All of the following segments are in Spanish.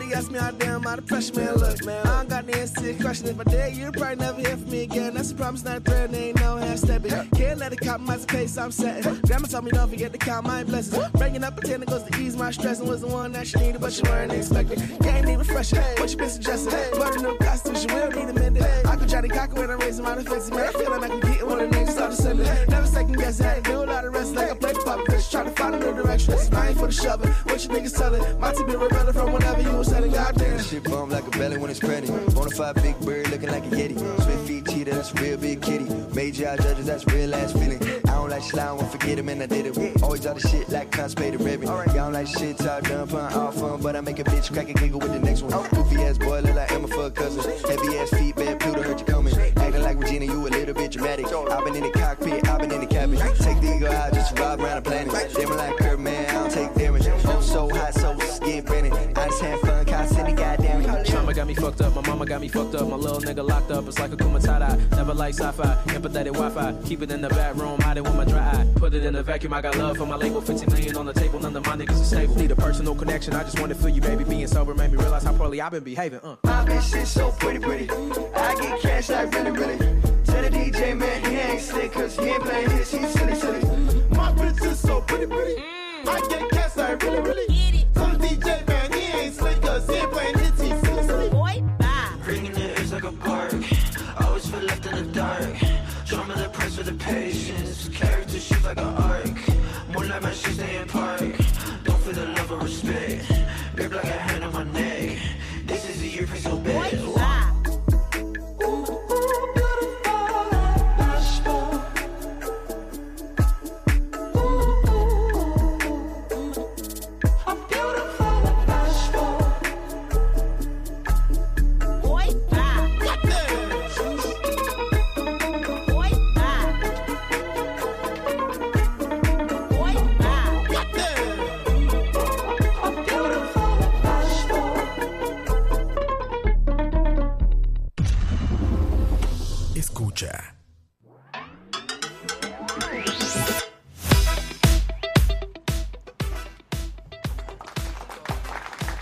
Everybody ask me how damn out of pressure, man. Look, man, I don't got the answer to your question. If I did, you'd probably never hear from me again. That's a promise, not a threat, ain't no half stepping. Can't let it compromise the pace I'm setting. Grandma told me don't forget to count my blessings. Bringing up a pretending goes to ease my stress and was the one that she needed, but she weren't expecting. Can't even fresh What you been suggesting? But a new costume, she will need a minute. I could try to cocker when I'm raising my defenses, man. I feel like I can get one of the niggas start descending. Never second guess it. Do a lot of rest like I play puppet. Bitch, try to find a new direction. I ain't for the shoving. What you niggas telling? My team been rebelling from whenever you was selling. Goddamn. Shit bum like a belly when it's pregnant. Bonafide big bird looking like a yeti. Swift feet cheetah, that's real big kitty. Major eye judges, that's real ass feeling. I don't like slime, won't forget him and I did it. Always all the shit like constipated ribbon. Y'all don't like shit, talk done, pun all fun, but I make a bitch crack a giggle with the next one. Goofy ass boy, look like Emma for a cousin. Heavy ass feet, bad Pluto heard you coming. Acting like Regina, you a little bit dramatic. I've been in the cockpit, I've been in the cabin. Take the ego out, just ride around the planet. Damn like Kurt, man, I don't take damage. Oh, so hot, so skin burning. I just had fun, cause city, goddamn. Trauma got me fucked up, my mama got me fucked up, my little nigga locked up. It's like a kumatata. Never like sci-fi, empathetic Wi-Fi. Keep it in the bedroom, hide it with my dry eye. Put it in the vacuum, I got love for my label. 15 million on the table, none of my niggas are stable. Need a personal connection, I just wanna feel you, baby. Being sober made me realize how poorly I've been behaving. Uh. My bitch shit so pretty, pretty. I get cash like really, really. Tell the DJ man he ain't slick, cause he ain't playing his, he's silly, silly. My bitch is so pretty, pretty. I get cash like really, really. Tell the DJ the patience. Character shift like an arc. More like my shit stay in park. Don't feel the love or respect.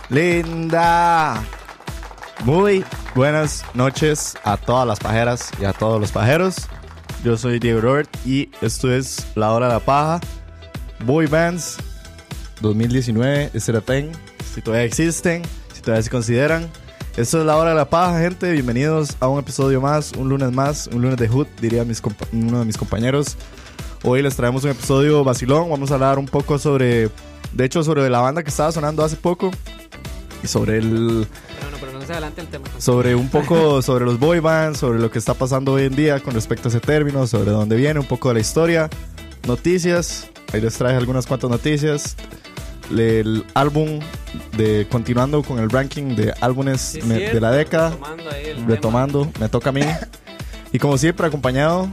Linda. Muy buenas noches a todas las pajeras y a todos los pajeros. Yo soy Diego Robert y esto es La Hora de la Paja. Boy Bands 2019, is it a thing? Si todavía existen, si todavía se consideran. Esto es La Hora de la Paja, gente. Bienvenidos a un episodio más, un lunes más, un lunes de Hood, diría mis uno de mis compañeros. Hoy les traemos un episodio vacilón. Vamos a hablar un poco sobre, de hecho, sobre la banda que estaba sonando hace poco sobre el, Bueno, pero no se adelante el tema. sobre un poco sobre los boy bands, sobre lo que está pasando hoy en día con respecto a ese término, sobre dónde viene, un poco de la historia, noticias. Ahí les traje algunas cuantas noticias. El álbum de continuando con el ranking de álbumes Sí, me- cierto, de la década, retomando ahí el retomando, me toca a mí. Y como siempre acompañado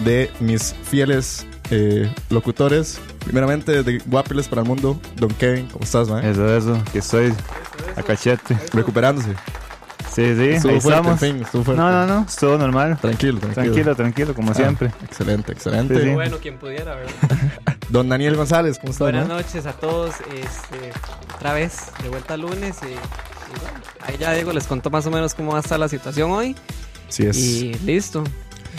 de mis fieles eh, locutores, primeramente de Guapiles para el Mundo, Don Kevin, ¿cómo estás, man? Eso, eso, que estoy a cachete. Recuperándose. Sí, sí, Estuvo ahí fuerte, estamos. en fin, estuvo fuerte. No, no, no, estuvo normal. Tranquilo, tranquilo. Tranquilo, tranquilo, como Ah, siempre. Excelente, excelente. Sí. Bueno, quien pudiera, ¿verdad? Don Daniel González, ¿cómo estás? Buenas noches a todos. Este, otra vez, de vuelta al lunes. Y, y bueno, ahí ya Diego les contó más o menos cómo va a estar la situación hoy. Sí es. Y listo.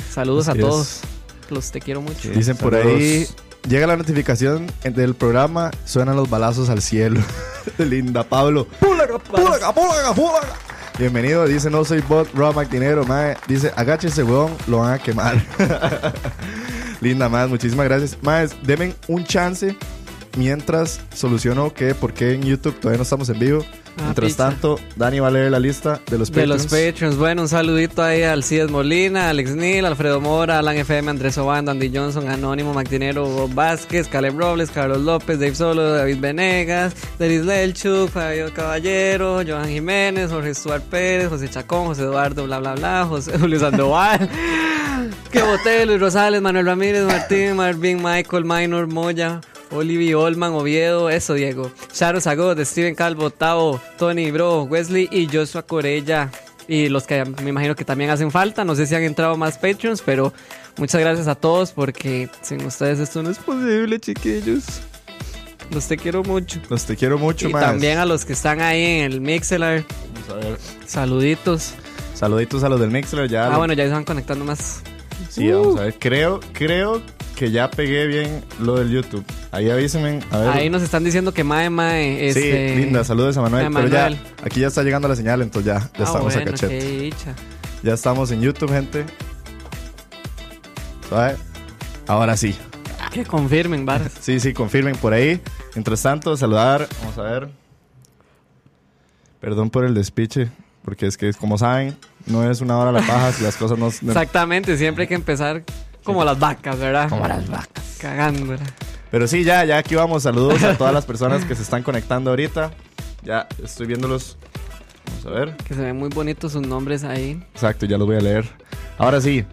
Saludos Así a es. todos. Los te quiero mucho. Dicen por ahí, llega la notificación del programa, suenan los balazos al cielo. Linda Pablo. ¡Púlaga, púlaga, púlaga, púlaga! Bienvenido, dice no soy bot, Rob Martinero, mae. Dice, agáchese, weón, lo van a quemar. Linda, más, muchísimas gracias. Más, denme un chance mientras soluciono que por qué en YouTube todavía no estamos en vivo. Ah, Mientras tanto, Dani va a leer la lista de los De Patreons. los Patreons. Bueno, un saludito ahí al Cides Molina, Alex Neal, Alfredo Mora, Alan FM, Andrés Obando, Andy Johnson, Anónimo, Mactinero, Bob Vázquez, Caleb Robles, Carlos López, Dave Solo, David Venegas, Denis Lelchuk, Fabio Caballero, Johan Jiménez, Jorge Stuart Pérez, José Chacón, José Eduardo, bla bla bla, José Julio Sandoval, Que Luis Rosales, Manuel Ramírez, Martín, Marvin, Michael, Minor, Moya. Olivi Olman, Oviedo, eso Diego. Sharon Sagot, Steven Calvo, Tavo, Tony Bro, Wesley y Joshua Corella. Y los que me imagino que también hacen falta. No sé si han entrado más Patreons, pero muchas gracias a todos porque sin ustedes esto no es posible, chiquillos. Los te quiero mucho. Los te quiero mucho Y más. también a los que están ahí en el Mixelar. Vamos a ver. Saluditos. Saluditos a los del Mixler. Ya Ah, lo- bueno, ya se van conectando más. Sí, vamos a ver. Creo, creo que ya pegué bien lo del YouTube. Ahí avísenme. A ver. Ahí nos están diciendo que Mae Mae. Sí, Este... linda, saludos a Manuel. Pero ya, aquí ya está llegando la señal, entonces ya, ya Ah, estamos bueno, a cachete. Ya estamos en YouTube, gente. ¿Sabe? Ahora sí. Que confirmen, varas. Sí, sí, confirmen por ahí. Mientras tanto, saludar. Vamos a ver. Perdón por el despiche, porque es que, como saben, no es una hora la paja si las cosas no. Exactamente, siempre hay que empezar como las vacas, ¿verdad? Como las vacas. Cagándola. Pero sí, ya, ya aquí vamos. Saludos a todas las personas que se están conectando ahorita. Ya estoy viéndolos. Vamos a ver. Que se ven muy bonitos sus nombres ahí. Exacto, ya los voy a leer. Ahora sí.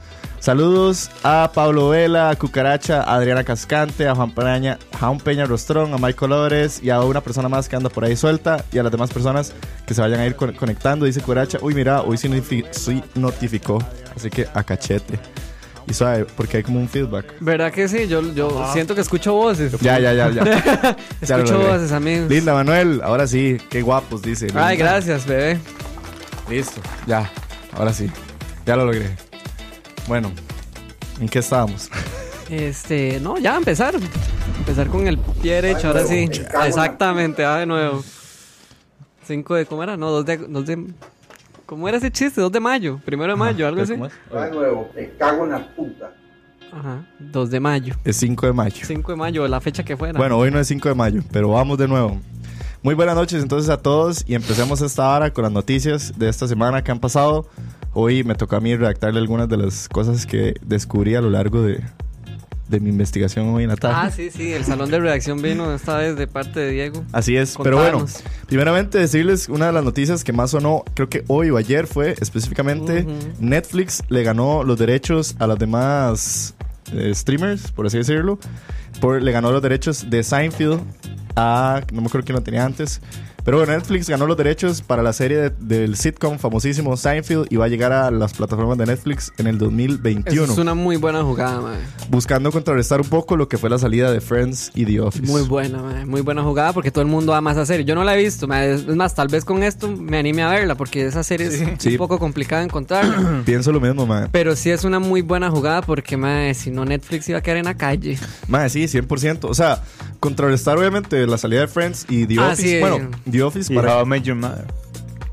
Saludos a Pablo Vela, a Cucaracha, a Adriana Cascante, a Juan Peña, Juan Peña Rostrón, a Michael Lores y a una persona más que anda por ahí suelta y a las demás personas que se vayan a ir con- conectando. Dice Cucaracha, uy, mira, hoy sí, sí notificó. Así que a cachete. Y suave, porque hay como un feedback. ¿Verdad que sí? Yo, yo siento que escucho voces. Ya, ya, ya, ya. Escucho voces, amigos. Linda, Manuel. Ahora sí, qué guapos, dice. Ay, Linda. gracias, bebé. Listo, ya. Ahora sí. Ya lo logré. Bueno, ¿en qué estábamos? Este, no, ya empezar. Empezar con el pie derecho, ahora sí. Exactamente, va de nuevo. 5 de, ¿cómo era? No, 2 de, dos de... ¿Cómo era ese chiste? 2 de mayo, primero de mayo, algo así. ¿Cómo es? De nuevo, te cago en la puta. Ajá, 2 de mayo. Es 5 de mayo. 5 de mayo, la fecha que fuera. Bueno, hoy no es 5 de mayo, pero vamos de nuevo. Muy buenas noches entonces a todos y empecemos esta hora con las noticias de esta semana que han pasado. Hoy me tocó a mí redactarle algunas de las cosas que descubrí a lo largo de, de mi investigación hoy en la tarde. Ah, sí, sí, el salón de redacción vino esta vez de parte de Diego. Así es, pero bueno, Contanos. primeramente decirles una de las noticias que más sonó, creo que hoy o ayer fue específicamente Ujú. Netflix le ganó los derechos a las demás eh, streamers, por así decirlo, por, le ganó los derechos de Seinfeld a, no me acuerdo quién lo tenía antes, pero bueno, Netflix ganó los derechos para la serie de- del sitcom famosísimo Seinfeld y va a llegar a las plataformas de Netflix en el 2021, Eso es una muy buena jugada, mae. buscando contrarrestar un poco lo que fue la salida de Friends y The Office. Muy buena, mae. Muy buena jugada porque todo el mundo ama esa serie. Yo no la he visto, mae. Es más, tal vez con esto me anime a verla porque esa serie es Sí. un poco complicada de encontrar. Pienso lo mismo, man. Pero sí es una muy buena jugada porque, mae, si no Netflix iba a quedar en la calle. Mae, sí, 100%. O sea, contrarrestar obviamente la salida de Friends y The Ah, Office. sí. bueno, The Office Y para. How I Met Your Mother.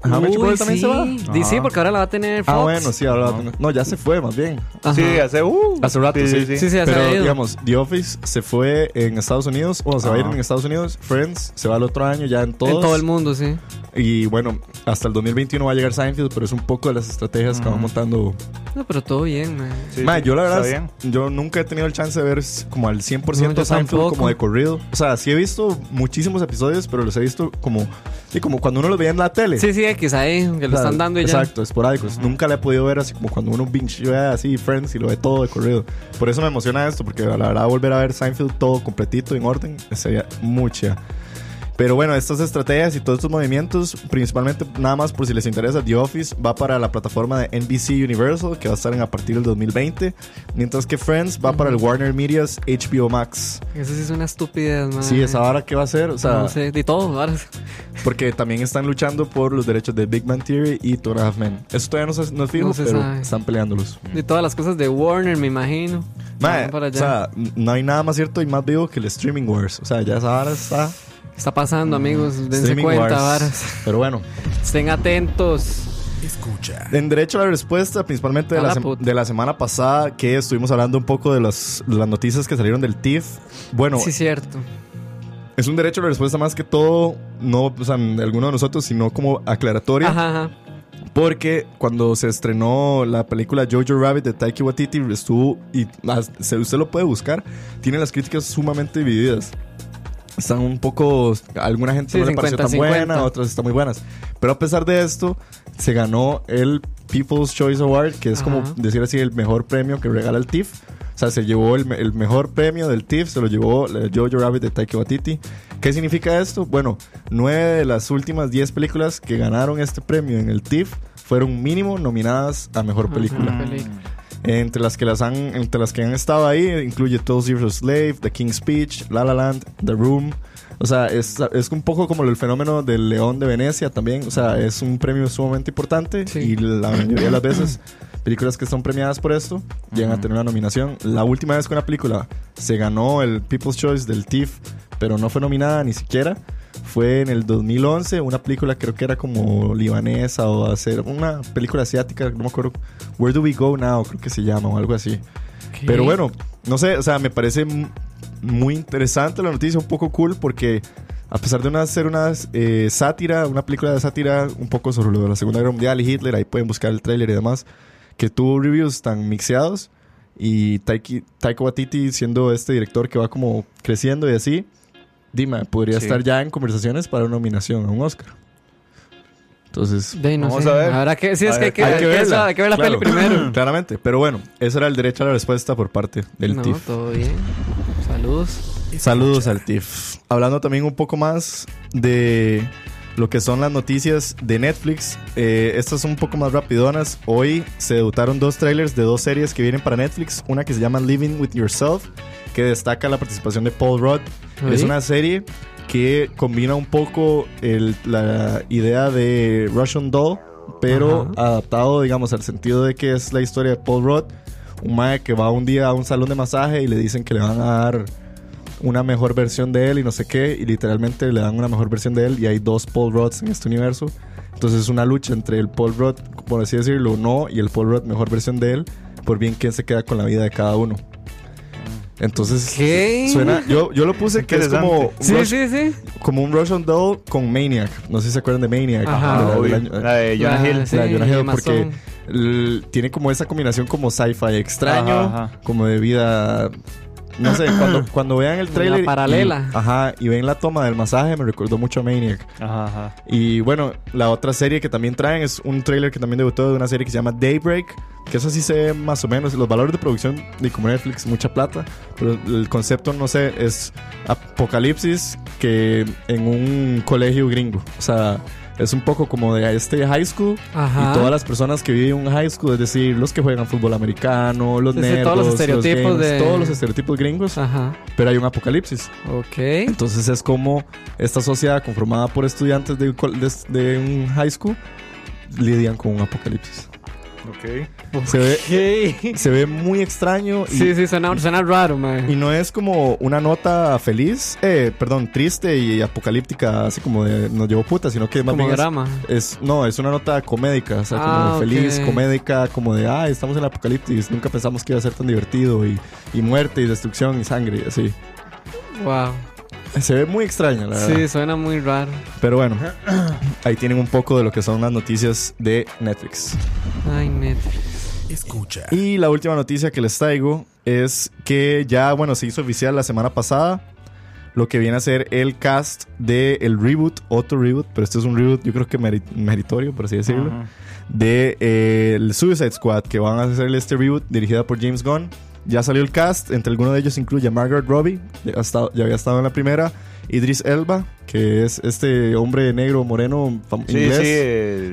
Your Uy, también sí. se va. Di- Sí, Ah. porque ahora la va a tener Fox. Ah, bueno, sí, ahora. No. no, ya se fue, más bien. Ajá. Sí, hace, uh, Hace rato, sí. Sí, sí, ya se Pero, ha ido. digamos, The Office se fue en Estados Unidos, o se va a ir en Estados Unidos. Friends se va el otro año ya en todos. En todo el mundo, sí. Y bueno, hasta el 2021 va a llegar Seinfeld, pero es un poco de las estrategias que van montando. No, pero todo bien, mae. Sí, yo la está verdad, bien. yo nunca he tenido el chance de ver s- como al 100% No, yo Seinfeld tampoco. como de corrido. O sea, sí he visto muchísimos episodios, pero los he visto como, sí, como cuando uno los veía en la tele. Sí, sí, X ahí, que sea, están dando y ya. Exacto, esporádicos. Nunca le he podido ver así como cuando uno binge ve así Friends y lo ve todo de corrido. Por eso me emociona esto, porque la verdad volver a ver Seinfeld todo completito en orden sería mucha. Pero bueno, estas estrategias y todos estos movimientos, principalmente nada más por si les interesa, The Office va para la plataforma de NBC Universal, que va a estar en a partir del 2020, mientras que Friends va para el Warner Media's HBO Max. Eso sí es una estupidez, mae. Sí, esa vara qué va a ser, o sea, no sé, de todo, ahora. porque también están luchando por los derechos de Big Man Theory y Two and Men. Eso todavía no, se, no es fijo, No pero sabe. están peleándolos. De todas las cosas de Warner, me imagino. Mae, para o allá. sea, n- no hay nada más cierto y más vivo que el Streaming Wars. O sea, ya esa vara está. Está pasando, amigos. Dense Streaming cuenta, Wars. varas. Pero bueno, Estén atentos. Escucha. En derecho a la respuesta, principalmente de la, la sem- puta. de la semana pasada, que estuvimos hablando un poco de las, las noticias que salieron del TIFF. Bueno, Sí, cierto. es un derecho a la respuesta más que todo, no o sea, de alguno de nosotros, sino como aclaratoria. Ajá, ajá. Porque cuando se estrenó la película Jojo Rabbit de Taiki Waititi, estuvo, y se- usted lo puede buscar, tiene las críticas sumamente divididas. Están un poco, alguna gente Sí, no le pareció tan 50-50. buena, otras están muy buenas. Pero a pesar de esto, se ganó el People's Choice Award, que es como decir así el mejor premio que regala el TIFF. O sea, se llevó el, el mejor premio del TIFF, se lo llevó Jojo Rabbit de Taika Waititi. ¿Qué significa esto? Bueno, nueve de las últimas diez películas que ganaron este premio en el TIFF fueron mínimo nominadas a mejor película. Película. Entre las que las han, entre las que han estado ahí, incluye 12 Years Slave, The King's Speech, La La Land, The Room. O sea, es, es un poco como el fenómeno del León de Venecia también. O sea, es un premio sumamente importante Sí. y la mayoría de las veces películas que son premiadas por esto llegan a tener una nominación. La última vez que una película se ganó el People's Choice del TIFF, pero no fue nominada ni siquiera, fue en el 2011, una película creo que era como libanesa o hacer una película asiática, no me acuerdo, Where Do We Go Now, creo que se llama o algo así. Pero bueno, no sé, o sea, me parece muy interesante la noticia, un poco cool porque a pesar de una, ser una eh, sátira, una película de sátira un poco sobre lo de la Segunda Guerra Mundial y Hitler, ahí pueden buscar el tráiler y demás, que tuvo reviews tan mixeados y Taiki, Taika Waititi siendo este director que va como creciendo y así, dime, podría Sí. estar ya en conversaciones para una nominación a un Oscar. Entonces, De ahí no Vamos sé. a ver. Habrá que, sí, es que hay que, hay que verla, hay que ver la Claro. peli primero. Claramente, pero bueno, esa era el derecho a la respuesta por parte del no, TIFF. todo bien. Saludos. Saludos al TIFF. Hablando también un poco más de lo que son las noticias de Netflix. eh, estas son un poco más rapidonas. Hoy se debutaron dos trailers de dos series que vienen para Netflix. Una que se llama Living with Yourself, que destaca la participación de Paul Rudd. Es una serie que combina un poco el- la idea de Russian Doll, pero Ajá. adaptado, digamos, al sentido de que es la historia de Paul Rudd. Un mae que va un día a un salón de masaje y le dicen que le van a dar una mejor versión de él y no sé qué, y literalmente le dan una mejor versión de él y hay dos Paul Rudds en este universo. Entonces es una lucha entre el Paul Rudd, por así decirlo, no, y el Paul Rudd mejor versión de él, por bien quién se queda con la vida de cada uno. Entonces ¿Qué? suena, yo, yo lo puse que es como un, Sí, Rush- sí, sí. como un Russian Doll con Maniac. No sé si se acuerdan de Maniac. Ajá. de la- año- La de Jonah Ah, Hill. sí, la de Jonah Hill, porque tiene como esa combinación como sci-fi extraño, Ajá, ajá. como de vida. No sé, cuando, cuando vean el La trailer. paralela. y- ajá, y ven la toma del masaje, me recordó mucho a Maniac. Ajá, ajá. Y bueno, la otra serie que también traen es un trailer que también debutó de una serie que se llama Daybreak, que eso sí se ve más o menos. Los valores de producción de como Netflix, mucha plata, pero el concepto, no sé, es apocalipsis que en un colegio gringo. O sea, es un poco como de este high school Ajá. y todas las personas que viven en un high school, es decir, los que juegan fútbol americano, los nerdos, todos los estereotipos de- todos los estereotipos gringos, Ajá. pero hay un apocalipsis. Ok. Entonces es como esta sociedad conformada por estudiantes de, de, de un high school lidian con un apocalipsis. Ok. Se ve, Ok. se ve muy extraño y, Sí, sí, suena, suena raro, man. y no es como una nota feliz, eh, perdón, triste y apocalíptica, así como de nos llevó puta, sino que más Como bien es- drama. es, no, es una nota comédica, o sea, como Ah, feliz, ok. comédica, como de, ah, estamos en el apocalipsis, nunca pensamos que iba a ser tan divertido y, y muerte y destrucción y sangre y así. Wow. Se ve muy extraño, la verdad. Sí, suena muy raro. Pero bueno, ahí tienen un poco de lo que son las noticias de Netflix. Ay, neta. Escucha. Y la última noticia que les traigo es que ya, bueno, se hizo oficial la semana pasada lo que viene a ser el cast de el reboot, otro reboot, pero este es un reboot yo creo que meri- meritorio, por así decirlo, de eh, el Suicide Squad, que van a hacer este reboot dirigida por James Gunn. Ya salió el cast, entre algunos de ellos incluye a Margaret Robbie, ya, ya había estado en la primera, Idris Elba, que es este hombre negro moreno Sí, inglés, sí.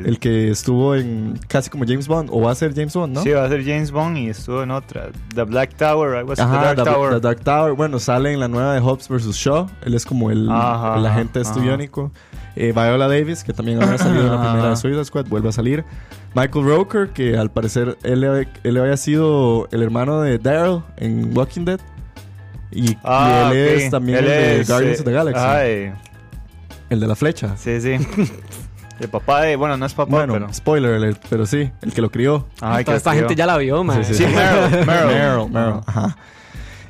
El, el que estuvo en casi como James Bond, o va a ser James Bond, ¿no? Sí, va a ser James Bond y estuvo en otra. The Black Tower, algo así. Ajá, The Dark The- Tower. The Dark Tower. Bueno, sale en la nueva de Hobbs vs. Shaw. Él es como el, Ajá, el agente estudiónico. Eh, Viola Davis, que también había salido en la primera de. Suicide Squad, vuelve a salir. Michael Roker, que al parecer él, él había sido el hermano de Daryl en Walking Dead. Y, y Ah, él es también Él el de es, Guardians eh, of the Galaxy. ay, El de la flecha. sí, sí. El papá de. Bueno, no es papá, Bueno, pero. spoiler alert, pero sí, el que lo crió. Ajá, Toda esta gente ya la vio, man. Sí, Sí, Meryl. Meryl. Meryl, Meryl, ajá.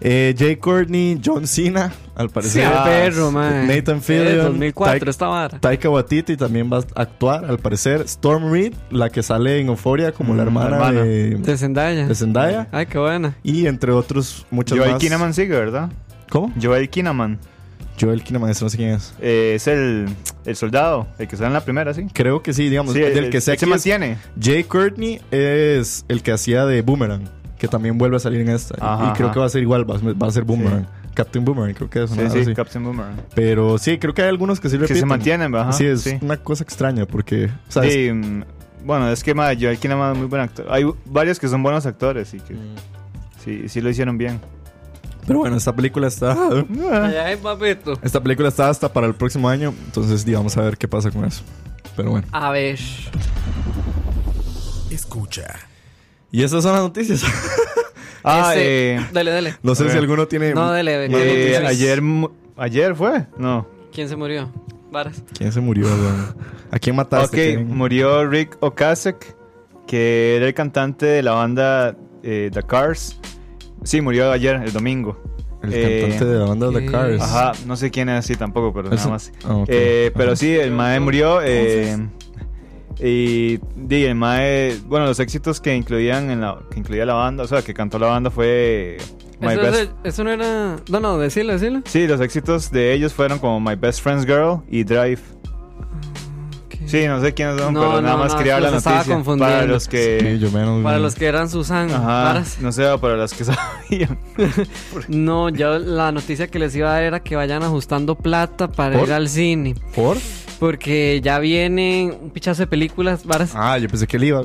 Eh, Jay Courtney, John Cena, al Sí, parecer. el Ah, perro, man. Nathan Eh, Fillion, 2004, Ty- esta vara. Taika Waititi también va a actuar, al parecer. Storm Reed, la que sale en Euphoria como la Mm, hermana, la hermana. De, De Zendaya. de Zendaya. Ay, qué buena. Y entre otros, muchos Joel más. Kinnaman sigue, ¿verdad? ¿Cómo? Joel Kinnaman. Joel Kinnaman, ese no sé quién es. Eh, es el, el soldado, el que sale en la primera, sí. Creo que sí, digamos. Sí, del el- que se es- mantiene. Jay Courtney es el que hacía de Boomerang, que también vuelve a salir en esta. Ajá, y creo ajá. que va a ser igual, va, va a ser Boomerang. Captain Boomerang, creo que es. Sí, una sí, así. Captain Boomerang. Pero sí, creo que hay algunos que sí Que repiten. se mantienen, ajá. sí, es sí. una cosa extraña porque, o sea, es- Sí, mm, bueno, es que ma, Joel Kinnaman es muy buen actor. Hay varios que son buenos actores y que Mm. sí, sí lo hicieron bien. pero bueno, esta película está papito. esta película está hasta para el próximo año, entonces di, vamos a ver qué pasa con eso. Pero bueno. A ver. Escucha. Y esas son las noticias. Ah, Este, eh, Dale, dale. no sé si alguno tiene No, dale. ¿qué eh, noticias? ayer, mu- ayer fue, no. ¿Quién se murió? Varas. ¿Quién se murió? ¿A quién Ok, mataste? Kevin? murió Rick Ocasek, que era el cantante de la banda eh, The Cars. Sí, murió ayer, el domingo. el eh, cantante de la banda The ok. Cars. Ajá, no sé quién es así tampoco, pero nada más. ah, ok. Eh, pero sí, el Mae murió. eh, y el Mae, bueno, los éxitos que incluían en la, que incluía la banda, o sea, que cantó la banda fue My Eso, Best. eso- eso no era. No, no, decirlo, decirlo. Sí, los éxitos de ellos fueron como My Best Friend's Girl y Drive. Sí, no sé quiénes son, No, pero nada más no, quería dar la noticia. Para los que. Sí, yo menos. Para los que eran Susan. Ajá, no sé, para los que sabían. No, yo la noticia que les iba a dar era que vayan ajustando plata para ¿Por? ir al cine. ¿Por? Porque ya vienen un pichazo de películas. varas. Ah, yo pensé que él iba.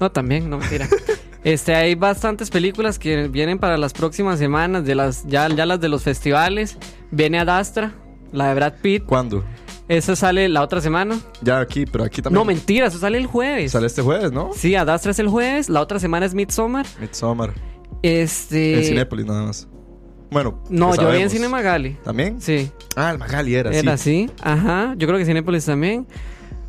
No, también, no mentira. Este, hay bastantes películas que vienen para las próximas semanas, de las, ya, ya las de los festivales. Viene Adastra, la de Brad Pitt. ¿Cuándo? Esa sale la otra semana. Ya aquí, pero aquí también. No, mentira, eso sale el jueves. Sale este jueves, ¿no? Sí, Adastra es el jueves, la otra semana es Midsommar. Midsommar. Este. En Cinépolis nada más. Bueno. No, yo vi en. Cine Magali. ¿También? Sí, Ah, el Magali era, era sí. así. Ajá, yo creo que Cinépolis también.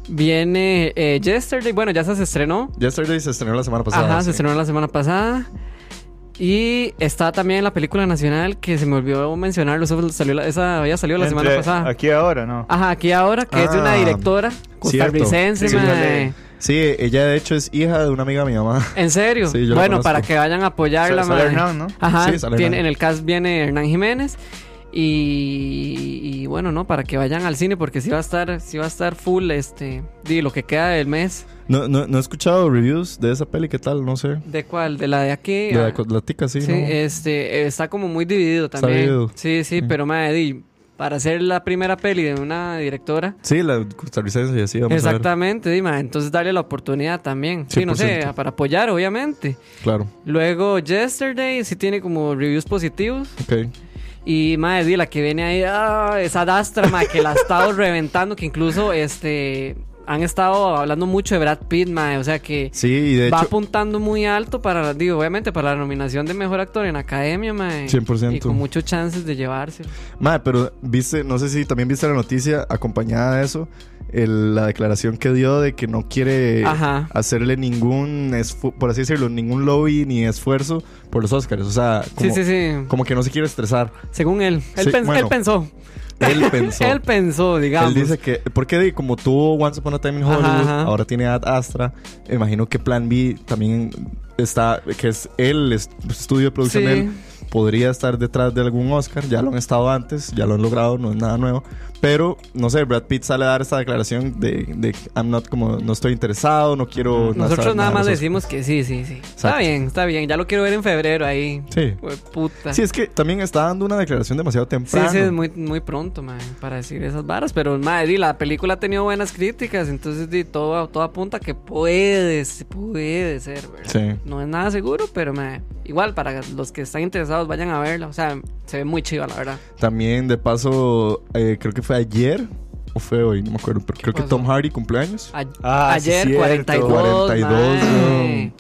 Viene eh, Yesterday, bueno, ya se estrenó. Yesterday se estrenó la semana pasada. Ajá, se estrenó la semana pasada. Y está también la película nacional que se me olvidó mencionarlo. Eso salió la- esa había salido la semana pasada. Aquí ahora, ¿no? Ajá, aquí ahora, que es de una Ah, directora costarricense, Sí. Sí, ella de hecho es hija de una amiga de mi mamá. ¿En serio? Sí, yo bueno, para que vayan a apoyarla, Sale mae. Hernán, ¿no? Ajá, Sí, sale tiene- Hernán. en el cast viene Hernán Jiménez. Y, y bueno, no, para que vayan al cine porque sí va a estar, sí va a estar full este, di, lo que queda del mes. No, no, no he escuchado reviews de esa peli, ¿qué tal? No sé. ¿De cuál? ¿De la de aquí? De la, Ah, la tica, sí, sí, ¿no? este, está como muy dividido Está también. dividido. Sí, sí, pero madre, di, para hacer la primera peli de una directora. Sí, la costarricense y así, vamos Exactamente, mae, entonces darle la oportunidad también. Sí, no sé, 100%. para apoyar, obviamente. a. Claro, Luego, Yesterday sí tiene como reviews positivos. ok. Y madre, la que viene ahí, ah, esa Dastra, madre, que la ha estado reventando, que incluso este han estado hablando mucho de Brad Pitt, madre, o sea que Sí, de va hecho, apuntando muy alto para, digo, obviamente para la nominación de mejor actor en academia, madre. 100%. Y con muchos chances de llevarse. Madre, pero viste, no sé si también viste la noticia acompañada de eso, el- la declaración que dio de que no quiere Ajá. hacerle ningún, por así decirlo, ningún lobby ni esfuerzo por los Oscars. O sea, como, sí, sí, como que no se quiere estresar. Según él. Él, pens- bueno. él pensó. Él pensó. él pensó, digamos. Él dice que, porque como tuvo Once Upon a Time in Hollywood, ajá. ahora tiene Ad Astra, imagino que Plan B también está, que es el est- estudio de producción Sí. de él, podría estar detrás de algún Oscar, ya lo han estado antes, ya lo han logrado, no es nada nuevo, pero no sé, Brad Pitt sale a dar esta declaración de, de I'm not como, no estoy interesado, no quiero... no Nosotros nada de más los Oscars". decimos que sí, sí, sí. Está bien, está bien. Ya lo quiero ver en febrero ahí. Sí. Puta. Sí, es que también está dando una declaración demasiado Sí, temprano. sí, es muy, muy pronto, mae, para decir esas varas. Pero, di, la película ha tenido buenas críticas. Entonces, di, todo, todo apunta que puede, puede ser, ¿verdad? Sí. No es nada seguro, pero, mae, igual, para los que están interesados, vayan a verla. O sea, se ve muy chiva, la verdad. También, de paso, eh, creo que fue ayer o fue hoy, no me acuerdo, pero creo que? Tom Hardy cumpleaños. A- Ah, sí, ayer, cierto. 42, 42, mae.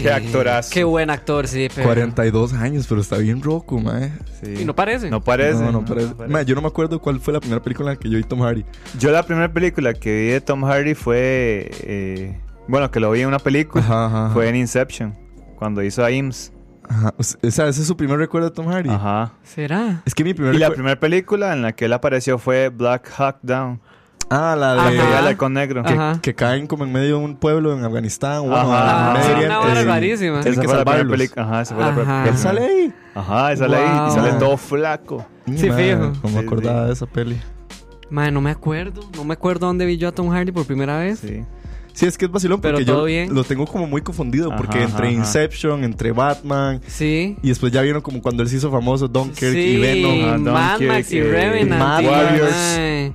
Qué actorazo. Qué buen actor, sí. Pero... 42 años, pero está bien roco, mae. Sí. Y no parece. No parece. No, no parece. Yo no me acuerdo cuál fue la primera película en la que yo vi Tom Hardy. Yo la primera película que vi de Tom Hardy fue... eh, bueno, que lo vi en una película. Ajá, ajá, ajá. Fue en Inception. Cuando hizo a IMS. Ajá. O sea, ese es su primer recuerdo de Tom Hardy. Ajá. ¿Será? Es que mi primer Y la primera película en la que él apareció fue Black Hawk Down. Ah, la Ajá. de... El halcón negro. Que, Ajá. que caen como en medio de un pueblo en Afganistán. Bueno, Ajá. en Ah, una que fue la primera película. Ajá, esa fue la Ajá. primera Él película. sale ahí. Ajá, y sale ahí. Y sale todo flaco. Sí, fijo. Como Sí, acordaba sí. de esa peli. Madre, no me acuerdo. No me acuerdo dónde vi yo a Tom Hardy por primera vez. Sí. Sí, es que es vacilón Pero porque todo yo bien. lo tengo como muy confundido. Ajá, porque entre ajá. Inception, entre Batman. Sí. Y después ya vieron como cuando él se hizo famoso Dunkirk sí, y Venom. Ajá, Mad Max y eh, Revenant. Mad y- Warriors.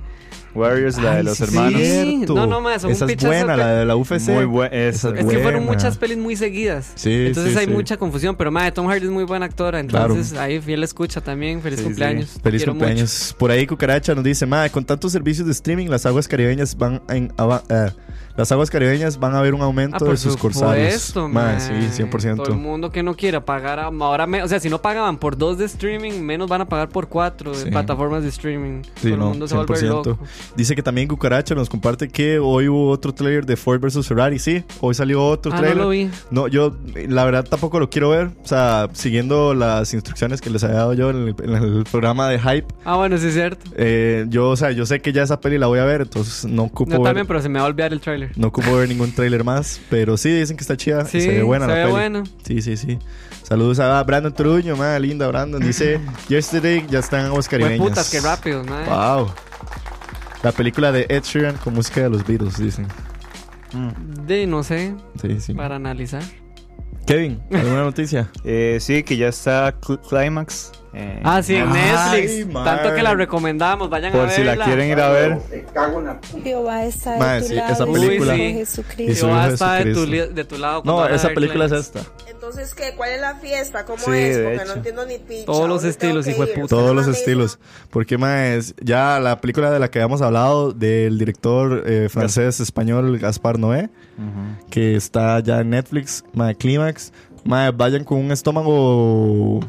Warriors, la de los sí, hermanos. Sí. No, no, un Esa es buena, la de la UFC. Muy buena. Esa Es que fueron muchas pelis muy seguidas. Sí, Entonces sí, hay sí. mucha confusión. Pero madre, Tom Hardy es muy buena actora. Entonces ahí fiel escucha también. Feliz Sí, cumpleaños. Feliz Quiero cumpleaños. Por ahí Cucaracha nos dice, madre, con tantos servicios de streaming, las aguas caribeñas van en, eh, las aguas caribeñas van a ver un aumento Ah, por de sus corsarios. supuesto, mae. sí, Todo el 100%. mundo que no quiera pagar ahora, me- o sea, si no pagaban por dos de streaming, menos van a pagar por cuatro de Sí. plataformas de streaming. Sí, Todo el no, mundo se va a volver 100%. loco. Dice que también Cucaracha nos comparte que hoy hubo otro trailer de Ford vs Ferrari. Sí, hoy salió otro Ah, no trailer. lo vi. No, yo la verdad tampoco lo quiero ver. O sea, siguiendo las instrucciones que les había dado yo en el, en el programa de Hype. Ah, bueno, sí es cierto. eh, yo, o sea, yo sé que ya esa peli la voy a ver, entonces no ocupo Yo ver, también, pero se me va a olvidar el trailer. No ocupo ver ningún trailer más. Pero sí, dicen que está chida. Sí, se ve buena se la ve peli. buena. Sí, sí, sí. Saludos a Brandon Truño, madre linda Brandon. Dice, Yesterday ya están aguas Fue caribeñas. putas, qué rápido, man. Wow. La película de Ed Sheeran con música de los Beatles, dicen. De, no sé, Sí, sí. para analizar. Kevin, ¿alguna noticia? Eh, sí, que ya está Cl- Climax. Eh, Ah, sí, en Ay, Netflix. man. Tanto que la recomendamos, vayan a Por si la verla. quieren ir a ver. Jehová está de Mae, tu sí, lado. esa película- Uy, sí. Jesucristo. Jehová está de tu, de lado. No, esa película es esta. Entonces, ¿qué? ¿Cuál es la fiesta? ¿Cómo Sí, es? Porque no entiendo ni picha. Todos los ¿Dónde tengo estilos, hijo de puta. Todos ¿Usted los estilos. Porque, más ya la película de la que habíamos hablado del director eh, francés español Gaspar Noé, que está ya en Netflix, mae, Clímax, mae, vayan con un estómago.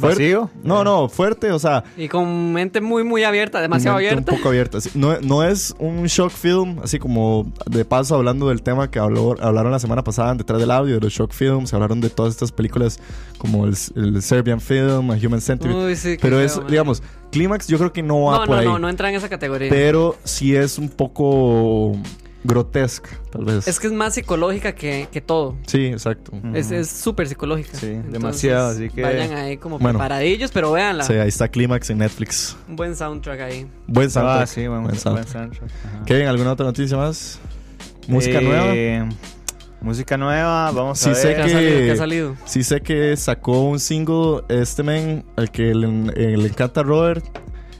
¿Vacío? No, no, fuerte, o sea, Y con mente muy, muy abierta, demasiado mente abierta. Un poco abierta. sí. No, no es un shock film, así como de paso hablando del tema que habló, hablaron la semana pasada detrás del audio, de los shock films, hablaron de todas estas películas como el, el Serbian Film, A Human Centipede. Uy, sí, Pero es, man. digamos, Clímax yo creo que no va No, por no, ahí. no, no entra en esa categoría. Pero sí es un poco grotesca, tal vez. Es que es más psicológica que, que todo. Sí, exacto. Es es súper psicológica. Sí, Entonces, demasiado, así que- Vayan ahí como Bueno. preparadillos, pero véanla. Sí, ahí está Clímax en Netflix. Un buen soundtrack ahí. Buen soundtrack. Ah, sí, buen, Buen buen soundtrack. soundtrack. Ajá. Kevin, ¿alguna otra noticia más? ¿Música Eh, nueva? Música nueva, vamos Sí a sé ver. ¿Qué ha salido? ¿Qué ha que salido? sí sé que sacó un single este men, el que le, eh, le encanta a Robert,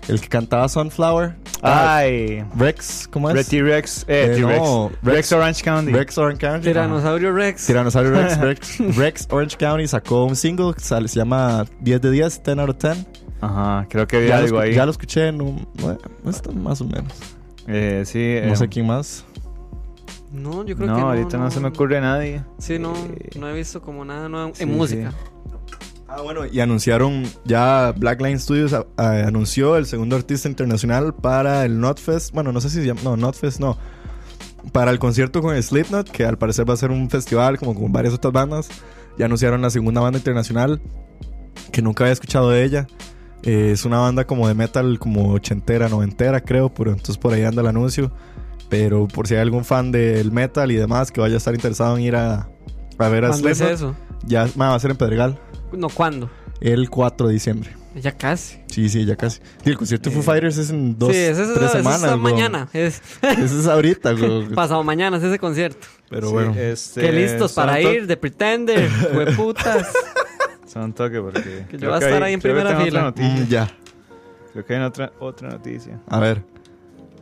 el que cantaba Sunflower. Ah, Ay, Rex, ¿cómo es? Red T-Rex. Eh, Eh, T-Rex. no, Rex, Rex- Orange County. Rex Orange County. Tiranosaurio Rex. Tiranosaurio Rex, Rex, Rex Orange County sacó un single que sale- se llama 10 de 10, 10 out of 10. Ajá, creo que lo, algo ahí. ya lo escuché, no, bueno, está más o menos. Eh, sí, No eh, sé quién más. No, yo creo no, que no. ahorita no, se me ocurre nadie. Sí, no, Eh, no he visto como nada nuevo sí, en música. Ah, bueno, y anunciaron ya Blackline Studios a- a- anunció el segundo artista internacional para el Notfest. Bueno, no sé si se llama. No, Notfest no. Para el concierto con Slipknot, que al parecer va a ser un festival como con varias otras bandas. Ya anunciaron la segunda banda internacional, que nunca había escuchado de ella. Eh, es una banda como de metal, como ochentera, noventera, creo. Pero entonces por ahí anda el anuncio. Pero por si hay algún fan del metal y demás que vaya a estar interesado en ir a, a ver a ¿Cuándo es Slipknot, eso? Ya ma, va a ser en Pedregal. No, ¿cuándo? El 4 de diciembre. Ya casi. Sí, sí, ya casi. Y el concierto de Foo Fighters es en dos, sí, ese es, tres semanas. es bro. mañana. Es, Ese es ahorita, bro. pasado mañana es ese concierto. Pero Sí, bueno. este, Qué listos para ir, de Pretender, putas. Son toque porque. Que yo voy a estar ahí en creo que primera fila. otra noticia. Mm, ya. Creo que hay otra, otra noticia. A ver.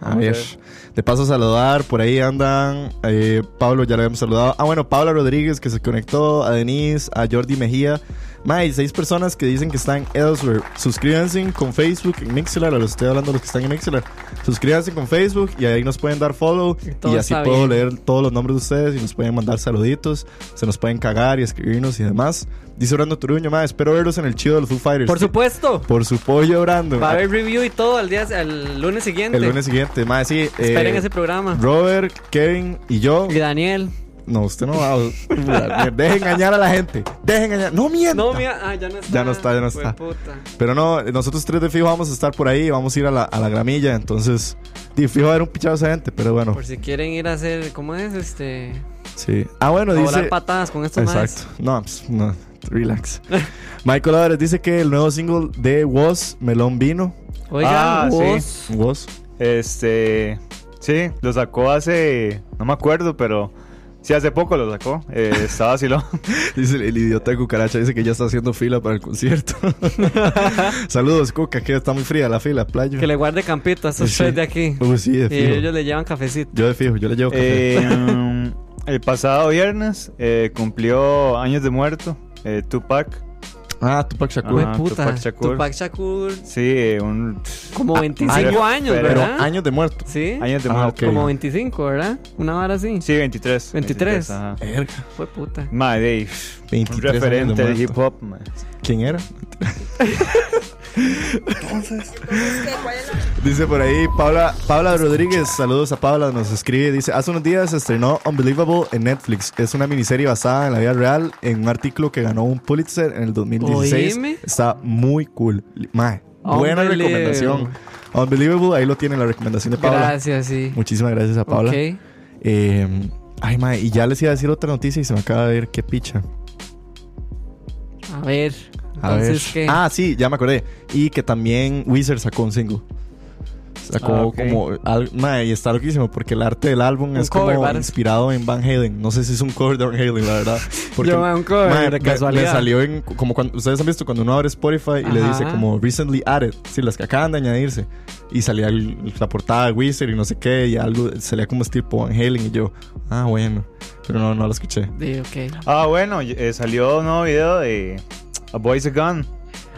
A Vamos a ver. ver. De paso a saludar. Por ahí andan. eh, Pablo ya lo habíamos saludado. Ah, bueno, Paula Rodríguez que se conectó. A Denise. A Jordi Mejía. Ma, hay seis personas que dicen que están elsewhere. Suscríbanse con Facebook, en Mixler. Los estoy hablando los que están en Mixler. Suscríbanse con Facebook y ahí nos pueden dar follow. Y Y así puedo bien. leer todos los nombres de ustedes y nos pueden mandar saluditos. Se nos pueden cagar y escribirnos y demás. Dice Orlando Turuño, ma, espero verlos en el chido de los Foo Fighters. Por supuesto. Por su pollo, Brando. Va a haber review y todo el día, el lunes siguiente. El lunes siguiente, ma, sí. Esperen eh, ese programa. Robert, Kevin y yo. Y Daniel. No, usted no va a. Deje engañar a la gente. Deje engañar. No mienta. No, mira, ah, ya no está. Ya no está, ya no está. puta. Pero no, nosotros tres de fijo vamos a estar por ahí. Vamos a ir a la, a la gramilla. Entonces, de fijo va a haber un pichado de gente. Pero bueno, Por si quieren ir a hacer, ¿cómo es? Este. sí. Ah, bueno, a dice. volar patadas con estos Exacto. No, pues, no. Relax. Michael Álvarez dice que el nuevo single de Was, Melón Vino. Oigan, Ah, sí. vos. Was. Este. Sí, lo sacó hace. No me acuerdo, pero. Sí, hace poco lo sacó. Eh, estaba así lo. Dice el, idiota de cucaracha, dice que ya está haciendo fila para el concierto. Saludos, Cuca, que está muy fría la fila, playa. Que le guarde campito a estos Sí. tres de aquí. Uy, sí, de Y ellos le llevan cafecito. Yo de fijo, yo le llevo café. Eh, el pasado viernes eh, cumplió años de muerto. Eh, Tupac. Ah, Tupac Shakur. Ajá, puta. Tupac Shakur. Tupac Shakur. Sí, un. Como 25 años, años, pero- Pero ¿verdad? años de muerto. Sí. Años de Ah, muerto. ok. Como 25, ¿verdad? Una vara así. Sí, 23. 23. ajá. Verga. Fue puta. Madre, de- 23 un años referente de de, hip hop. man. ¿Quién era? Entonces, ¿qué? ¿Cuál es la Dice por ahí Paula, Paula Rodríguez, saludos a Paula, nos escribe, dice, hace unos días se estrenó Unbelievable en Netflix. Es una miniserie basada en la vida real en un artículo que ganó un Pulitzer en el 2016. Oíme. Está muy cool. Mae, buena recomendación. Unbelievable, ahí lo tiene la recomendación de Paula. Gracias, sí. Muchísimas gracias a Paula. Eh, ay, mae, y ya les iba a decir otra noticia y se me acaba de ver qué picha. A ver. Ah, sí, ya me acordé. Y que también Wizard sacó un single. Sacó Ah, ok. como. al- mae, y está loquísimo porque el arte del álbum Un es cover, como varas. inspirado en Van Halen. No sé si es un cover de Van Halen, la verdad. Porque, Yo, un cover, mae, de casualidad. Me salió en. Como cuando. Ustedes han visto cuando uno abre Spotify y le Ajá. dice como recently added. Sí, las que acaban de añadirse. Y salía el- la portada de Wizard y no sé qué. Y algo. Salía como tipo Van Halen. Y yo, ah, bueno. Pero no, no lo escuché. Sí, ok. Ah, bueno, eh, salió un nuevo video de A Boy's a Gun.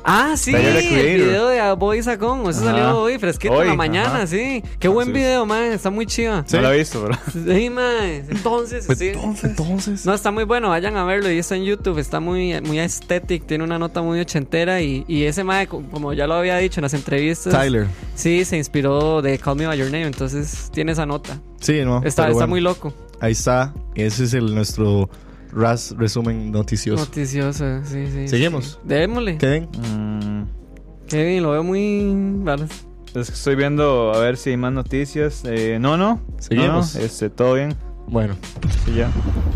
Ah, sí, el video de A Boy Sacón. Eso Ajá. salió hoy, fresquito en la mañana, ajá. sí. Qué buen video, man. Está muy chido. Sí. No lo he visto, pero. Sí, man. Entonces, Pues sí. entonces. Entonces. No, está muy bueno, vayan a verlo y está en YouTube, está muy, muy aesthetic, tiene una nota muy ochentera y, y ese co- como ya lo había dicho en las entrevistas, Tyler. sí, se inspiró de Call Me By Your Name, entonces tiene esa nota. Sí, no. Está, pero está bueno. muy loco, Ahí está. Ese es el nuestro RAS resumen noticioso. noticioso, sí, sí. Seguimos. sí. Démosle. Kevin. Mm, Kevin, lo veo muy... es que estoy viendo a ver si hay más noticias. Eh, no, no. Seguimos. No, no, este, todo bien. Bueno, Sí, ya.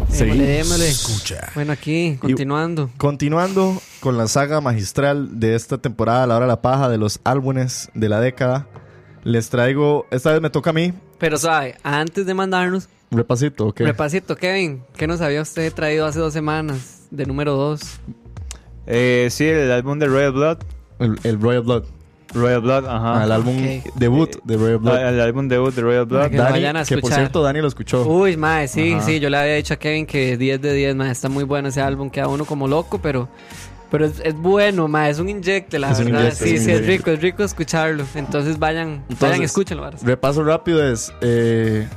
Seguimos. démosle. Escucha. Bueno, aquí, continuando. continuando con la saga magistral de esta temporada, La Hora de la Paja, de los álbumes de la década, les traigo, esta vez me toca a mí, Pero, ¿sabe? Antes de mandarnos, repasito, ¿ok? repasito, Kevin, ¿qué nos había usted traído hace dos semanas de número dos? Eh, sí, el álbum de Royal Blood. el, el Royal Blood, Royal Blood, ajá. Ah, el álbum debut de Royal Blood. Ah, el álbum debut de Royal Blood. Que lo Dani, vayan a que por cierto Dani lo escuchó. Uy, mae, sí, Ajá. sí, yo le había dicho a Kevin que 10 de 10, mae, está muy bueno ese álbum, queda uno como loco, pero pero es, es bueno, mae, es un inyecte, la Es verdad. inyecte, sí, es sí, es rico, es rico escucharlo. Entonces vayan, Entonces, vayan, escúchenlo. Repaso rápido es eh,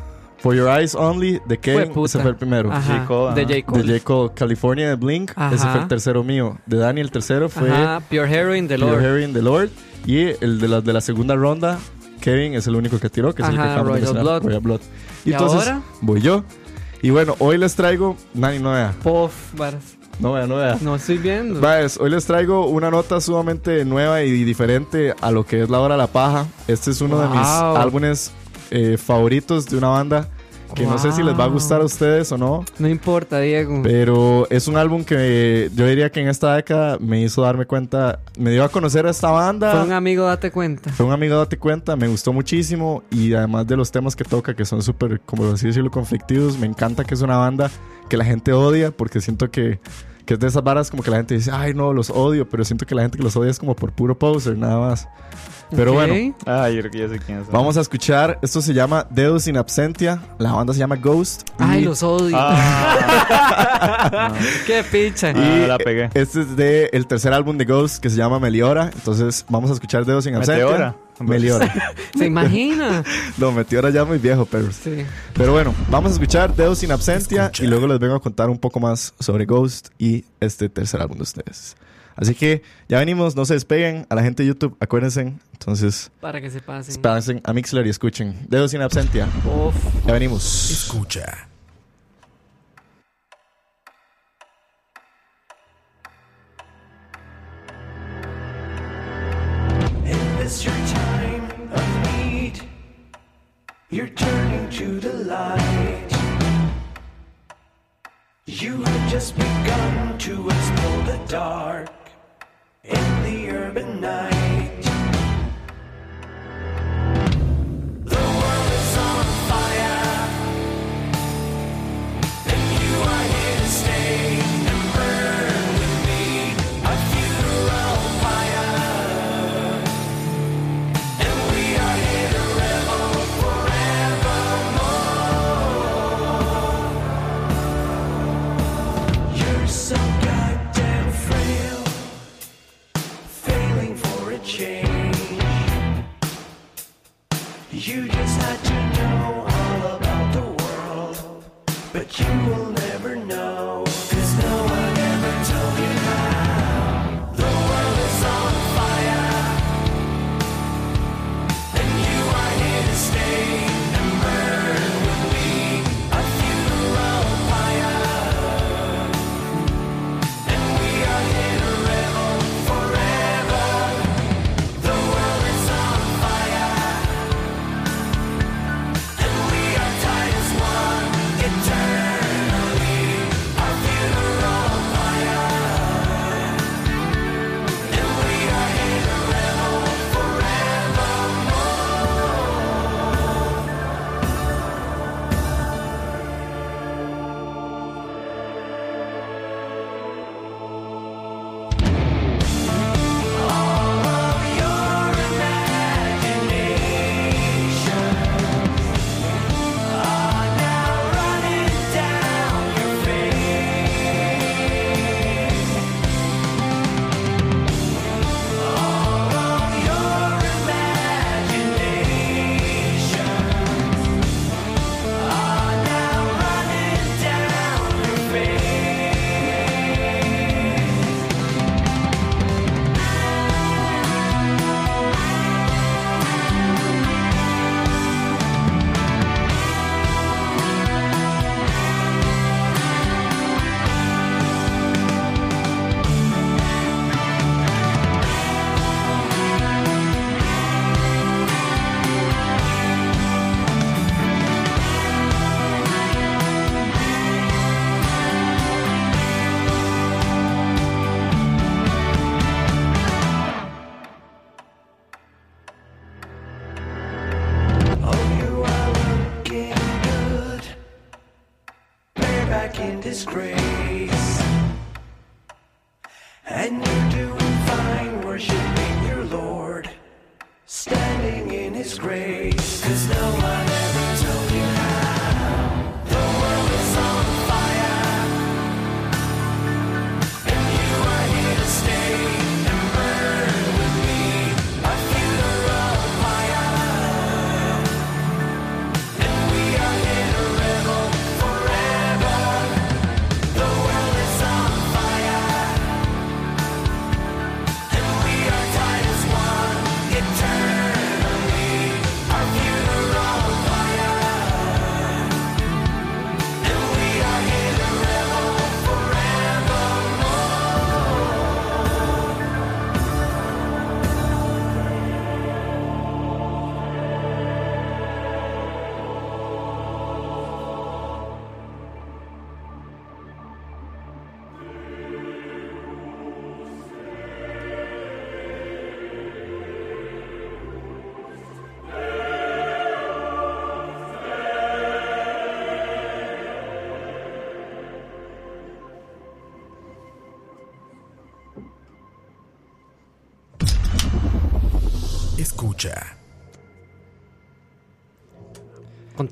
For Your Eyes Only de puta. ese fue el primero. Ajá, J. Cole, de. J. Cole. De J. Cole, California de Blink, ese Ajá. fue el tercero mío. De Dani el tercero fue Ajá, Pure Heroine de Pure Lord. Heroine, The Lord. Y el de la, de la segunda ronda, Kevin es el único que tiró, que es el que acabamos de Blood. Royal Blood. Y, ¿Y entonces ahora? voy yo. Y bueno, hoy les traigo. Nani, no vea. Puff, varas. No vea, no vea. No estoy viendo. Vaes, hoy les traigo una nota sumamente nueva y diferente a lo que es La Hora de la Paja. Este es uno de mis Wow. álbumes eh, favoritos de una banda que no sé si les va a gustar a ustedes o no. No importa, Diego. Pero es un álbum que yo diría que en esta década me hizo darme cuenta, me dio a conocer a esta banda. Fue un amigo, date cuenta. Fue un amigo, date cuenta, me gustó muchísimo y además de los temas que toca, que son súper, como así decirlo, conflictivos, me encanta que es una banda que la gente odia porque siento que, Que es de esas varas como que la gente dice, ay no, los odio, pero siento que la gente que los odia es como por puro poser, nada más. Pero bueno, Ay, yo creo que ya sé quién es. vamos a escuchar, esto se llama Deus in Absentia, la banda se llama Ghost. Ay, y- los odio. Ah, Qué picha. Ah, la pegué. Este es de el tercer álbum de Ghost que se llama Meliora, entonces vamos a escuchar Deus in Absentia. Meteora. Meliora. ¿Se imagina? no, Meteora ya muy viejo, pero... Sí. Pero bueno, vamos a escuchar Deus in Absentia y luego les vengo a contar un poco más sobre Ghost y este tercer álbum de ustedes. Así que ya venimos, no se despeguen a la gente de YouTube, acuérdense. Entonces, Para que se pasen. espérense a Mixler y escuchen. Deus in Absentia. Uf. Ya venimos. Escucha. Your time You're turning to the light. You have just begun to explore the dark in the urban night.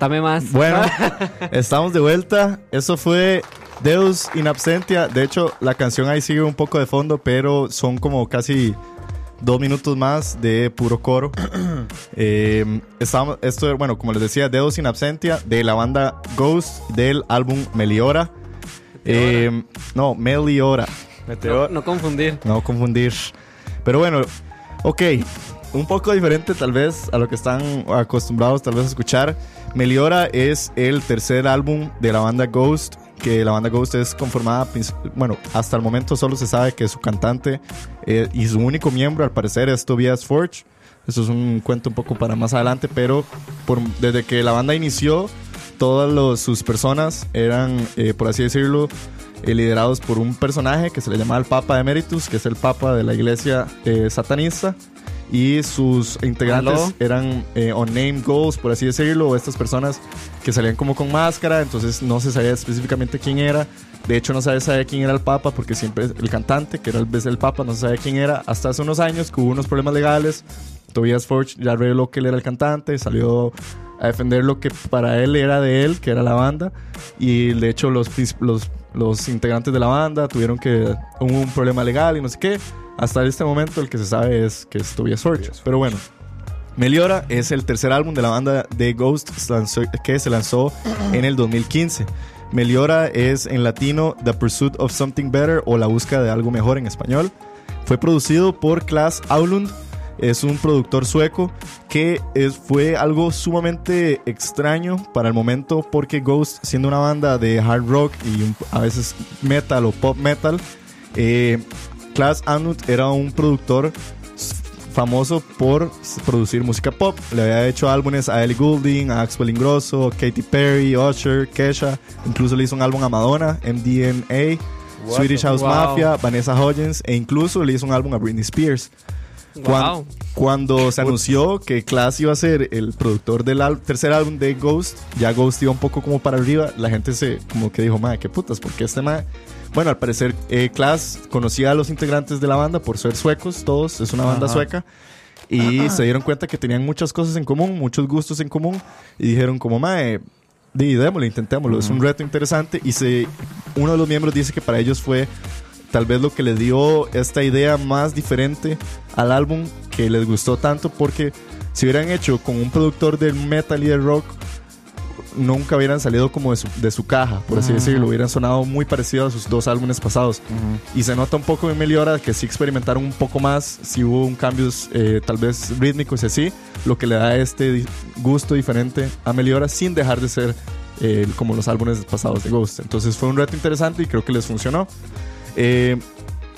Contame más. Bueno, estamos de vuelta. Eso fue Deus in Absentia. De hecho, la canción ahí sigue un poco de fondo, pero son como casi dos minutos más de puro coro. Eh, estamos, esto, bueno, como les decía, Deus in Absentia de la banda Ghost del álbum Meliora. Eh, no, Meliora. no, no confundir. No confundir. Pero bueno, ok. Un poco diferente tal vez a lo que están acostumbrados tal vez a escuchar. Meliora es el tercer álbum de la banda Ghost. Que la banda Ghost es conformada, bueno, hasta el momento solo se sabe que su cantante eh, y su único miembro al parecer es Tobias Forge. Eso es un cuento un poco para más adelante, pero desde que la banda inició, todas sus personas eran, eh, por así decirlo, eh, liderados por un personaje que se le llamaba el Papa Emeritus, que es el Papa de la iglesia eh, satanista. Y sus integrantes Aló. eran eh, unnamed ghosts, por así decirlo, estas personas que salían como con máscara, entonces no se sabía específicamente quién era. De hecho, no se sabía quién era el Papa, porque siempre el cantante, que era el vez el Papa, no se sabía quién era. Hasta hace unos años que hubo unos problemas legales. Tobias Forge ya reveló que él era el cantante, salió a defender lo que para él era de él, que era la banda. Y de hecho, los, los, los integrantes de la banda tuvieron que. Hubo un problema legal y no sé qué. Hasta este momento, el que se sabe es que es Tobias Forge. Pero bueno, Meliora es el tercer álbum de la banda de Ghost que se lanzó en el 2015. Meliora es en latino The Pursuit of Something Better o La búsqueda de algo mejor en español. Fue producido por Klas Aulund. Es un productor sueco que es- fue algo sumamente extraño para el momento porque Ghost, siendo una banda de hard rock y un- a veces metal o pop metal, eh, Klas Aulund era un productor famoso por producir música pop. Le había hecho álbumes a Ellie Goulding, a Axel Ingrosso, Katy Perry, Usher, Kesha. Incluso le hizo un álbum a Madonna, MDNA, What Swedish House Wow. Mafia, Vanessa Hodgins e incluso le hizo un álbum a Britney Spears. Wow. Cuando se anunció que Klaas iba a ser el productor del tercer álbum de Ghost, ya Ghost iba un poco como para arriba, la gente se como que dijo, madre, qué putas, porque este madre... Bueno, al parecer eh, Klaas conocía a los integrantes de la banda por ser suecos, todos, es una banda Ajá. sueca, y se dieron cuenta que tenían muchas cosas en común, muchos gustos en común, y dijeron como, madre, di, démosle, intentémoslo, es un reto interesante, y se, uno de los miembros dice que para ellos fue tal vez lo que les dio esta idea más diferente al álbum que les gustó tanto porque si hubieran hecho con un productor de metal y de rock nunca hubieran salido como de su, de su caja, por así decirlo, hubieran sonado muy parecido a sus dos álbumes pasados. Y se nota un poco en Meliora que sí experimentaron un poco más, si hubo un cambios eh, tal vez rítmicos y así, lo que le da este gusto diferente a Meliora sin dejar de ser eh, como los álbumes pasados de Ghost. Entonces fue un reto interesante y creo que les funcionó. Eh,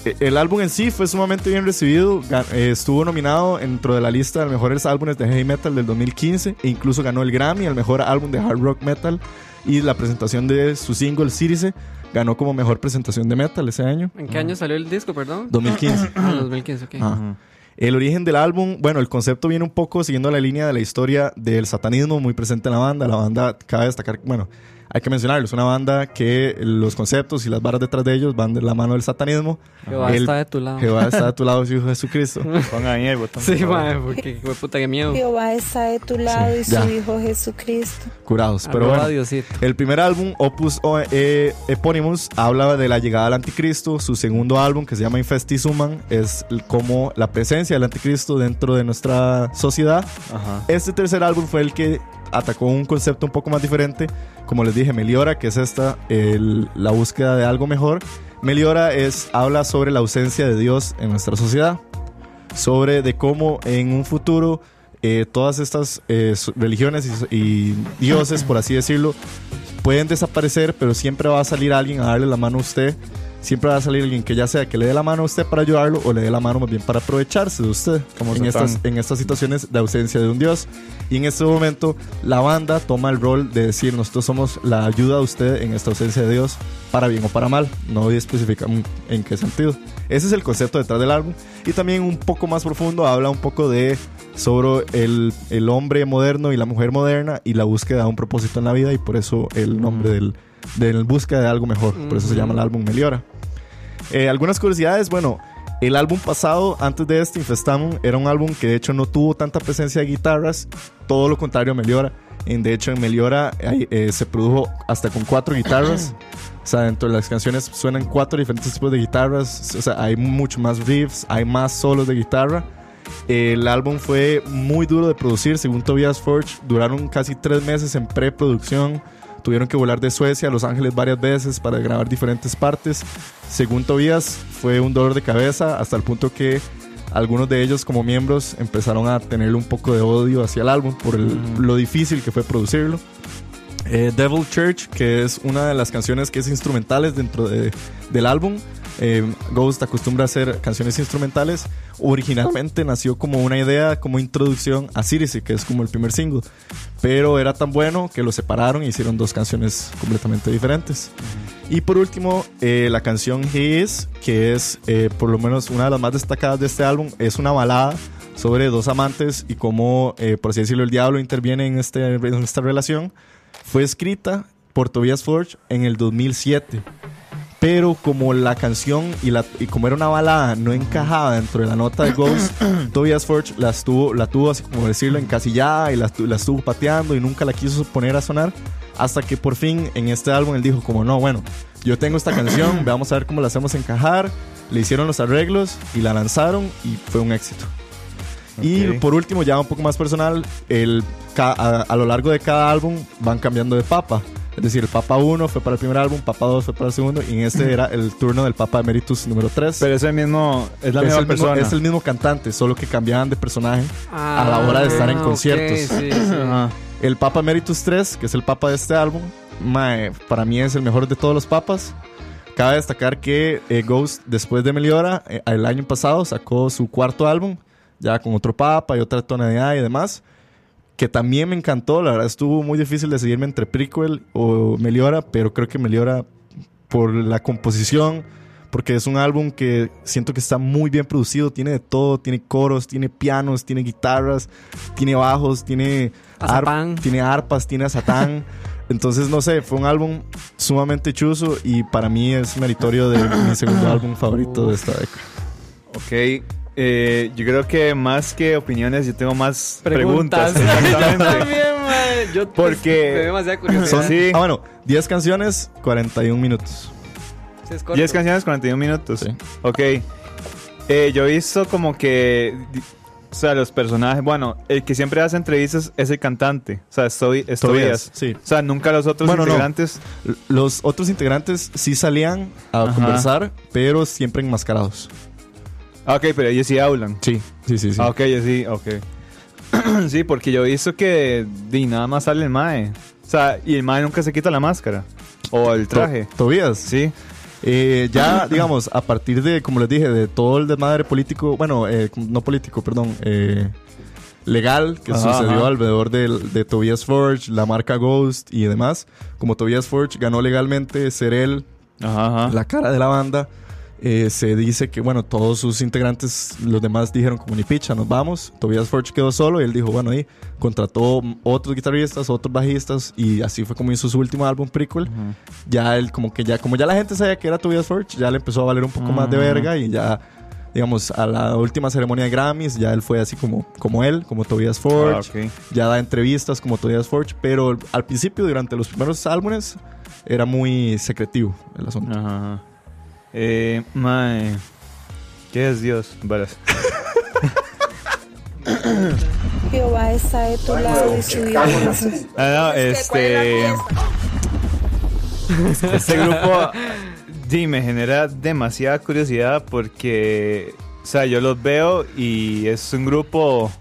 el álbum en sí fue sumamente bien recibido. Eh, estuvo nominado dentro de la lista de mejores álbumes de heavy metal del 2015 e incluso ganó el Grammy al mejor álbum de hard rock metal. Y la presentación de su single Cirice ganó como mejor presentación de metal ese año, ¿En qué año salió el disco, perdón? 2015. Ah, 2015, ok. Ajá. El origen del álbum, bueno, el concepto viene un poco siguiendo la línea de la historia del satanismo muy presente en la banda. La banda, cabe destacar, bueno, hay que mencionarlo, es una banda que los conceptos y las varas detrás de ellos van de la mano del satanismo. Jehová El- está de tu lado. Jehová está de tu lado, su hijo Jesucristo. Pongan ahí el botón. Sí, madre, porque de puta, qué miedo. Jehová está de tu lado y su ya. Hijo Jesucristo. Curados. Pero Arroba bueno, Diosito. el primer álbum, Opus O- eh, Eponymous, habla de la llegada del anticristo. Su segundo álbum, que se llama Infestis Human, es como la presencia del anticristo dentro de nuestra sociedad. Ajá. Este tercer álbum fue el que atacó un concepto un poco más diferente. Como les dije, Meliora, que es esta, el- la búsqueda de algo mejor. Meliora es, habla sobre la ausencia de Dios en nuestra sociedad. Sobre de cómo en un futuro eh, todas estas eh, religiones y, y dioses, por así decirlo, pueden desaparecer, pero siempre va a salir alguien a darle la mano a usted. Siempre va a salir alguien que ya sea que le dé la mano a usted para ayudarlo o le dé la mano más bien para aprovecharse de usted Como en estas, en estas situaciones de ausencia de un Dios. Y en este momento la banda toma el rol de decir nosotros somos la ayuda de usted en esta ausencia de Dios para bien o para mal. No especifican en qué sentido. Ese es el concepto detrás del álbum. Y también un poco más profundo habla un poco de sobre el, el hombre moderno y la mujer moderna y la búsqueda de un propósito en la vida y por eso el nombre del, del búsqueda de algo mejor. Por eso se llama el álbum Meliora. Eh, algunas curiosidades, bueno, El álbum pasado, antes de este, Infestamon, era un álbum que de hecho no tuvo tanta presencia de guitarras, todo lo contrario a Meliora. En, de hecho, en Meliora eh, se produjo hasta con cuatro guitarras. O sea, dentro de las canciones suenan cuatro diferentes tipos de guitarras. O sea, hay mucho más riffs, hay más solos de guitarra. El álbum fue muy duro de producir, según Tobias Forge. Duraron casi tres meses en preproducción. Tuvieron que volar de Suecia a Los Ángeles varias veces para grabar diferentes partes. Según Tobias, fue un dolor de cabeza hasta el punto que algunos de ellos como miembros empezaron a tener un poco de odio hacia el álbum por el- lo difícil que fue producirlo. Eh, Devil Church, que es una de las canciones que es instrumentales dentro de- del álbum. Eh, Ghost acostumbra a hacer canciones instrumentales. Originalmente nació como una idea, como introducción a Citizen, que es como el primer single. Pero era tan bueno que lo separaron y hicieron dos canciones completamente diferentes. Y por último, eh, la canción He Is, que es eh, por lo menos una de las más destacadas de este álbum, es una balada sobre dos amantes y cómo, por así decirlo, el diablo interviene en, este, en esta relación. Fue escrita por Tobias Forge en el 2007. Pero como la canción y, la, y como era una balada no encajaba dentro de la nota de Ghost, Tobias Forge la tuvo, la tuvo así como decirlo encasillada y la, la estuvo pateando y nunca la quiso poner a sonar. Hasta que por fin en este álbum él dijo como no, bueno, yo tengo esta canción, vamos a ver cómo la hacemos encajar. Le hicieron los arreglos y la lanzaron y fue un éxito. Y Ok. por último, ya un poco más personal, el, a, a lo largo de cada álbum van cambiando de papa. Es decir, el Papa 1 fue para el primer álbum, Papa 2 fue para el segundo, y en este era el turno del Papa Emeritus número 3. Pero es el mismo, es la es, misma el mismo, persona. es el mismo cantante, solo que cambiaban de personaje a la hora de estar en Ah, ok, conciertos. sí, sí. El Papa Emeritus 3, que es el Papa de este álbum, mae, para mí es el mejor de todos los papas. Cabe destacar que eh, Ghost, después de Meliora, eh, el año pasado sacó su cuarto álbum, ya con otro Papa y otra tonalidad y demás, que también me encantó. La verdad, estuvo muy difícil decidirme entre Prequel o Meliora, pero creo que Meliora, por la composición, porque es un álbum que siento que está muy bien producido, tiene de todo, tiene coros, tiene pianos, tiene guitarras, tiene bajos, tiene, Azapán. tiene arpas, tiene a Satán. Entonces, no sé, fue un álbum sumamente chuzo y para mí es meritorio de mi segundo álbum favorito de esta década. Ok. Eh, yo creo que más que opiniones, yo tengo más Preguntas. preguntas. Yo Exactamente. también, mae. Yo pues, Porque- me dio demasiada curiosidad. Son, Sí. Ah, bueno, 10 canciones, 41 minutos. Sí, es corto. 10 canciones, 41 minutos. Sí. Ok. Eh, yo he visto como que. O sea, los personajes. Bueno, el que siempre hace entrevistas es el cantante. O sea, estoy, es Tobias. sí. O sea, nunca los otros Bueno, no. integrantes. L- Los otros integrantes sí salían a Ajá. conversar, pero siempre enmascarados. Ah, ok, pero ellos sí hablan. Sí, sí, sí. sí. Ah, ok, ellos sí, ok. sí, porque yo he visto que di, nada más sale el Mae. O sea, y el Mae nunca se quita la máscara. O el To- traje. Tobías. Sí. Eh, ya, digamos, a partir de, como les dije, de todo el desmadre político, bueno, eh, no político, perdón, eh, legal que Ajá, sucedió ajá. alrededor de, Tobias Forge, la marca Ghost y demás. Como Tobias Forge ganó legalmente ser él ajá. la cara de la banda, eh, se dice que, bueno, todos sus integrantes, los demás dijeron como ni picha, nos vamos. Tobias Forge quedó solo y él dijo, bueno, ahí contrató otros guitarristas, otros bajistas y así fue como hizo su último álbum, Prequel. Ya él, como que ya, como ya la gente sabía que era Tobias Forge, ya le empezó a valer un poco más de verga y ya, digamos, a la última ceremonia de Grammys, ya él fue así como, como él, como Tobias Forge Ah, ok. ya da entrevistas como Tobias Forge, pero al principio, durante los primeros álbumes, era muy secretivo el asunto. Ajá, ajá. Eh, mae. ¿Qué es Dios? Varas. Jehová está de tu lado y su Dios Ah, no, este. Este grupo sí, me genera demasiada curiosidad porque, o sea, yo los veo y es un grupo, o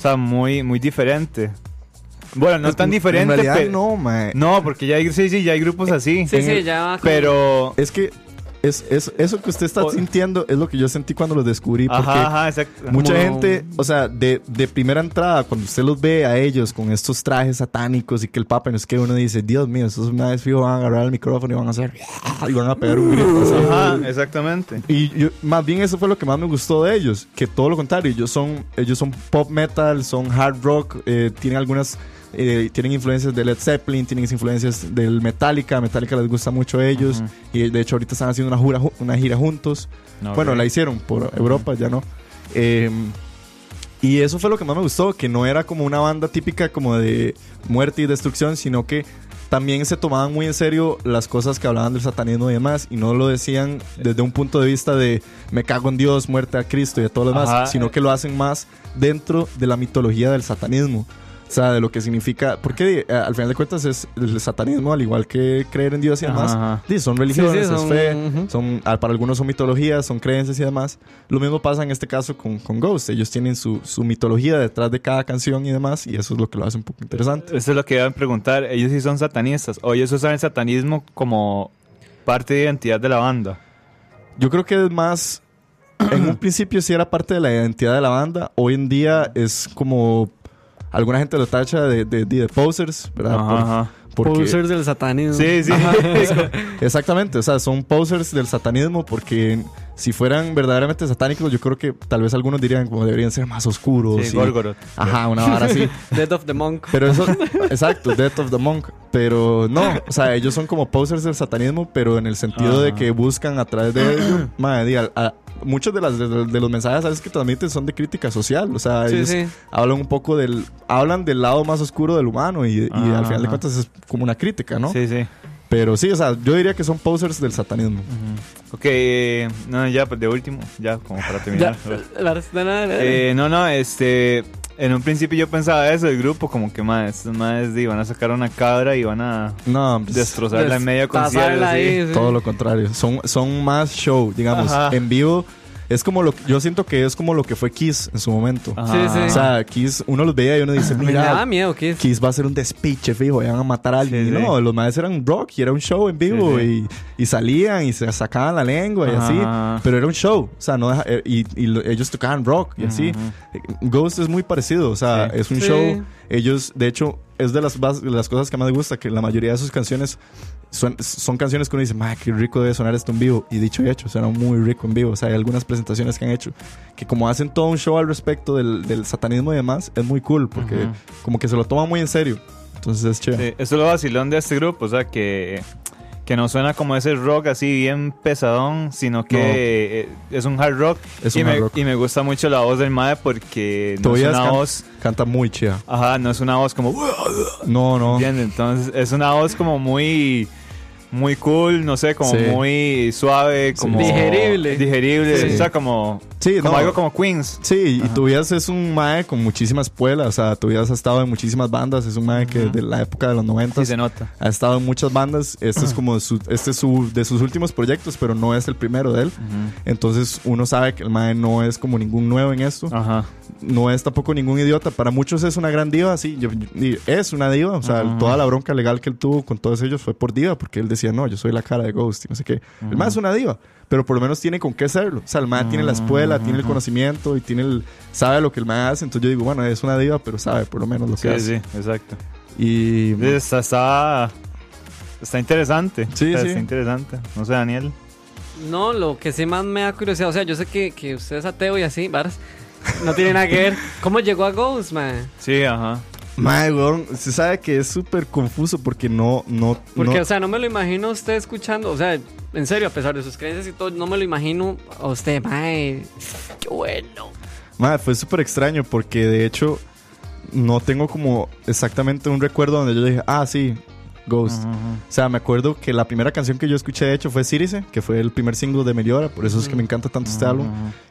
sea, muy, muy diferente. Bueno, no tan diferente, En realidad, pero no, mae. no, porque ya hay, sí, sí, ya hay grupos así. Sí, sí, ya Pero, Es que es, es- eso que usted está O- sintiendo es lo que yo sentí cuando los descubrí. Porque ajá, ajá, exacto. mucha Como- gente, o sea, de, de primera entrada, cuando usted los ve a ellos con estos trajes satánicos y que el papa no es que uno dice, Dios mío, esos madres fijo van a agarrar el micrófono y van a hacer y van a pegar un grito. así. Ajá, exactamente. Y yo- más bien eso fue lo que más me gustó de ellos, que todo lo contrario, ellos son, ellos son pop metal, son hard rock, eh, tienen algunas eh, tienen influencias de Led Zeppelin, tienen influencias del Metallica. Metallica les gusta mucho a ellos. Y de hecho, ahorita están haciendo una, jura- una gira juntos. No, bueno, la hicieron por Europa, ya no. Eh, y eso fue lo que más me gustó, que no era como una banda típica como de muerte y destrucción, sino que también se tomaban muy en serio las cosas que hablaban del satanismo y demás, y no lo decían desde un punto de vista de me cago en Dios, muerte a Cristo y a todo lo demás, Ajá. sino que lo hacen más dentro de la mitología del satanismo. O sea, de lo que significa. Porque eh, al final de cuentas es el satanismo, al igual que creer en Dios y demás. Ajá. sí, son religiones, Sí, sí, es fe, son, ah, para algunos son mitologías, son creencias y demás. Lo mismo pasa en este caso con, con Ghost. Ellos tienen su, su mitología detrás de cada canción y demás, y eso es lo que lo hace un poco interesante. Eso es lo que iban a preguntar. Ellos sí son satanistas. O ellos usan el satanismo como parte de identidad de la banda. Yo creo que es más. En un principio sí era parte de la identidad de la banda. Hoy en día es como. Alguna gente lo tacha de, de, de- de posers, ¿verdad? Ajá, Por- ajá. porque- Posers del satanismo. Sí, sí. Exactamente, o sea, son posers del satanismo porque si fueran verdaderamente satánicos, yo creo que tal vez algunos dirían como deberían ser más oscuros. Sí, y- Gorgoroth. Ajá, una vara así. Death of the Monk. Pero eso, exacto, Death of the Monk. Pero no, o sea, ellos son como posers del satanismo, pero en el sentido de Ajá. que buscan a través de ello, madre, diga, a- muchos de, las, de, de los mensajes ¿sabes? que transmiten son de crítica social. O sea, Sí, ellos sí. hablan un poco del. Hablan del lado más oscuro del humano y, y al final de cuentas es como una crítica, ¿no? Sí, sí. Pero sí, o sea, yo diría que son posers del satanismo. Ok, eh, no, ya, pues de último, ya, como para Ya, terminar. la- la- la- la- Eh, no, no, este. En un principio yo pensaba eso, el grupo, como que más, estos más van a sacar una cabra y van a No, pues, destrozarla en medio concierto. Sí. todo lo contrario. Son, son más show, digamos. Ajá. En vivo es como lo yo siento que es como lo que fue Kiss en su momento. Ajá. Sí, sí. O sea, Kiss, uno los veía y uno dice, Me daba mira, miedo, Kiss. Kiss va a ser un despiche, fijo, van a matar a alguien. Sí, y sí. no, los maestros eran rock y era un show en vivo Sí, Y, y salían y se sacaban la lengua y Ajá. así. Pero era un show, o sea, no deja- eh, y, y lo- ellos tocaban rock y así. Ghost es muy parecido, o sea, Sí. es un Sí. show. Ellos, de hecho, es de las, las cosas que más me gusta, que la mayoría de sus canciones son, son canciones que uno dice, "Ma, qué rico debe sonar esto en vivo. Y dicho y hecho, suena muy rico en vivo. O sea, hay algunas presentaciones que han hecho que como hacen todo un show al respecto del, del satanismo y demás, es muy cool porque Ujú. como que se lo toman muy en serio. Entonces es chévere. Sí, eso es lo vacilón de este grupo, o sea, que, que no suena como ese rock así bien pesadón, sino que No. eh, es un hard rock. Es y, un me, hard rock. y me gusta mucho la voz del Mae porque no Tobias es una can- voz, Canta muy chida. ajá, no es una voz como, No, no. ¿entiendes? Entonces es una voz como muy... Muy cool, no sé, como Sí. muy suave, como... Digerible. Digerible, Sí. o sea, como... Sí, como no. algo como Queens. Sí, y Tobias es un mae con muchísimas puelas. O sea, Tobias ha estado en muchísimas bandas. Es un mae que de la época de los 90 Sí se nota. ha estado en muchas bandas. Este es como su, este es su, de sus últimos proyectos, pero no es el primero de él. Entonces uno sabe que el mae no es como ningún nuevo en esto. Ajá. No es tampoco ningún idiota. Para muchos es una gran diva, sí. yo- es una diva. O sea, toda la bronca legal que él tuvo con todos ellos fue por diva, porque él decía, no, yo soy la cara de Ghost y no sé qué. El mae es una diva. Pero por lo menos tiene con qué serlo. O sea, el mae tiene la escuela, tiene el conocimiento y tiene el, sabe lo que el mae hace. Entonces yo digo, bueno, es una diva, pero sabe por lo menos lo que Sí, hace. sí, exacto. Y Está, está, está interesante. Sí, Está- sí. Está interesante. No sé, Daniel. No, lo que sí más me da curiosidad, o sea, yo sé que, que usted es ateo y así, varas. No tiene nada que ver. ¿Cómo llegó a Ghost, man? Sí, ajá. Mae, weón, se sabe que es súper confuso porque no, no, Porque, no- o sea, no me lo imagino a usted escuchando, o sea, en serio, a pesar de sus creencias y todo, no me lo imagino a usted, mae. Qué bueno. Mae, fue súper extraño porque de hecho no tengo como exactamente un recuerdo donde yo dije, ah, sí, Ghost. O sea, me acuerdo que la primera canción que yo escuché de hecho fue Cirice, que fue el primer single de Meliora, por eso es que me encanta tanto este álbum.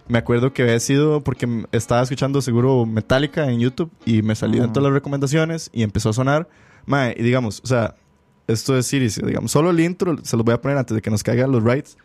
Me acuerdo que había sido porque estaba escuchando seguro Metallica en YouTube y me Ajá. todas las recomendaciones y empezó a sonar. Mae, y digamos, o sea, esto es Cirice, digamos, solo el intro se los voy a poner antes de que nos caigan los rights.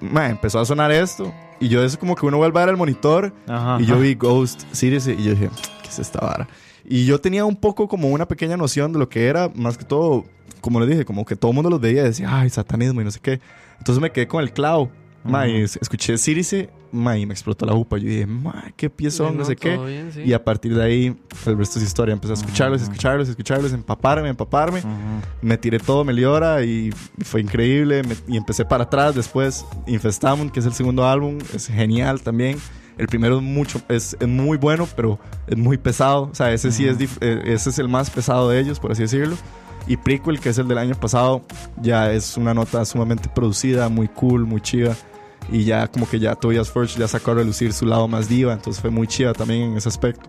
Mae, empezó a sonar esto y yo es como que uno vuelve a ver el monitor Ajá, y yo vi Ghost Series y yo dije, ¿qué es esta vara? Y yo tenía un poco como una pequeña noción de lo que era, más que todo, como le dije, como que todo el mundo los veía y decía, ay, satanismo y no sé qué. Entonces me quedé con el clavo. Ma, y es- escuché Sirice, ma, y me explotó la jupa. Yo dije, ma, qué piezón, no, sé qué. bien, sí. Y a partir de ahí, el resto es historia. Empecé a escucharlos, escucharlos, escucharlos, empaparme, empaparme. Me tiré todo Meliora y fue increíble. Me- y empecé para atrás después. Infestamon, que es el segundo álbum, es genial también. El primero es mucho, es, es muy bueno, pero es muy pesado. O sea, ese sí es, eh, ese es el más pesado de ellos, por así decirlo. Y Prequel, que es el del año pasado, ya es una nota sumamente producida, muy cool, muy chiva. Y ya como que ya Tobias Forge ya sacó a relucir su lado más diva, entonces fue muy chiva también en ese aspecto.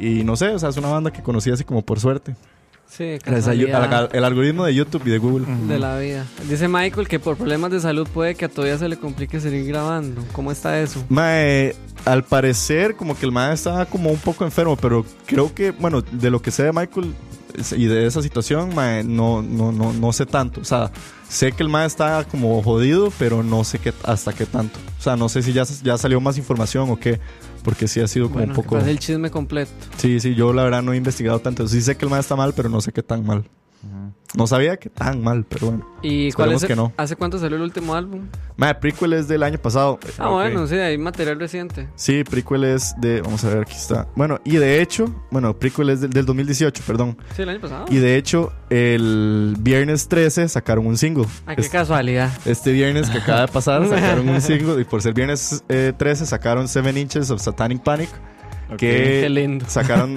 Y no sé, o sea, es una banda que conocí así como por suerte. Sí, Gracias a al, al algoritmo de YouTube y de Google. de la vida. Dice Michael que por problemas de salud puede que a todavía se le complique seguir grabando. ¿Cómo está eso? Mae, al parecer como que el mae estaba como un poco enfermo, pero creo que, bueno, de lo que sé de Michael y de esa situación, mae, no, no, no, no sé tanto. O sea, sé que el mae está como jodido, pero no sé qué, hasta qué tanto. O sea, no sé si ya, ya salió más información o qué, porque sí ha sido como Bueno, un que poco... pase el chisme completo. Sí, sí, yo la verdad no he investigado tanto. Sí sé que el mae está mal, pero no sé qué tan mal. No sabía que tan mal, pero bueno. ¿Y cuál es el- que no. ¿Hace cuánto salió el último álbum? Mae, Prequel es del año pasado. Ah, bueno, sí, hay material reciente. Sí, Prequel es de. Vamos a ver, aquí está. Bueno, y de hecho, bueno, Prequel es del, del 2018, perdón. Sí, el año pasado. Y de hecho, el viernes 13 sacaron un single. Ah, qué Es- casualidad. este viernes que acaba de pasar sacaron un single. Y por ser viernes eh, 13 sacaron Seven Inches of Satanic Panic. Que Qué lindo. sacaron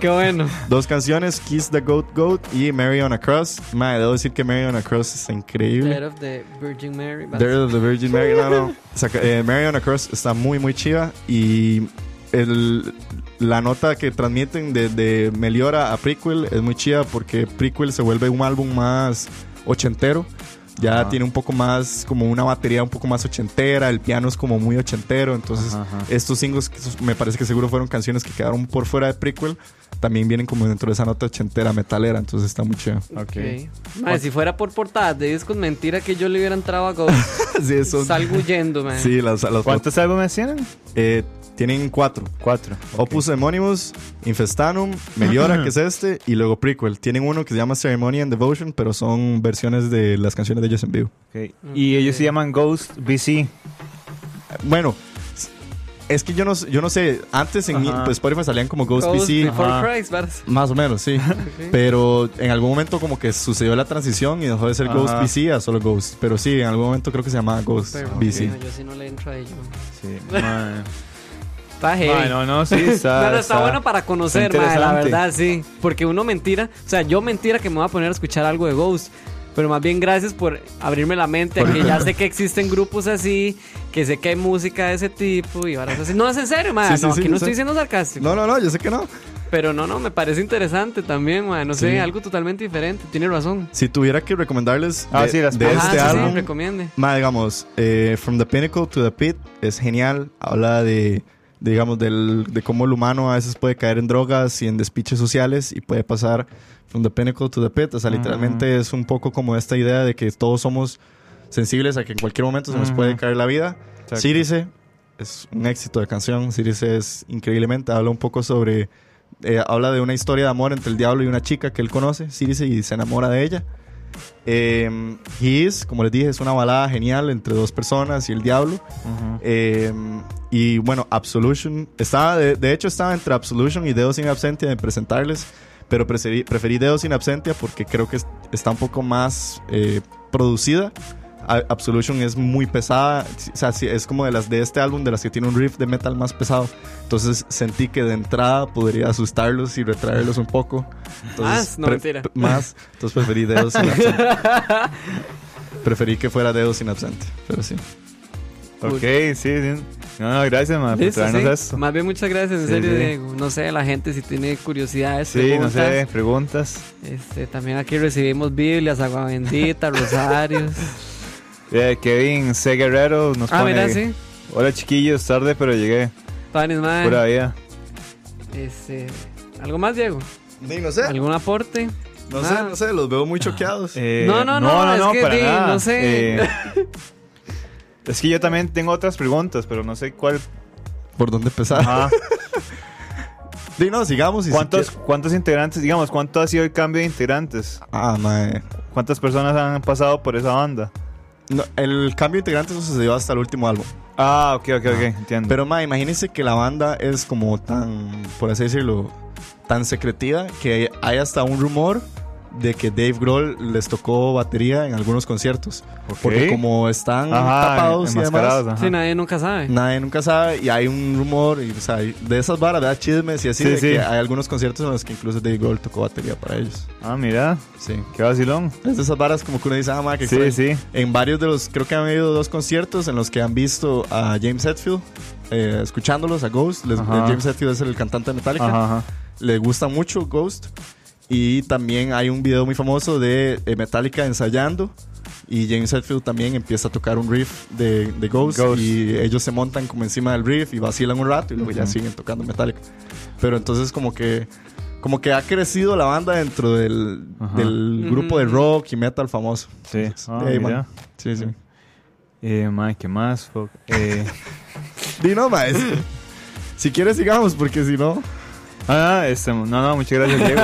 Qué bueno. dos canciones: Kiss the Goat Goat y Mary on a Cross. Madre, debo decir que Mary on a Cross está increíble. Dead of the Virgin Mary. Death of the Virgin Mary. No, no. Saca- eh, Mary on a Cross está muy, muy chiva. Y el, la nota que transmiten de, de Meliora a Prequel es muy chiva porque Prequel se vuelve un álbum más ochentero. Ya Ajá. tiene un poco más, como una batería un poco más ochentera. El piano es como muy ochentero. Entonces, Ajá, ajá. estos singles me parece que seguro fueron canciones que quedaron por fuera de Prequel. También vienen como dentro de esa nota ochentera metalera. Entonces, está muy chido. Ok. Madre, si fuera por portadas de discos, mentira que yo le hubiera entrado a Ghost. sí, eso. Salgo huyendo, man. Sí, las, las ¿Cuántos álbumes tienen? Eh, tienen cuatro. Cuatro. Opus Demonimus, Infestanum, Meliora, que es este, y luego Prequel. Tienen uno que se llama Ceremony and Devotion, pero son versiones de las canciones de ellos en vivo. Ok. Y ellos se llaman Ghost BC. Bueno, es que yo no, yo no sé, antes en pues, Spotify salían como Ghost, Ghost PC. Before Ajá. Christ. Más o menos, sí. Pero en algún momento como que sucedió la transición y dejó de ser Ghost Ajá. BC a solo Ghost. Pero sí, en algún momento creo que se llamaba Ghost Pero, BC. no, yo sí no le entro a ello. Sí. Está heavy. Mae, no, no, sí, está. Pero está, bueno para conocer, está mae, la verdad, sí. Porque uno mentira, o sea, yo mentira que me voy a poner a escuchar algo de Ghost. Pero más bien gracias por abrirme la mente que ya sé que existen grupos así, que sé que hay música de ese tipo y varas así. No, es en serio, mae. Sí, sí, no, sí, aquí no sé. estoy siendo sarcástico. No, no, no, yo sé que no. Pero no, no, me parece interesante también, mae. No sé, Sí. algo totalmente diferente. Tiene razón. Si tuviera que recomendarles Ah, de, sí, las de Ajá, este sí, sí, álbum, recomiende. Ma, digamos, eh, From the Pinnacle to the Pit es genial. Habla de, de, digamos, del, de cómo el humano a veces puede caer en drogas y en despiches sociales y puede pasar From the Pinnacle to the Pit. O sea, literalmente es un poco como esta idea de que todos somos sensibles a que en cualquier momento se nos puede caer la vida. Sírice es un éxito de canción. Sírice es increíblemente. Habla un poco sobre. eh, habla de una historia de amor entre el diablo y una chica que él conoce, Sírice, y se enamora de ella. Eh, He Is, como les dije, es una balada genial entre dos personas y el diablo. Eh, y bueno, Absolution. Estaba, de, de hecho, estaba entre Absolution y Deus in Absentia de presentarles. Pero preferí, preferí Deus in Absentia porque creo que es- está un poco más eh, producida. Absolution es muy pesada. O sea, es como de las de este álbum, de las que tiene un riff de metal más pesado. Entonces sentí que de entrada podría asustarlos y retraerlos un poco. Entonces, Más, no, mentira. Más. Entonces preferí Deus in Absentia. Preferí que fuera Deus in Absentia. Pero sí. Ok, sí, sí. No, no, gracias, por Listo, traernos sí. esto. Más bien muchas gracias, en Sí, serio, sí. Diego. No sé, la gente si tiene curiosidades, Sí, no preguntas. sé, preguntas. Este, también aquí recibimos Biblias, agua bendita, rosarios. Eh, Kevin C. Guerrero nos ah, pone... mira, sí. Hola, chiquillos, tarde, pero llegué. Panes, madre. Pura vida. Este, ¿Algo más, Diego? no sé. ¿Algún aporte? No Nada. sé, no sé, los veo muy choqueados. Eh, No, no, no, es que para di, nada. no sé. Eh, es que yo también tengo otras preguntas, pero no sé cuál. ¿Por dónde empezar? Ajá. Di, no, sigamos. Y si ¿Cuántos, quie- ¿Cuántos integrantes, digamos, cuánto ha sido el cambio de integrantes? Ah, mae. ¿Cuántas personas han pasado por esa banda? No, el cambio de integrantes sucedió hasta el último álbum. Ah, ok, ok, ok, entiendo. Pero, mae, imagínense que la banda es como tan, por así decirlo, tan secretiva que hay hasta un rumor de que Dave Grohl les tocó batería en algunos conciertos. Porque como están Ajá, tapados y demás, ajá. Sí, nadie nunca sabe. nadie nunca sabe. Y hay un rumor, y, o sea, de esas varas, ¿verdad? Chismes y así, Sí, de sí. que hay algunos conciertos en los que incluso Dave Grohl tocó batería para ellos. Ah, mira, Sí. qué vacilón. Es de esas varas como que uno dice, ah, ma, que Sí, sí. En varios de los, creo que han habido dos conciertos en los que han visto a James Hetfield, eh, escuchándolos a Ghost. Les-. James Hetfield es el cantante de Metallica. Ajá, ajá. Le gusta mucho Ghost. Y también hay un video muy famoso de Metallica ensayando. Y James Hetfield también empieza a tocar un riff de, de Ghost, Ghost. Y ellos se montan como encima del riff y vacilan un rato y luego ya Ujú. siguen tocando Metallica. Pero entonces como que... Como que ha crecido la banda dentro del, del grupo de rock y metal famoso. Sí. Entonces, Ah, man. Sí, sí. Eh, mae, ¿qué más? Fuck? Eh, Di no, maes. si quieres sigamos, porque si no... ah, este, no, no, muchas gracias, Diego.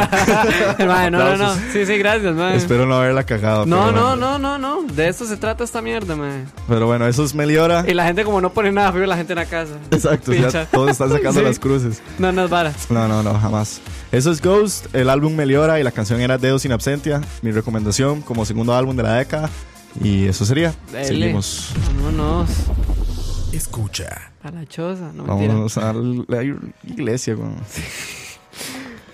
No, no, no. Sí, sí, gracias, mae. Espero no haberla cagado. No, no, bueno. no, no, no. De esto se trata esta mierda, mae. Pero bueno, eso es Meliora. Y la gente como no pone nada frío, la gente en la casa. Exacto, ya todos están sacando Sí. las cruces. No, no es vara. No, no, no, jamás. Eso es Ghost, el álbum Meliora y la canción era Dedos in Absentia. Mi recomendación como segundo álbum de la década. Y eso sería. Dele. Seguimos. Vámonos. Escucha. A la choza, no mentira. Vamos a la iglesia. güey.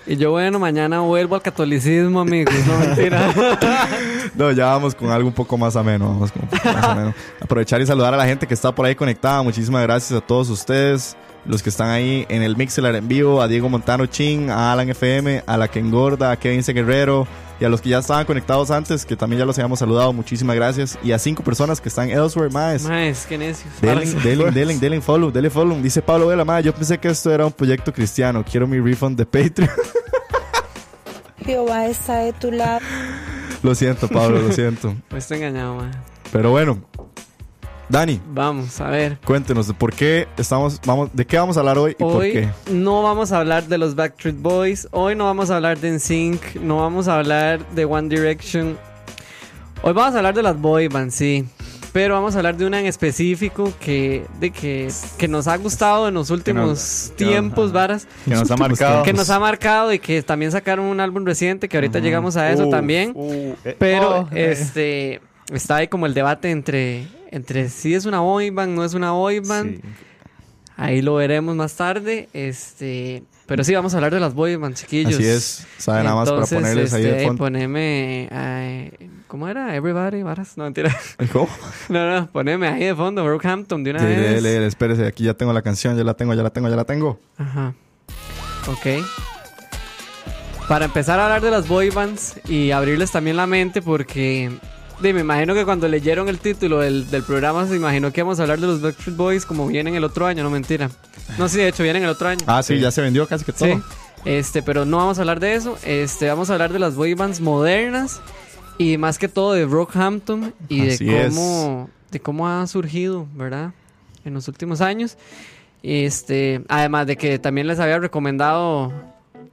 Y yo, bueno, mañana vuelvo al catolicismo, amigos. No mentira. No, ya vamos con algo un poco más ameno. Vamos con un poco más ameno. Aprovechar y saludar a la gente que está por ahí conectada. Muchísimas gracias a todos ustedes. Los que están ahí en el Mixelar en vivo. A Diego Montano Chin, a Alan FM, a la que engorda, a Kevin C. Guerrero. Y a los que ya estaban conectados antes, que también ya los habíamos saludado. Muchísimas gracias. Y a cinco personas que están elsewhere, más. Maes, qué necios. Denle, denle, denle, denle follow, denle follow. Dice Pablo Vela, madre, yo pensé que esto era un proyecto cristiano. Quiero mi refund de Patreon. Jehová está de tu lado. lo siento, Pablo, lo siento. Pues estoy engañado, mae. Pero bueno, Dani, Vamos, a ver. cuéntenos de por qué estamos, vamos, de qué vamos a hablar hoy y por Hoy qué. no vamos a hablar de los Backstreet Boys. Hoy no vamos a hablar de NSYNC. No vamos a hablar de One Direction. Hoy vamos a hablar de las boy bands, sí. Pero vamos a hablar de una en específico que, de que, que nos ha gustado en los últimos que nos- tiempos, varas. Que nos ha marcado. Que nos ha marcado y que también sacaron un álbum reciente, que ahorita llegamos a eso Uf, también. uh, eh, Pero oh, eh. este está ahí como el debate entre, entre si es una boy band, no es una boy band. Sí. Ahí lo veremos más tarde. Este, pero sí, vamos a hablar de las boy band, chiquillos. Así es, sabe nada más para ponerles ahí este, de fondo. Poneme, ay, ¿cómo era? Everybody, varas. No, mentira. ¿Cómo? No, no, poneme ahí de fondo, Brockhampton de una Dele, vez. dele, dele, espérese, aquí ya tengo la canción, ya la tengo, ya la tengo, ya la tengo. Ajá. Ok. Para empezar a hablar de las boy bands y abrirles también la mente porque di, me imagino que cuando leyeron el título del, del programa se imaginó que íbamos a hablar de los Backstreet Boys como vienen el otro año, no mentira. No, sí, de hecho vienen el otro año. Ah, sí, Sí. ya se vendió casi que todo. Sí. Este, pero no vamos a hablar de eso. Este, vamos a hablar de las boy bands modernas y más que todo de Brockhampton y Así de es. cómo de cómo ha surgido, ¿verdad? En los últimos años. Este, además de que también les había recomendado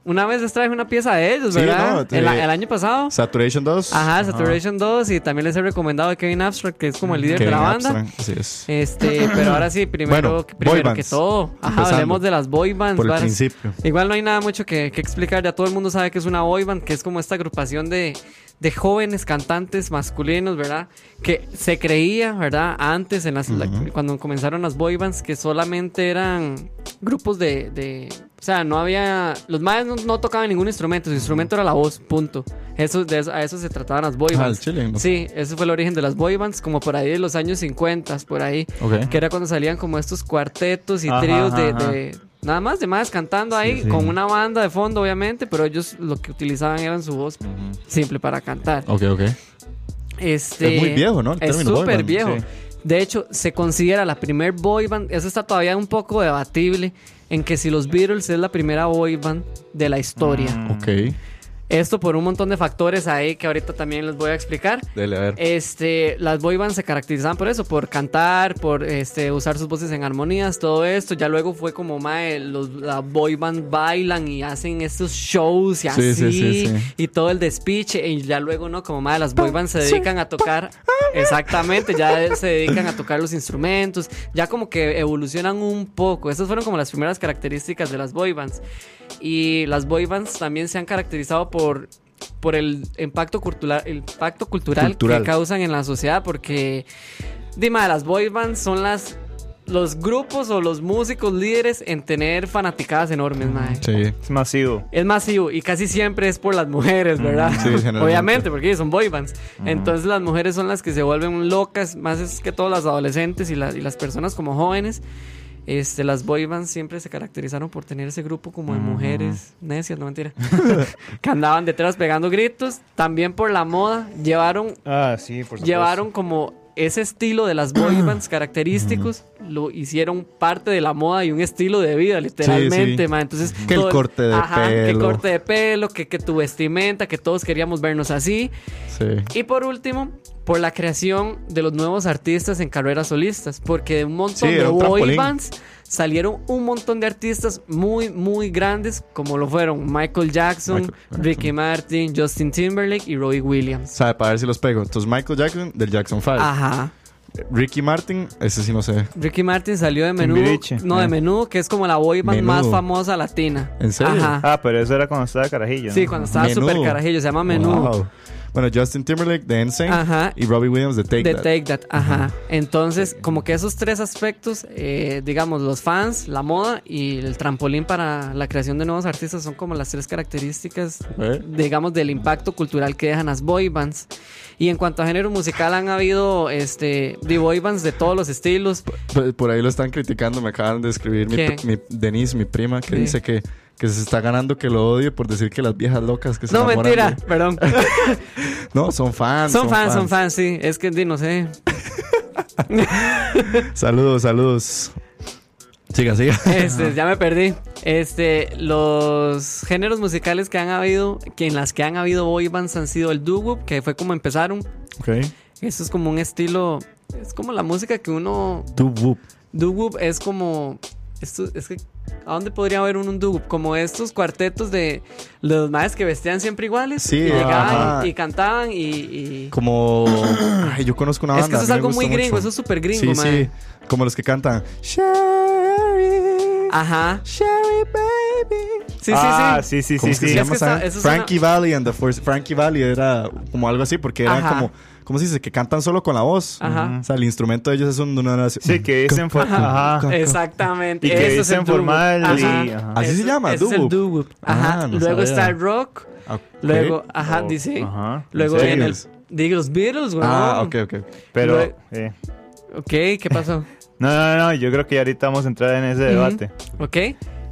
una vez les traje una pieza de ellos, Sí, ¿verdad? no, el, el año pasado. Saturation 2. Ajá, Saturation 2 y también les he recomendado a Kevin Abstract, que es como el líder de la banda. Abstract, Así es. Este, pero ahora sí, primero, Bueno, primero que todo, ajá, Empezando. hablemos de las boy bands. Por el principio. Igual no hay nada mucho que, que explicar, ya todo el mundo sabe que es una boy band, que es como esta agrupación de, de jóvenes cantantes masculinos, ¿verdad? Que se creía, ¿verdad? Antes, en las, la- cuando comenzaron las boy bands, que solamente eran grupos de... de- o sea, no había... Los madres no, no tocaban ningún instrumento, su instrumento era la voz, punto. Eso, de eso- a eso se trataban las boy Ah, bands. el chile, ¿no? Sí, ese fue el origen de las boy bands, como por ahí de los años 50, por ahí. Ok. Que era cuando salían como estos cuartetos y Ajá, tríos de, ajá, de- Nada más de más cantando ahí, sí. con una banda de fondo, obviamente, pero ellos lo que utilizaban eran su voz simple para cantar. Ok, ok. Este, Es muy viejo, ¿no? El Es súper viejo. sí. De hecho, se considera la primer boy band. Eso está todavía un poco debatible. En que si los Beatles es la primera boy band de la historia. Ok. Esto por un montón de factores ahí que ahorita también les voy a explicar. Dele, a ver. Este, las boy bands se caracterizaban por eso, por cantar, por este, usar sus voces en armonías, todo esto. Ya luego fue como, mae, los, la boy band bailan y hacen estos shows y Sí, así, sí, sí, sí. y todo el despiche. Y ya luego, ¿no? Como, mae, las boy bands se dedican a tocar, exactamente, ya se dedican a tocar los instrumentos, ya como que evolucionan un poco. Esas fueron como las primeras características de las boy bands. Y las boy bands también se han caracterizado por por el impacto cultural, el impacto cultural, Cultural. que causan en la sociedad, porque dime, las boy bands son las los grupos o los músicos líderes en tener fanaticadas enormes, mae. Sí. Es masivo. Es masivo y casi siempre es por las mujeres, ¿verdad? sí. Obviamente, porque son boy bands. Entonces las mujeres son las que se vuelven locas, más es que todas las adolescentes y, las y las personas como jóvenes. Este, las boy bands siempre se caracterizaron por tener ese grupo como de mujeres necias, no mentira, que andaban detrás pegando gritos. También por la moda, llevaron Ah, sí, por llevaron como ese estilo de las boy bands característicos, lo hicieron parte de la moda y un estilo de vida, literalmente, sí. Entonces, Que el corte de Que pelo. corte de pelo, que, que tu vestimenta, que todos queríamos vernos así. Sí. Y por último, por la creación de los nuevos artistas en carreras solistas, porque de un montón de boy bands salieron un montón de artistas muy, muy grandes, como lo fueron Michael Jackson, Michael Jackson. Ricky Martin, Justin Timberlake y Robbie Williams. ¿Sabe? Para ver si los pego. Entonces, Michael Jackson del Jackson 5. Ajá. Ricky Martin, ese sí no sé. Ricky Martin salió de Menudo. Timbiriche. No, de Ah. Menudo, que es como la boy band Menudo. más famosa latina. ¿En serio? Ajá. Ah, pero eso era cuando estaba carajillo. ¿no? Sí, cuando estaba súper carajillo. Se llama Menudo. Wow. Bueno, Justin Timberlake de NSYNC Ajá. y Robbie Williams de Take de That. Take That, ajá. Entonces, como que esos tres aspectos, eh, digamos, los fans, la moda y el trampolín para la creación de nuevos artistas son como las tres características, ¿Eh? digamos, del impacto cultural que dejan las boy bands. Y en cuanto a género musical, han habido este, de boy bands de todos los estilos. Por, por ahí lo están criticando, me acaban de escribir mi, mi- Denise, mi prima, que Sí. dice que, que se está ganando que lo odie por decir que las viejas locas que se No, mentira, de- perdón. No, son fans. son fans, son fans, sí. Es que, no sé. Saludos, saludos. Siga, siga. Este, ya me perdí. Este, los géneros musicales que han habido, que en las que han habido boy bands han sido el doo-wop, que fue como empezaron. Ok. Eso es como un estilo, es como la música que uno Do whoop. doo-wop es como esto es que ¿a dónde podría haber un, un doo-wop? Como estos cuartetos de los más que vestían siempre iguales Sí, y llegaban y, y cantaban y, y- Como. Ay, yo conozco una banda. es que eso es algo muy gringo, mucho. eso es súper gringo, Sí, mae. sí. Como los que cantan. Sherry. Ajá. Sherry, baby. Sí, ah, sí, sí, sí, ¿Cómo sí, sí. se Es que Frankie Valley and the Force. Frankie Valley era como algo así, porque eran Ajá. como. ¿Cómo se dice? Que cantan solo con la voz. Ajá. O sea, el instrumento de ellos es un. Una, Sí, que dicen for- Ajá. Exactamente. Y que eso dicen formal y- Ajá. ajá. Así se llama, es el doo-wop. Ajá. Ah, no Luego sabía. está el rock. Ok. Luego, ajá, Oh, dice. ajá. Luego ¿En viene el. serio? Digo, los Beatles, güey. Ah, ok, ok. Pero, Lue- eh, Ok, ¿qué pasó? no, no, no, yo creo que ya ahorita vamos a entrar en ese debate. Ok.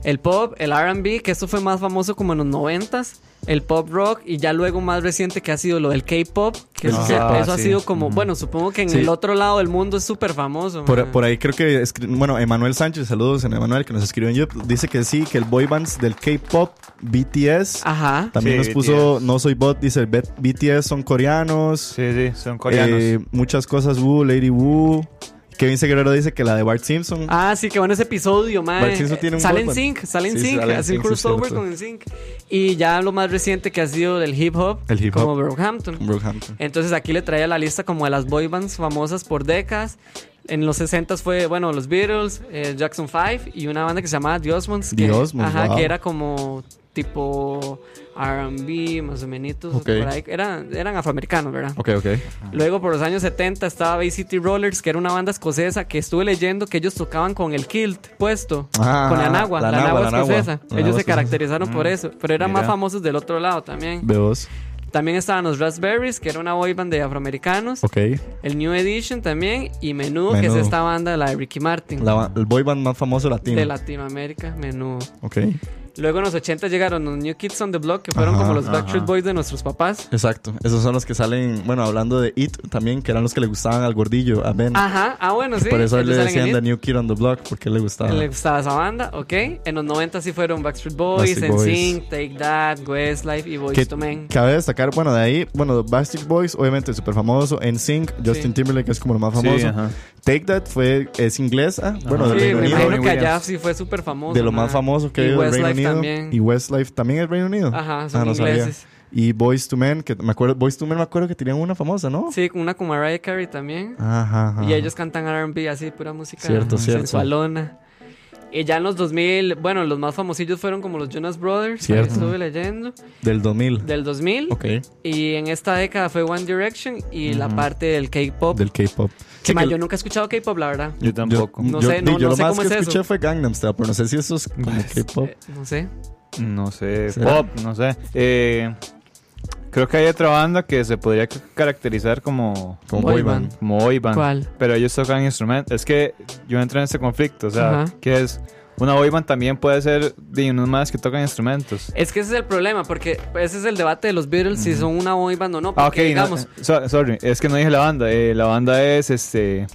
El pop, el RB, que esto fue más famoso como en los noventas. El pop rock y ya luego más reciente que ha sido lo del K-pop. Que eso, eso ha sido como, bueno, supongo que en Sí. el otro lado del mundo es súper famoso. Por, ahí creo que, bueno, Emanuel Sánchez, saludos en Emanuel que nos escribió en YouTube, dice que sí, que el boy bands del K-pop, BTS, Ajá. también Sí, nos puso, BTS. no soy bot, dice BTS son coreanos, Sí, sí, son coreanos. eh, muchas cosas, Woo, Lady Woo, Kevin Guerrero dice que la de Bart Simpson, Ah, sí, qué bueno ese episodio, man. Bart Simpson tiene un Sale boy en band. Sync, sale en Sí, sí, Sync, hace crossover con Sync. Y ya lo más reciente que ha sido del hip hop, El hip hop. como Brockhampton. Brockhampton. Entonces aquí le traía la lista como de las boy bands famosas por décadas. En los 60 fue, bueno, los Beatles, eh, Jackson 5 y una banda que se llamaba The Osmonds. The que- Osmonds, Ajá, wow. que era como tipo R&B, más o menos. Ok. por ahí. Eran, eran afroamericanos, ¿verdad? Ok, ok. Luego por los años 70 estaba Bay City Rollers, que era una banda escocesa que estuve leyendo que ellos tocaban con el kilt puesto, Ah, con la nagua, la, la nagua escocesa. La ellos nagua se escocesa. caracterizaron por eso, pero eran más famosos del otro lado también. B2, También estaban los Raspberries, que era una boy band de afroamericanos. ok. El New Edition también. Y Menudo, que es Menudo. esta banda, la de Ricky Martin. La el boy band más famoso latino. de Latinoamérica, Menudo. Ok, Luego en los 80 llegaron los New Kids on the Block, que fueron Ajá, como los ajá. Backstreet Boys de nuestros papás. exacto. Esos son los que salen, bueno, hablando de It también, que eran los que le gustaban al gordillo, a Ben. Ajá, ah, bueno, sí. Por eso ellos le salen en decían. The New Kid on the Block, porque le gustaba. Le gustaba esa banda, ok. En los 90 sí fueron Backstreet Boys. NSYNC, Take That, Westlife y Boys que to Men. cabe destacar, bueno, de ahí, bueno, Backstreet Boys, obviamente súper famoso, NSYNC, Justin Sí. Timberlake es como lo más Sí, famoso. ajá. Take That fue, es inglesa, bueno, del Sí, Reino me Unido, imagino que allá sí fue súper famoso. de lo más famoso que Y Westlife Unido. también. Y Westlife también es Reino Unido. Ajá, son Ah, no sabía. ingleses. Y Boys to Men, que me acuerdo, Boys to Men me acuerdo que tenían una famosa, ¿no? Sí, una con Mariah Carey también. Ajá, ajá. Y ellos cantan R&B así, pura música Cierto, cierto. sensualona. Y ya en los 2000, bueno, los más famosillos fueron como los Jonas Brothers, Cierto. estuve leyendo, Del 2000. del 2000. Ok. Y en esta década fue One Direction y la parte del K-pop. Del K-pop. Que Sí, que- yo nunca he escuchado K-pop, la verdad. Yo tampoco. No yo, sé, no- yo no lo sé más cómo que es eso. escuché fue Gangnam Style, pero no sé si eso es como K-pop. Eh, no sé. No sé, ¿Será? pop, no sé. Eh, creo que hay otra banda que se podría ca- caracterizar como Como Boy boy band. band. como boy band. ¿Cuál? Pero ellos tocan instrumentos. Es que yo entré en ese conflicto, o sea, Ajá. que es una boy band también puede ser de unos más que tocan instrumentos. Es que ese es el problema, porque ese es el debate de los Beatles, si son una boy band o no. Ah, ok, Porque, no, digamos, so- sorry, es que no dije la banda. eh, la banda es este.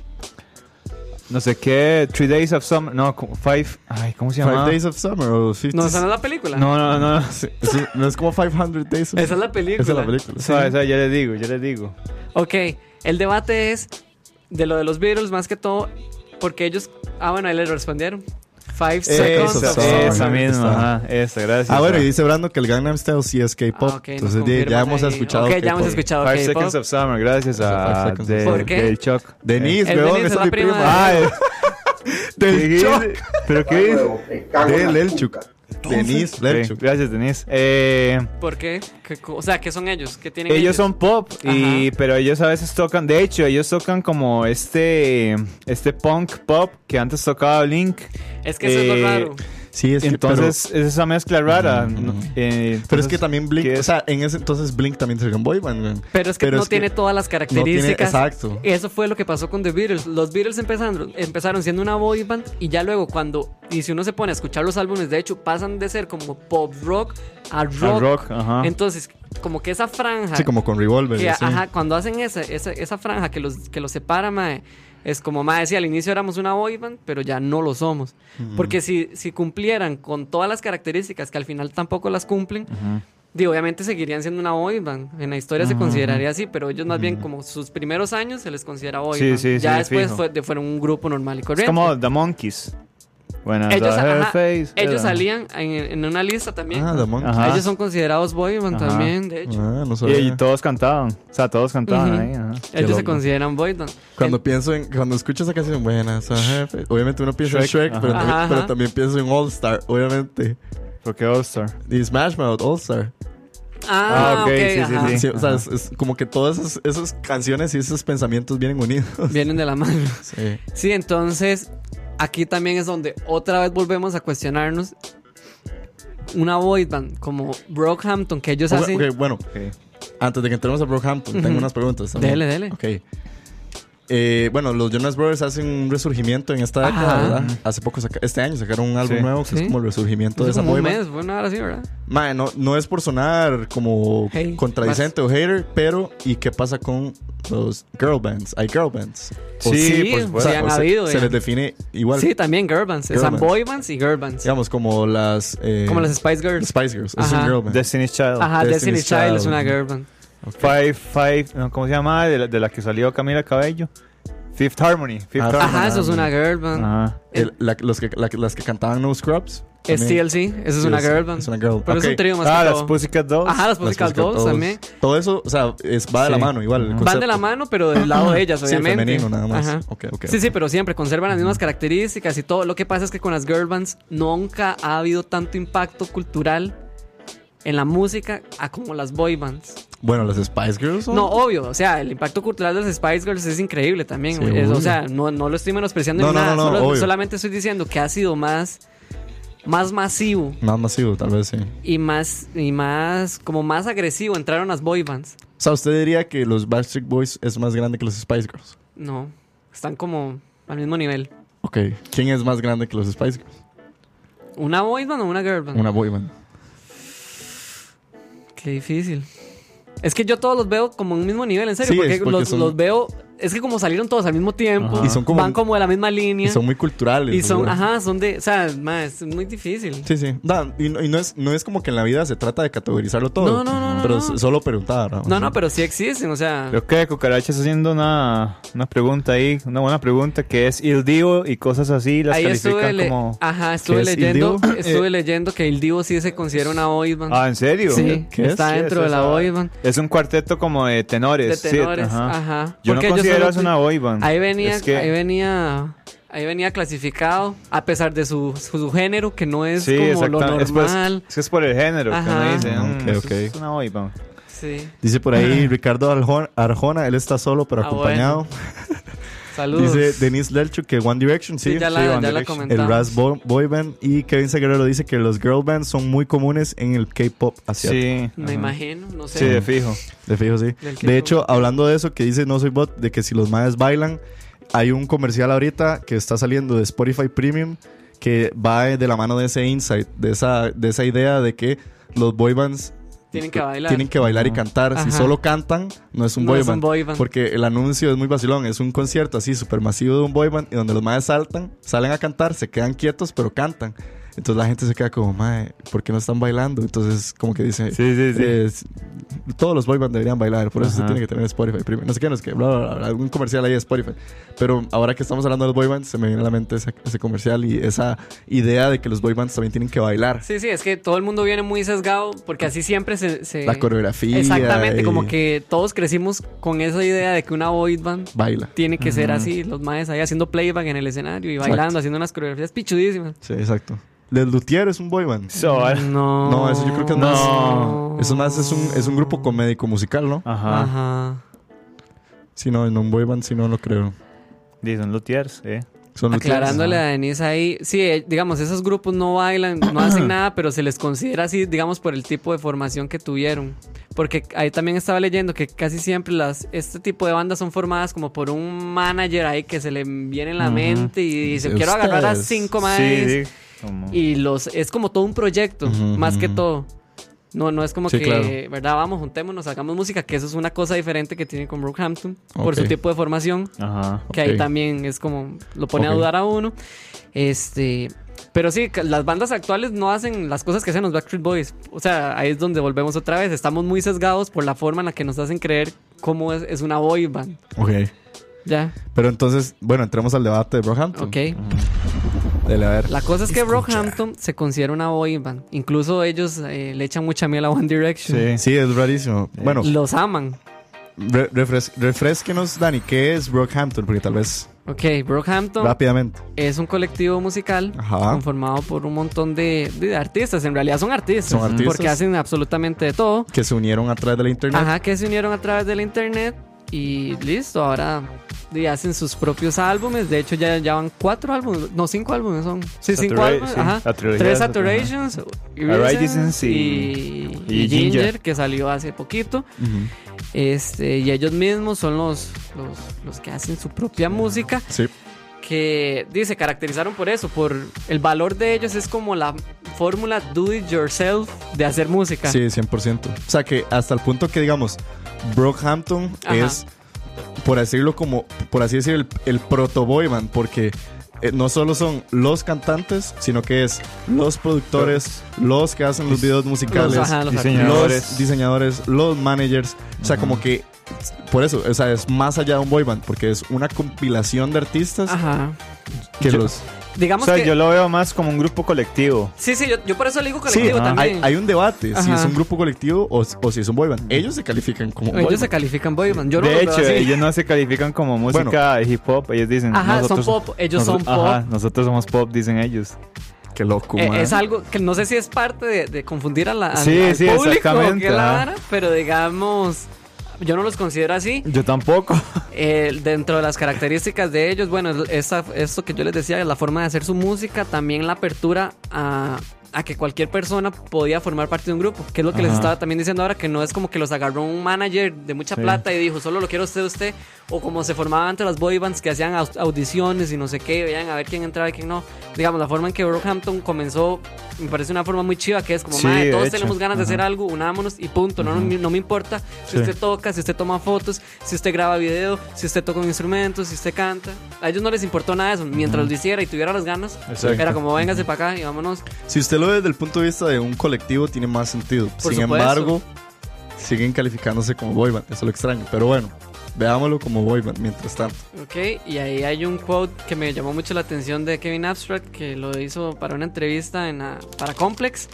No sé qué, Three Days of Summer. No, Five. Ay, ¿cómo se llama? Five Days of Summer o 50 no, esa no es la película. No, no, no. Sí, sí, no es como 500 Days of Esa es la película. Esa es la película. Suave, ya les digo, ya les digo. Ok, el debate es de lo de los Beatles más que todo, porque ellos. Ah, bueno, ahí le respondieron. Five Seconds of Summer. esa misma, Está. ajá, esa, gracias. Ah, bueno, y dice Brando que el Gangnam Style sí es K-pop. Ah, ok, nos Entonces di- ya hemos ahí. escuchado Ok, ya hemos K-pop. escuchado Five K-pop. Seconds of Summer, gracias a Five Seconds of de- ¿Por qué? del Chuck. Denise, Es weón, Denise, esa es es mi la prima prima. de- Ah, eh, Del ¿qué Chuck. ¿Pero qué dice? Huevo, me Denise gracias, Denise. Eh, ¿Por qué? ¿Qué co- o sea, ¿qué son ellos? ¿Qué tienen ellos son pop, y, pero ellos a veces tocan, de hecho, ellos tocan como este, este punk pop que antes tocaba Blink. Es que eso es lo eh, raro. Sí, es que, Entonces, es esa mezcla rara. Eh, pero es que también Blink, o sea, en ese entonces Blink también sería un boy band. Pero es que pero no es que tiene todas las No tiene, características. exacto. Eso fue lo que pasó con The Beatles. Los Beatles empezaron, empezaron siendo una boy band y ya luego cuando, y si uno se pone a escuchar los álbumes, de hecho, pasan de ser como pop rock a rock. Al rock, ajá. Entonces, como que esa franja... Sí, como con Revolver. que, sí. ajá, cuando hacen esa, esa, esa franja que los, que los separa, mae, es como mae decía, al inicio éramos una boy band, pero ya no lo somos. Porque si, si cumplieran con todas las características que al final tampoco las cumplen, di, obviamente seguirían siendo una boy band. En la historia se consideraría así, pero ellos más bien como sus primeros años se les considera boy Sí, sí, ya sí, después fue, fueron un grupo normal y Es corriente. como The Monkeys. Bueno, ellos, ajá, salían en, en una lista también. Ah, The Monkeys. Ajá. Ellos son considerados boy band Ajá. también, de hecho. Ah, no Y, sabía. y todos cantaban. O sea, todos cantaban ahí. Ajá. Ellos se consideran boy band. Cuando En- pienso en, cuando escucho esa canción, buenas, obviamente uno piensa Shrek, en Shrek, ajá. pero, también, Ajá, pero ajá. también pienso en All Star, obviamente. Porque All Star. Y Smash Mouth, All Star. Ah, Ah, ok, ok, sí, sí, sí. Sí, o sea, es como que todas esas, esas canciones y esos pensamientos vienen unidos. Vienen de la mano. Sí. Sí, entonces aquí también es donde otra vez volvemos a cuestionarnos una boy band como Brockhampton que ellos hacen. bueno, antes de que entremos a Brockhampton, tengo unas preguntas. también. Dele, dele. Ok. Eh, bueno, los Jonas Brothers hacen un resurgimiento en esta década, Ajá. ¿verdad? Hace poco, saca- este año sacaron un álbum Sí. nuevo que Sí. es como el resurgimiento de esa boy band. bueno, ahora sí, ¿verdad? No, no es por sonar como Hey, contradicente o hater, pero ¿y qué pasa con los girl bands? Hay girl bands. O Sí, Sí, por sí, supuesto. han o se, habido. se ya. les define igual. Sí, también girl bands. Girl Están bands. boy bands y girl bands. Digamos, como las. eh, Como las Spice Girls. Spice Girls. Es Ajá. un girl band. Destiny's Child. Ajá, Destiny's, Destiny's Child es Child. una girl band. Five, Five, no, ¿cómo se llama? De la, de la que salió Camila Cabello. Fifth Harmony. Fifth Ah, Harmony. Ajá, eso es una girl band. Ajá. El- la- los que, la- las que cantaban No Scrubs. Es. TLC, eso es una Sí, girl band. Es una girl Pero es un trío más Ah, que las todo. Pussycat Dolls. Ajá, las Las Pussycat Pussycat Dolls Dolls. también. Todo eso, o sea, es, va de la Sí. mano igual. el Van de la mano, pero del lado de ellas, Sí, obviamente. femenino nada más. Ajá. Ok, ok. Sí, sí, pero siempre conservan las mismas características y todo. Lo que pasa es que con las girl bands nunca ha habido tanto impacto cultural en la música a como las boy bands. Bueno, las Spice Girls. son- No, obvio, o sea, el impacto cultural de las Spice Girls es increíble también. Sí. Es- o sea, no, no lo estoy menospreciando No, ni no, nada. solo- solamente estoy diciendo que ha sido más, más masivo Más masivo, tal vez sí. y más, y más, como más agresivo entraron las boy bands. O sea, ¿usted diría que los Backstreet Boys es más grande que los Spice Girls? No, están como al mismo nivel. Ok. ¿Quién es más grande que los Spice Girls? ¿Una boy band o una girl band? Una boy band. Qué difícil. Es que yo todos los veo como un mismo nivel, en serio, Sí, porque, es porque los, son- los veo. Es que como salieron todos al mismo tiempo, Ajá. Y son como- van como de la misma línea. Y son muy culturales. y son, ¿verdad? ajá, son de. O sea, ma, es muy difícil. Sí, sí. Da, y no, y no es, no es como que en la vida se trata de categorizarlo todo. No, no, no, Pero no. solo preguntar. ¿no? No, no, pero sí existen, o sea. Creo que Cucaracha está haciendo una, una pregunta ahí, una buena pregunta que es Il Divo y cosas así, las Ahí califican le- como... ajá, estuve ¿Qué es Il leyendo, estuve Eh, leyendo que el Divo sí se considera una boy band. Ah, ¿en serio? sí, ¿Qué es? está ¿Qué dentro es de la boy band. Es un cuarteto como de tenores. De sí, tenores, ajá. ajá. Yo no Porque ellos eso una boy band. Ahí venía, Es que- ahí venía ahí venía clasificado, a pesar de su, su, su género, que no es Sí, como lo. Es, pues- normal. es que es por el género que Ajá. uno dice. "Mm. Es una boy band". Sí. Dice por ahí Ricardo Arjona, Arjona, él está solo pero Ah, acompañado. Saludos. Dice Denise Lelchuk que One Direction, sí. Sí, ya la, sí, One Direction. el Raz Bo- Boy Band. Y Kevin Seguerrero dice que los girl bands son muy comunes en el K-pop asiático. Sí. Me imagino, no sé. Sí, de fijo. De fijo, sí. De hecho, hablando de eso, que dice No Soy Bot, de que si los madres bailan, hay un comercial ahorita que está saliendo de Spotify Premium que va de la mano de ese insight, de esa, de esa idea de que los boy bands Tienen que bailar. tienen que bailar y cantar. Si solo cantan, no es un, No boy, es un boy band. Porque el anuncio es muy vacilón. Es un concierto así súper masivo de un boy band y donde los madres saltan, salen a cantar, se quedan quietos, pero cantan. Entonces la gente se queda como, madre, ¿por qué no están bailando? Entonces, como que dice, Sí, sí, sí. es- todos los boy bands deberían bailar, por eso se Ajá. tiene que tener Spotify primero. No sé qué, no sé qué, bla, bla, bla, bla, algún comercial ahí de Spotify. Pero ahora que estamos hablando de los boy bands, se me viene a la mente ese, ese comercial y esa idea de que los boy bands también tienen que bailar. Sí, sí, es que todo el mundo viene muy sesgado porque así siempre se... se- La coreografía. Exactamente, y como que todos crecimos con esa idea de que una boy band Baila. tiene que ser así, los maes ahí haciendo playback en el escenario y Exacto. bailando, haciendo unas coreografías pichudísimas. Sí, exacto. Les Luthier es un boy band. So, ah, No. No, eso yo creo que es más. No. Eso más es un, es un grupo comédico musical, ¿no? Ajá. Ajá. Si no, en un boy band, si no lo creo. Dicen luthiers, eh. Son luthiers. Aclarándole a Denise ahí, sí, eh, digamos, esos grupos no bailan, no hacen nada, pero se les considera así, digamos, por el tipo de formación que tuvieron. Porque ahí también estaba leyendo que casi siempre las este tipo de bandas son formadas como por un manager ahí que se le viene en la mente y dice, Sí, quiero agarrar a cinco más Sí, sí. Y los es como todo un proyecto, más que todo. No, no es como Sí, que, claro. ¿verdad? Vamos, juntémonos, hagamos música, que eso es una cosa diferente que tiene con Brockhampton, por su tipo de formación Ajá. que ahí también es como lo pone a dudar a uno. Este, pero sí, las bandas actuales no hacen las cosas que hacen los Backstreet Boys. O sea, ahí es donde volvemos otra vez. Estamos muy sesgados por la forma en la que nos hacen creer cómo es, es una boy band. Ok. Ya, Pero entonces, bueno, entremos al debate de Brockhampton. ok. Dele, a ver. La cosa es que Escucha. Brockhampton se considera una boy band. Incluso ellos eh, le echan mucha miel a One Direction. Sí. Sí, es rarísimo. Bueno, Los aman. re- refres- refresquenos, Dani, ¿qué es Brockhampton? Porque tal vez Ok, Brockhampton rápidamente. es un colectivo musical Ajá. conformado por un montón de, de artistas. En realidad son artistas. Son artistas. Porque hacen absolutamente de todo. Que se unieron a través de la internet. Ajá, que se unieron a través del internet y listo, ahora y hacen sus propios álbumes. De hecho, ya, ya van cuatro álbumes, no, cinco álbumes son. Sí, cinco Satura- álbumes. sí, Ajá. la trilogía Tres Saturations, y- y, y y Ginger, Ginger. que salió hace poquito. Este, y ellos mismos son los, los, los que hacen su propia música Sí. Que dice, se caracterizaron por eso, por el valor de ellos es como la fórmula do it yourself de hacer música. Sí, 100%. O sea que hasta el punto que, digamos, Brockhampton Ajá. es, por decirlo como, por así decir, el, el proto boy band, porque eh, no solo son los cantantes, sino que es los productores, los que hacen los videos musicales, Los- ajá, los diseñadores. los diseñadores, los managers. O sea, como que, por eso, o sea, es más allá de un boy band, porque es una compilación de artistas Ajá. que Yo- los... Digamos O sea, que yo lo veo más como un grupo colectivo. Sí, sí, yo, yo por eso le digo Sí, colectivo ajá. también. hay, hay un debate si Ajá. es un grupo colectivo o, o si es un boy band. Ellos se califican como boy Ellos se califican boy band. Yo no de hecho, ellos no se califican como música de hip hop. Ellos dicen. Ajá, son nosotros, pop, ellos son nosotros- Ajá, pop. nosotros somos pop, dicen ellos. Qué loco, Eh, es algo que no sé si es parte de, de confundir a la, al- Sí, al sí, público exactamente, qué la ajá. vara, pero digamos, yo no los considero así. Yo tampoco. Eh, dentro de las características de ellos, bueno, esa, esto que yo les decía, la forma de hacer su música, también la apertura a, a que cualquier persona podía formar parte de un grupo, que es lo que les Ajá. estaba también diciendo ahora, que no es como que los agarró un manager de mucha Sí. plata y dijo, solo lo quiero usted, usted, o como se formaban antes las boy bands que hacían au- audiciones y no sé qué, veían a ver quién entraba y quién no. Digamos, la forma en que Brockhampton comenzó, me parece una forma muy chiva, que es como, Sí, "Mae, de todos tenemos ganas de hacer Ajá. algo, unámonos y punto, no, no, me- no me importa si Sí. usted toca, si usted toma fotos, si usted graba video, si usted toca un instrumento, si usted canta. A ellos no les importó nada de eso. Mientras lo hiciera y tuviera las ganas, Exacto. era como véngase para acá y vámonos. Si usted lo ve desde el punto de vista de un colectivo, tiene más sentido. Por Sin supuesto. embargo, siguen calificándose como boy band. Eso es lo extraño. Pero bueno, veámoslo como boy band mientras tanto. Ok, y ahí hay un quote que me llamó mucho la atención de Kevin Abstract, que lo hizo para una entrevista en la- para Complex,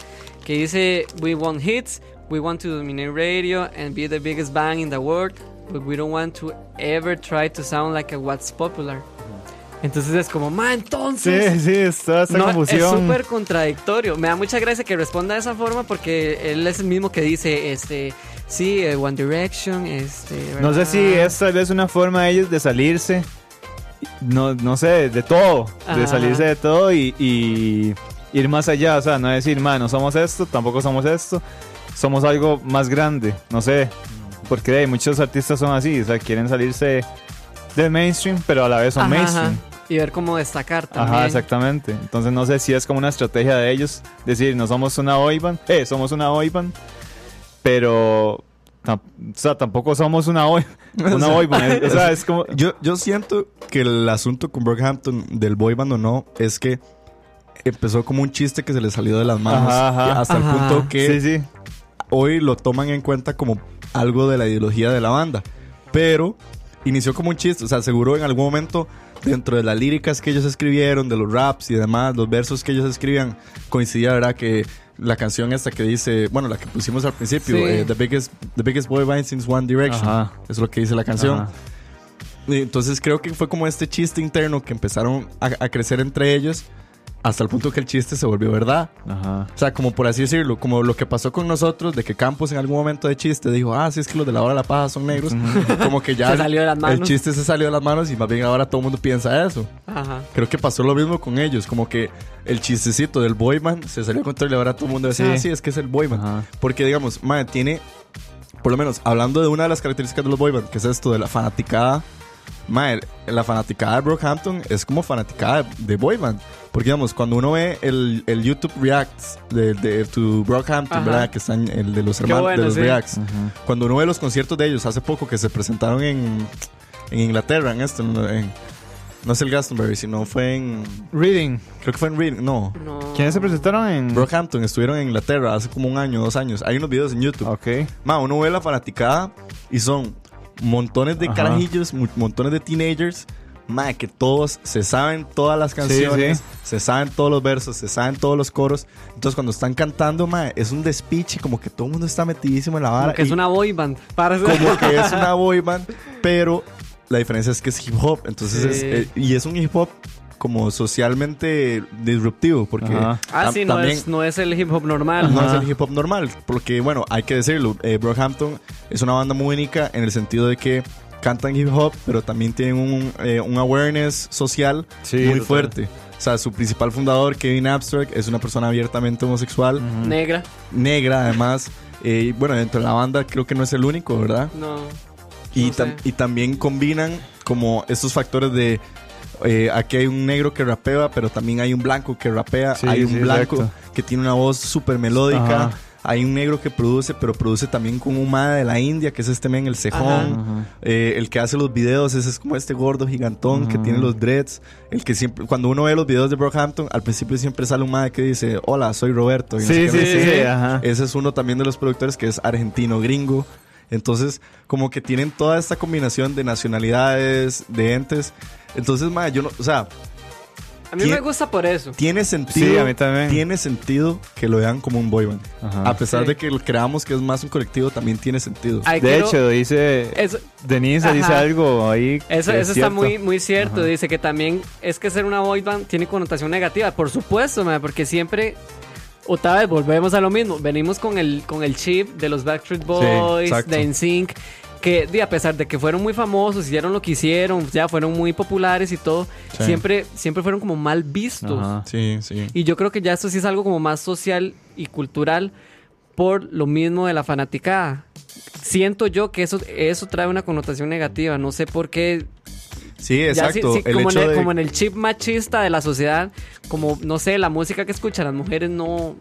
que dice, We want hits, we want to dominate radio and be the biggest band in the world, but we don't want to ever try to sound like a what's popular. Entonces es como, ma, entonces. Sí, sí, es toda esta No, es confusión. súper contradictorio. Me da mucha gracia que responda de esa forma porque él es el mismo que dice, este, sí, eh, One Direction, este. No sé si es tal vez una forma de ellos de salirse, no, no sé, de todo, de salirse de todo y, y ir más allá, o sea, no decir, man, no somos esto, tampoco somos esto, somos algo más grande, no sé, porque hay muchos artistas son así, o sea, quieren salirse del mainstream, pero a la vez son Ajá, mainstream. ajá. Y ver cómo destacar también. Ajá, exactamente. Entonces no sé si es como una estrategia de ellos decir, no somos una boy band, eh, somos una boy band, pero o sea, tampoco somos una boy, una boy band. O sea, es como Yo, yo siento que el asunto con Brockhampton del boy band o no es que empezó como un chiste que se le salió de las manos Ajá, hasta Ajá. el punto que sí, sí. hoy lo toman en cuenta como algo de la ideología de la banda. Pero inició como un chiste, o sea, seguro en algún momento dentro de las líricas que ellos escribieron, de los raps y demás, los versos que ellos escribían, coincidía, ¿verdad? Que la canción esta que dice, bueno, la que pusimos al principio, Sí. eh, the, biggest, the Biggest Boy Band Since One Direction, Ajá. es lo que dice la canción. Ajá. Y Entonces creo que fue como este chiste interno que empezaron a, a crecer entre ellos hasta el punto que el chiste se volvió verdad. Ajá. O sea, como por así decirlo, como lo que pasó con nosotros, de que Campos en algún momento de chiste dijo, ah, sí, es que los de la hora de la paja son negros. como que ya Se salió de las el manos. chiste se salió de las manos y más bien ahora todo el mundo piensa eso. Ajá. Creo que pasó lo mismo con ellos, como que el chistecito del boyman se salió a control y ahora todo el mundo dice, Sí. ah, sí, es que es el boyman. Ajá. Porque digamos, madre, tiene, por lo menos, hablando de una de las características de los boyband, que es esto de la fanaticada, madre, la fanaticada de Brockhampton es como fanaticada de, de boyband. Porque digamos, cuando uno ve el, el YouTube Reacts de, de to Brockhampton, Ajá. ¿verdad? Que están el de los hermanos bueno, de los sí. Reacts. Ujú. Cuando uno ve los conciertos de ellos hace poco que se presentaron en, en Inglaterra, en esto, en, en- no es el Glastonbury, sino fue en, Reading. creo que fue en Reading, no. No. ¿Quiénes se presentaron en Brockhampton estuvieron en Inglaterra hace como un año, dos años. Hay unos videos en YouTube. Ok. Ma, uno ve la fanaticada y son montones de Ajá. carajillos, montones de teenagers. Ma, que todos se saben todas las canciones, sí. se saben todos los versos, se saben todos los coros. Entonces, cuando están cantando, ma, es un despiche, como que todo el mundo está metidísimo en la vara. Como que es una boy band. Para como que es una boy band, pero la diferencia es que es hip hop. Entonces, Sí. es, eh, y es un hip hop como socialmente disruptivo, porque Ajá. Ah, sí, no también es, no es el hip hop normal. no Ajá. es el hip hop normal, porque bueno, hay que decirlo, eh, Brockhampton es una banda muy única en el sentido de que cantan hip hop, pero también tienen un, eh, un awareness social Sí, muy total. fuerte. O sea, su principal fundador, Kevin Abstract, es una persona abiertamente homosexual, Negra. negra además. Eh, bueno, dentro de la banda creo que no es el único, ¿verdad? No. Y, No sé. tam- y también combinan como estos factores de eh, aquí hay un negro que rapea, pero también hay un blanco que rapea, Sí, hay un sí, blanco exacto. que tiene una voz súper melódica, Ajá. Hay un negro que produce, pero produce también con un de la India, que es este men, el cejón, Ajá. Eh, el que hace los videos, ese es como este gordo gigantón que tiene los dreads, el que siempre, cuando uno ve los videos de Brockhampton, al principio siempre sale un mae que dice, hola, soy Roberto. y no Sí, sí, sí. Ese es uno también de los productores que es argentino gringo. Entonces, como que tienen toda esta combinación de nacionalidades, de entes. Entonces, ma, yo no, o sea, A mí ¿Quién- me gusta por eso. tiene sentido. Sí, a mí también. Tiene sentido que lo vean como un boy band. Ajá. A pesar Sí. de que creamos que es más un colectivo, también tiene sentido. Ay, De hecho, dice eso, Denise dice algo ahí. eso, que eso es está muy, muy cierto. Ajá. Dice que también es que ser una boy band tiene connotación negativa. Por supuesto, porque siempre. Otra vez volvemos a lo mismo. Venimos con el, con el chip de los Backstreet Boys, exacto. de NSYNC. Que a pesar de que fueron muy famosos, hicieron lo que hicieron, ya fueron muy populares y todo, Sí. siempre, siempre fueron como mal vistos. Ajá. Sí, sí. Y yo creo que ya esto sí es algo como más social y cultural por lo mismo de la fanaticada. Siento yo que eso, eso trae una connotación negativa. No sé por qué. Sí, Ya exacto. sí- sí, el como, hecho en el, de... como en el chip machista de la sociedad, como, no sé, la música que escuchan las mujeres no.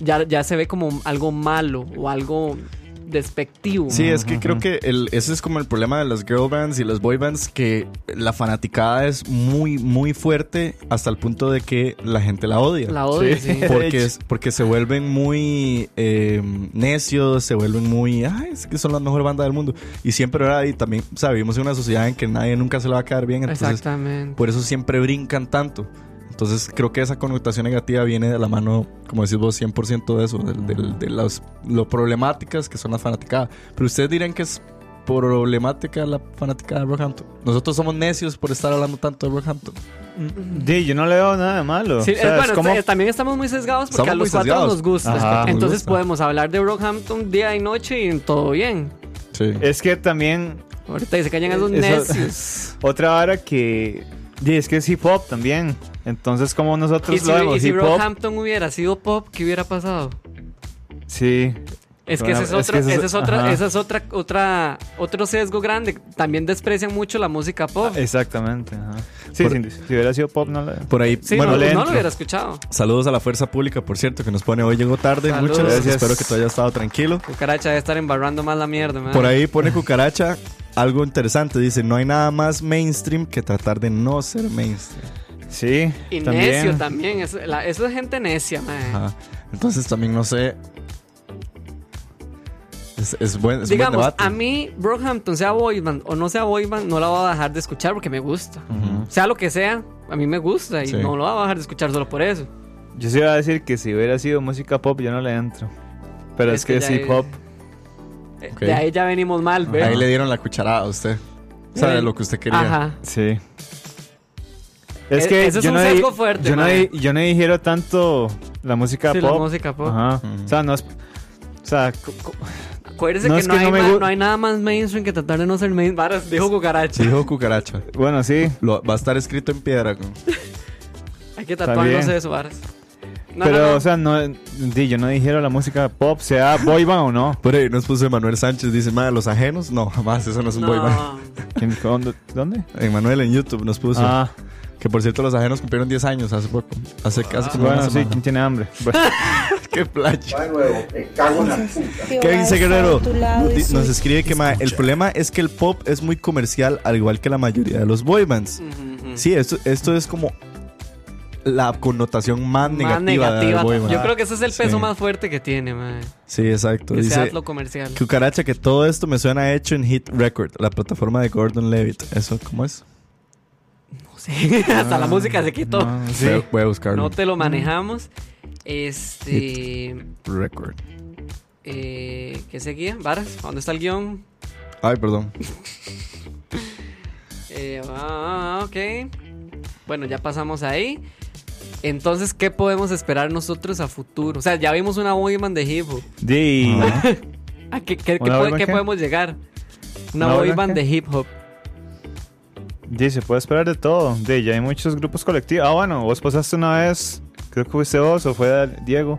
Ya, ya se ve como algo malo o algo despectivo. Sí, es que creo que el, ese es como el problema de las girl bands y las boy bands, que la fanaticada es muy, muy fuerte hasta el punto de que la gente la odia. La odio, Sí. sí. Porque, es, porque se vuelven muy eh, necios, se vuelven muy, ay, es que son la mejor banda del mundo. Y siempre era, y también, o sea, vivimos en una sociedad en que nadie nunca se le va a quedar bien, entonces Exactamente. por eso siempre brincan tanto. Entonces creo que esa connotación negativa viene de la mano, como decís vos, 100% de eso, del- del- de, las lo problemáticas que son las fanaticadas. Pero ustedes dirán que es problemática la fanática de Rockhampton. Nosotros somos necios por estar hablando tanto de Rockhampton. Di, yo no le veo nada de malo. Sí, O sea, es, bueno, como- eh, también estamos muy sesgados porque Estamos a los cuatro sesgados. nos gusta. Ajá. Entonces gusta. podemos hablar de Rockhampton día y noche y todo bien. Sí. Es que también Ahorita se callan esos Eso- necios. otra vara que... di, es que es hip hop también. Entonces, como nosotros Y si, lo vemos y si hip hop... Rockhampton hubiera sido pop, ¿qué hubiera pasado? Sí. Es que Bueno, ese es es otro, que ese es- ese es otra, ajá. esa es otra, otra, otro sesgo grande. También desprecian mucho la música pop. Exactamente. ajá. Sí, Por- si, si hubiera sido pop, no le... Por ahí, Sí, bueno, no, lo hubiera escuchado. saludos a la Fuerza Pública, por cierto, que nos pone hoy llegó tarde. Saludos. Muchas Gracias. Espero que todo haya estado tranquilo. Cucaracha debe estar embarrando más la mierda, man. Por ahí pone Cucaracha algo interesante. Dice, no hay nada más mainstream que tratar de no ser mainstream. Sí, Y también. necio también. Es, la- eso es gente necia, man. Ajá. Entonces también no sé... Es, es buen, es buen Digamos, a mí, Brockhampton, sea boyband o no sea boyband, no la voy a dejar de escuchar porque me gusta. Sea lo que sea, a mí me gusta y Sí. no lo voy a dejar de escuchar solo por eso. Yo sí iba a decir que si hubiera sido música pop, yo no le entro. Pero es, Es que, que es hip hop. De ahí ya venimos mal, ¿ves? Ahí le dieron la cucharada a usted. Sabe Sí. lo que usted quería. Ajá. Sí. Es E- que ese es yo, un no sesgo di- fuerte, yo, no mae. di- yo no digiero tanto la música Sí, la pop. música pop. Ajá. O sea, no es. O sea, Acuérdese No, que, es no, que hay no me ma- gu- no hay nada más mainstream que tratar de no ser mainstream. Varas, dijo cucaracha. Dijo Cucaracha. bueno, sí. Lo, va a estar escrito en piedra. Hay que tatuarnos eso, varas. No, pero, no, no. o sea, no, di, yo no digiero la música pop, sea boy band o no. Por ahí nos puso Emanuel Sánchez. Dice, madre, los ajenos. No, jamás. Eso no es un No. boy band. ¿Quién- ¿Dónde? ¿Dónde? Emanuel en YouTube nos puso. Ah, Que por cierto, los ajenos cumplieron 10 años hace poco. Hace casi como bueno, una sí. ¿quién tiene hambre? Bueno, Qué playa. De nuevo, te cago en la puta. Jehová ¿Qué dice está Guerrero? Nos escribe que ma, el problema es que el pop es muy comercial, al igual que la mayoría de los boy bands. Ujú, ujú. Sí, esto, esto es como la connotación más, Más negativa, boy. Yo creo que ese es el peso Sí. más fuerte que tiene, man. Sí, exacto. Que sea Dice lo comercial. Cucaracha que todo esto me suena hecho en Hit Record, la plataforma de Gordon Levitt. ¿Eso cómo es? Sí, hasta la música se quitó. no, sí. Voy, a, voy a buscarlo. No te lo manejamos. Este. Record. Eh, ¿Qué seguía? ¿Varas? ¿Dónde está el guion? Ay, perdón. Eh, ah, ok. Bueno, ya pasamos ahí. Entonces, ¿qué podemos esperar nosotros a futuro? O sea, ya vimos una boy band de hip hop. ¿A qué, podemos llegar? Una ¿Una de hip hop. di, se puede esperar de todo. Di, ya hay muchos grupos colectivos. Ah, bueno, vos pasaste una vez, creo que fuiste vos o fue Diego,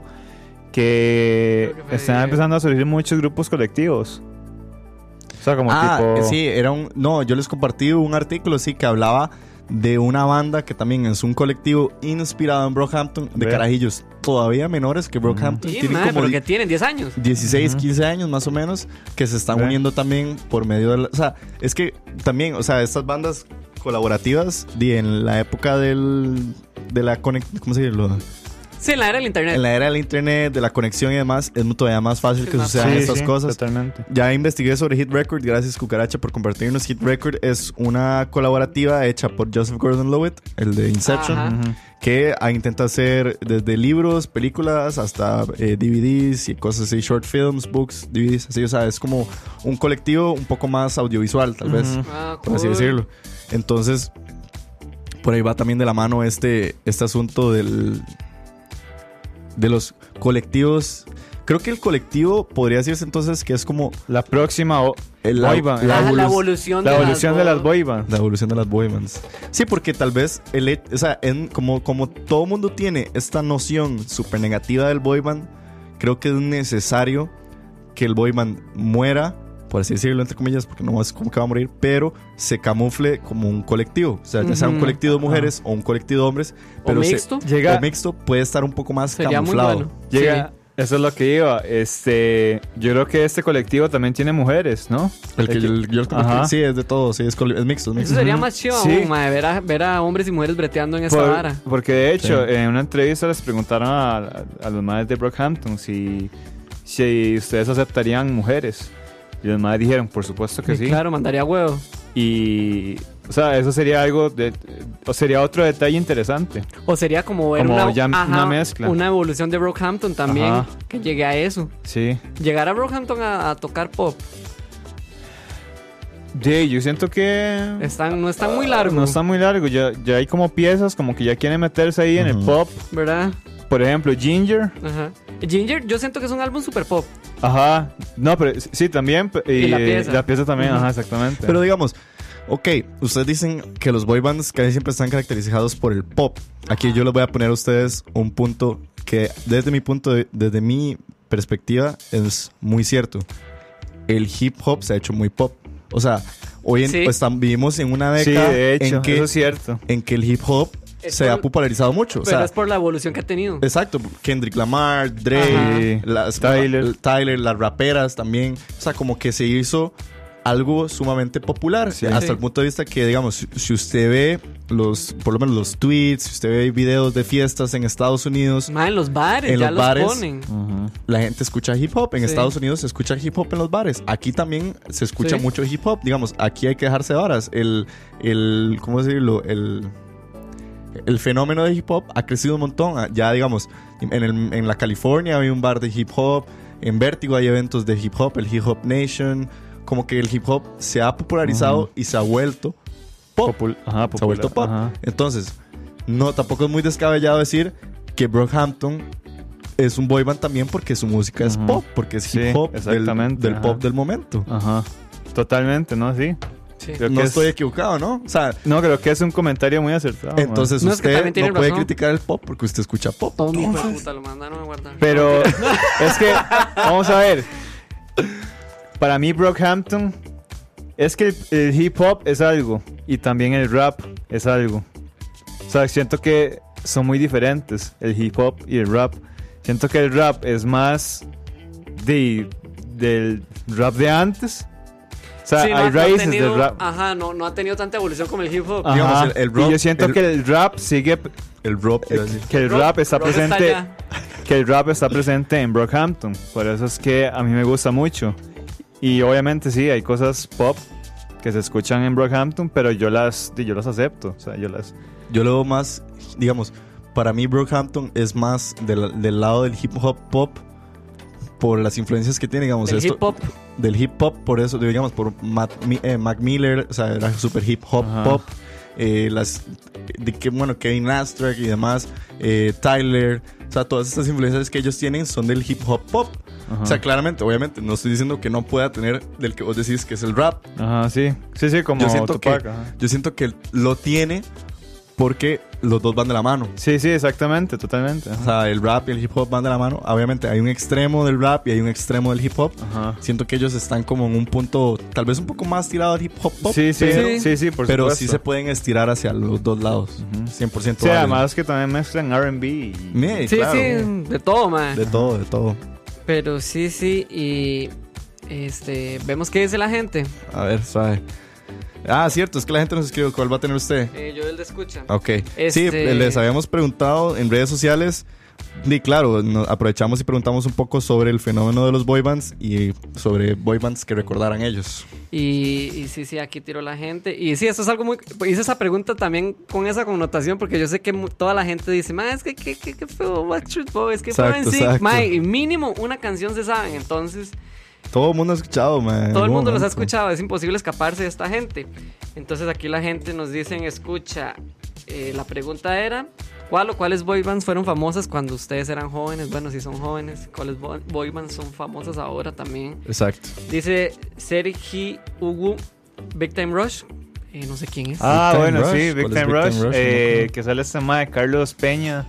que que están Diego. empezando a surgir muchos grupos colectivos. O sea, como ah, tipo... sí, era un. No, yo les compartí un artículo, sí, que hablaba de una banda que también es un colectivo inspirado en Brockhampton, de carajillos todavía menores que Brockhampton. Sí, Tienen como pero di- que tienen 10 años. 16, 15 años más o menos, que se están uniendo también por medio de la, O sea, es que también, o sea, estas bandas colaborativas, di, en la época del, de la ¿cómo se dice? Sí, en la era del internet. En la era del internet, de la conexión y demás, es todavía más fácil Es que más sucedan Sí, estas sí, cosas. Totalmente. Ya investigué sobre Hit Record, gracias Cucaracha por compartirnos. Hit Record es una colaborativa hecha por Joseph Gordon-Levitt, el de Inception, Ajá. Que intenta hacer desde libros, películas, hasta eh, DVDs y cosas así, short films, books, DVDs, así, o sea, es como un colectivo un poco más audiovisual, tal vez. Ah, por así decirlo. Entonces, por ahí va también de la mano este, este asunto del, de los colectivos. Creo que el colectivo podría decirse entonces que es como La próxima o- el- la Ah, la evolu- evolución La de evolución de las bands. la evolución de las boy bands. Sí, porque tal vez el, o sea, en- como, como todo mundo tiene esta noción súper negativa del boy band, creo que es necesario que el boy band muera, por así decirlo, entre comillas, porque no es como que va a morir, pero se camufle como un colectivo. O sea, ya sea un colectivo de mujeres o un colectivo de hombres, pero se- mixto. Llega, o mixto puede estar un poco más Sería muy camuflado. bueno. llega, eso es lo que iba. Este, yo creo que este colectivo también tiene mujeres, ¿no? El que El yo, Ajá. sí, es de todo, sí, es, mixto, es Eso mixto. sería más chido, Sí. mae, ver, a, ver a hombres y mujeres breteando en esa Por- vara. porque de hecho, Sí. en una entrevista les preguntaron a, a- a los madres de Brockhampton si, si ustedes aceptarían mujeres. Y los madres dijeron, por supuesto que sí. Claro, mandaría huevo. Y, o sea, eso sería algo, de, o sería otro detalle interesante. O sería como ver Como una, ya una mezcla. una evolución de Brockhampton también. Ajá. Que llegue a eso. Sí. Llegar a Brockhampton a, a tocar pop. Sí, yo siento que Están, no están muy largos. no está muy largo. Ya, ya hay como piezas como que ya quieren meterse ahí en el pop. ¿Verdad? Por ejemplo, Ginger. Ajá. Ginger, yo siento que es un álbum super pop. Ajá. No, pero sí, también. Y la eh, pieza. también, ajá, exactamente. Pero digamos, ok, ustedes dicen que los boy bands casi siempre están caracterizados por el pop. Aquí yo les voy a poner a ustedes un punto que desde mi punto de, desde mi perspectiva es muy cierto. El hip hop se ha hecho muy pop. O sea, hoy en, Sí. pues, vivimos en una sí, década de hecho, en, que, eso es cierto. en que el hip hop se por- ha popularizado mucho. O Pero sea, es por la evolución que ha tenido. Exacto, Kendrick Lamar, Dre, las, Tyler. Tyler, las raperas también. O sea, como que se hizo algo sumamente popular. Sí. Hasta Sí. el punto de vista que, digamos, si, si usted ve los, por lo menos los tweets, si usted ve videos de fiestas en Estados Unidos, Más en los bares, En ya los los bares. la gente escucha hip hop. En Sí. Estados Unidos se escucha hip hop en los bares. Aquí también se escucha Sí. mucho hip hop. Digamos, aquí hay que dejarse varas. El, el, ¿cómo decirlo? El, el fenómeno de hip hop ha crecido un montón. Ah, Ya, digamos, en, el- en la California hay un bar de hip hop. En Vértigo hay eventos de hip hop, el Hip Hop Nation. Como que el hip hop se ha popularizado y se ha vuelto pop. Popul- ajá, se ha vuelto pop. ajá. Entonces, no, tampoco es muy descabellado decir que Brockhampton es un boy band también porque su música es pop, porque es Sí, hip hop del, exactamente, del ajá. pop del momento. Ajá. Totalmente, ¿no? Sí. Sí. Creo no que estoy es- equivocado, ¿no? O sea, No, creo que es un comentario muy acertado. man. entonces No, es que usted no puede razón. criticar el pop porque usted escucha pop. Todo mi puta lo mandaron a guardar. Pero es que, vamos a ver. Para mí, Brockhampton es que el, el hip hop es algo y también el rap es algo. O sea, siento que son muy diferentes el hip hop y el rap. Siento que el rap es más de, del rap de antes. O sea, Sí, no, hay no ha raíces tenido- del rap. Ajá, no, no ha tenido tanta evolución como el hip hop. Ajá. Digamos, el- el y rock- yo siento el- que el rap sigue El iba a decir. que el Rock- rap está rock está presente allá. que el rap está presente en Brockhampton por eso es que a mí me gusta mucho y obviamente sí hay cosas pop que se escuchan en Brockhampton pero yo las yo las acepto o sea yo las Yo lo veo más, digamos, para mí Brockhampton es más del, del lado del hip hop pop por las influencias que tiene, digamos, El esto, hip hop. del hip hop, por eso, digamos, por Matt, eh, Mac Miller, o sea, era super hip hop Ajá. pop, eh, las, de que, bueno, Kevin Astrak y demás, eh, Tyler, o sea, todas estas influencias que ellos tienen son del hip hop pop. ajá, O sea, claramente, obviamente, no estoy diciendo que no pueda tener del que vos decís que es el rap. ajá, sí sí sí como Yo siento, Tupac, que, yo siento que lo tiene porque los dos van de la mano. sí sí exactamente totalmente O sea, el rap y el hip hop van de la mano. Obviamente hay un extremo del rap y hay un extremo del hip hop. Ajá. Siento que ellos están como en un punto tal vez un poco más tirado al hip hop pop. sí sí pero, sí sí por pero supuesto sí se pueden estirar hacia los dos lados. Ujú. 100% sí válido. además que también mezclan R&B y Sí, Sí, claro. sí, de todo, man. De todo, de todo. Pero sí, sí, y este, vemos qué dice la gente. A ver, suave. Ah, cierto, es que la gente nos escribe cuál va a tener usted. Eh, yo el de escucha. Ok. Sí, Este- les habíamos preguntado en redes sociales. Y claro, nos aprovechamos y preguntamos un poco sobre el fenómeno de los boy bands y sobre boy bands que recordaran ellos. Y, y sí, sí, aquí tiró la gente. Y sí, esto es algo muy... Hice esa pregunta también con esa connotación porque yo sé que toda la gente dice, ma, es que qué qué- qué feo Backstreet Boys, que Exacto, en sí. exacto. Ma, y mínimo una canción se saben. Entonces, Todo el mundo ha escuchado, man. todo el mundo los ha escuchado. Es imposible escaparse de esta gente. Entonces aquí la gente nos dicen, escucha, eh, la pregunta era... ¿Cuál o cuáles boy bands fueron famosas cuando ustedes eran jóvenes? Bueno, si son jóvenes, ¿cuáles bo- boy bands son famosas ahora también? Exacto. Dice Sergi Ugu Big Time Rush. Eh, no sé quién es. Ah, Big Time bueno, Rush. sí, Big ¿Cuál es Time Big Time Rush. Rush? No me eh, que sale este tema de Carlos Peña.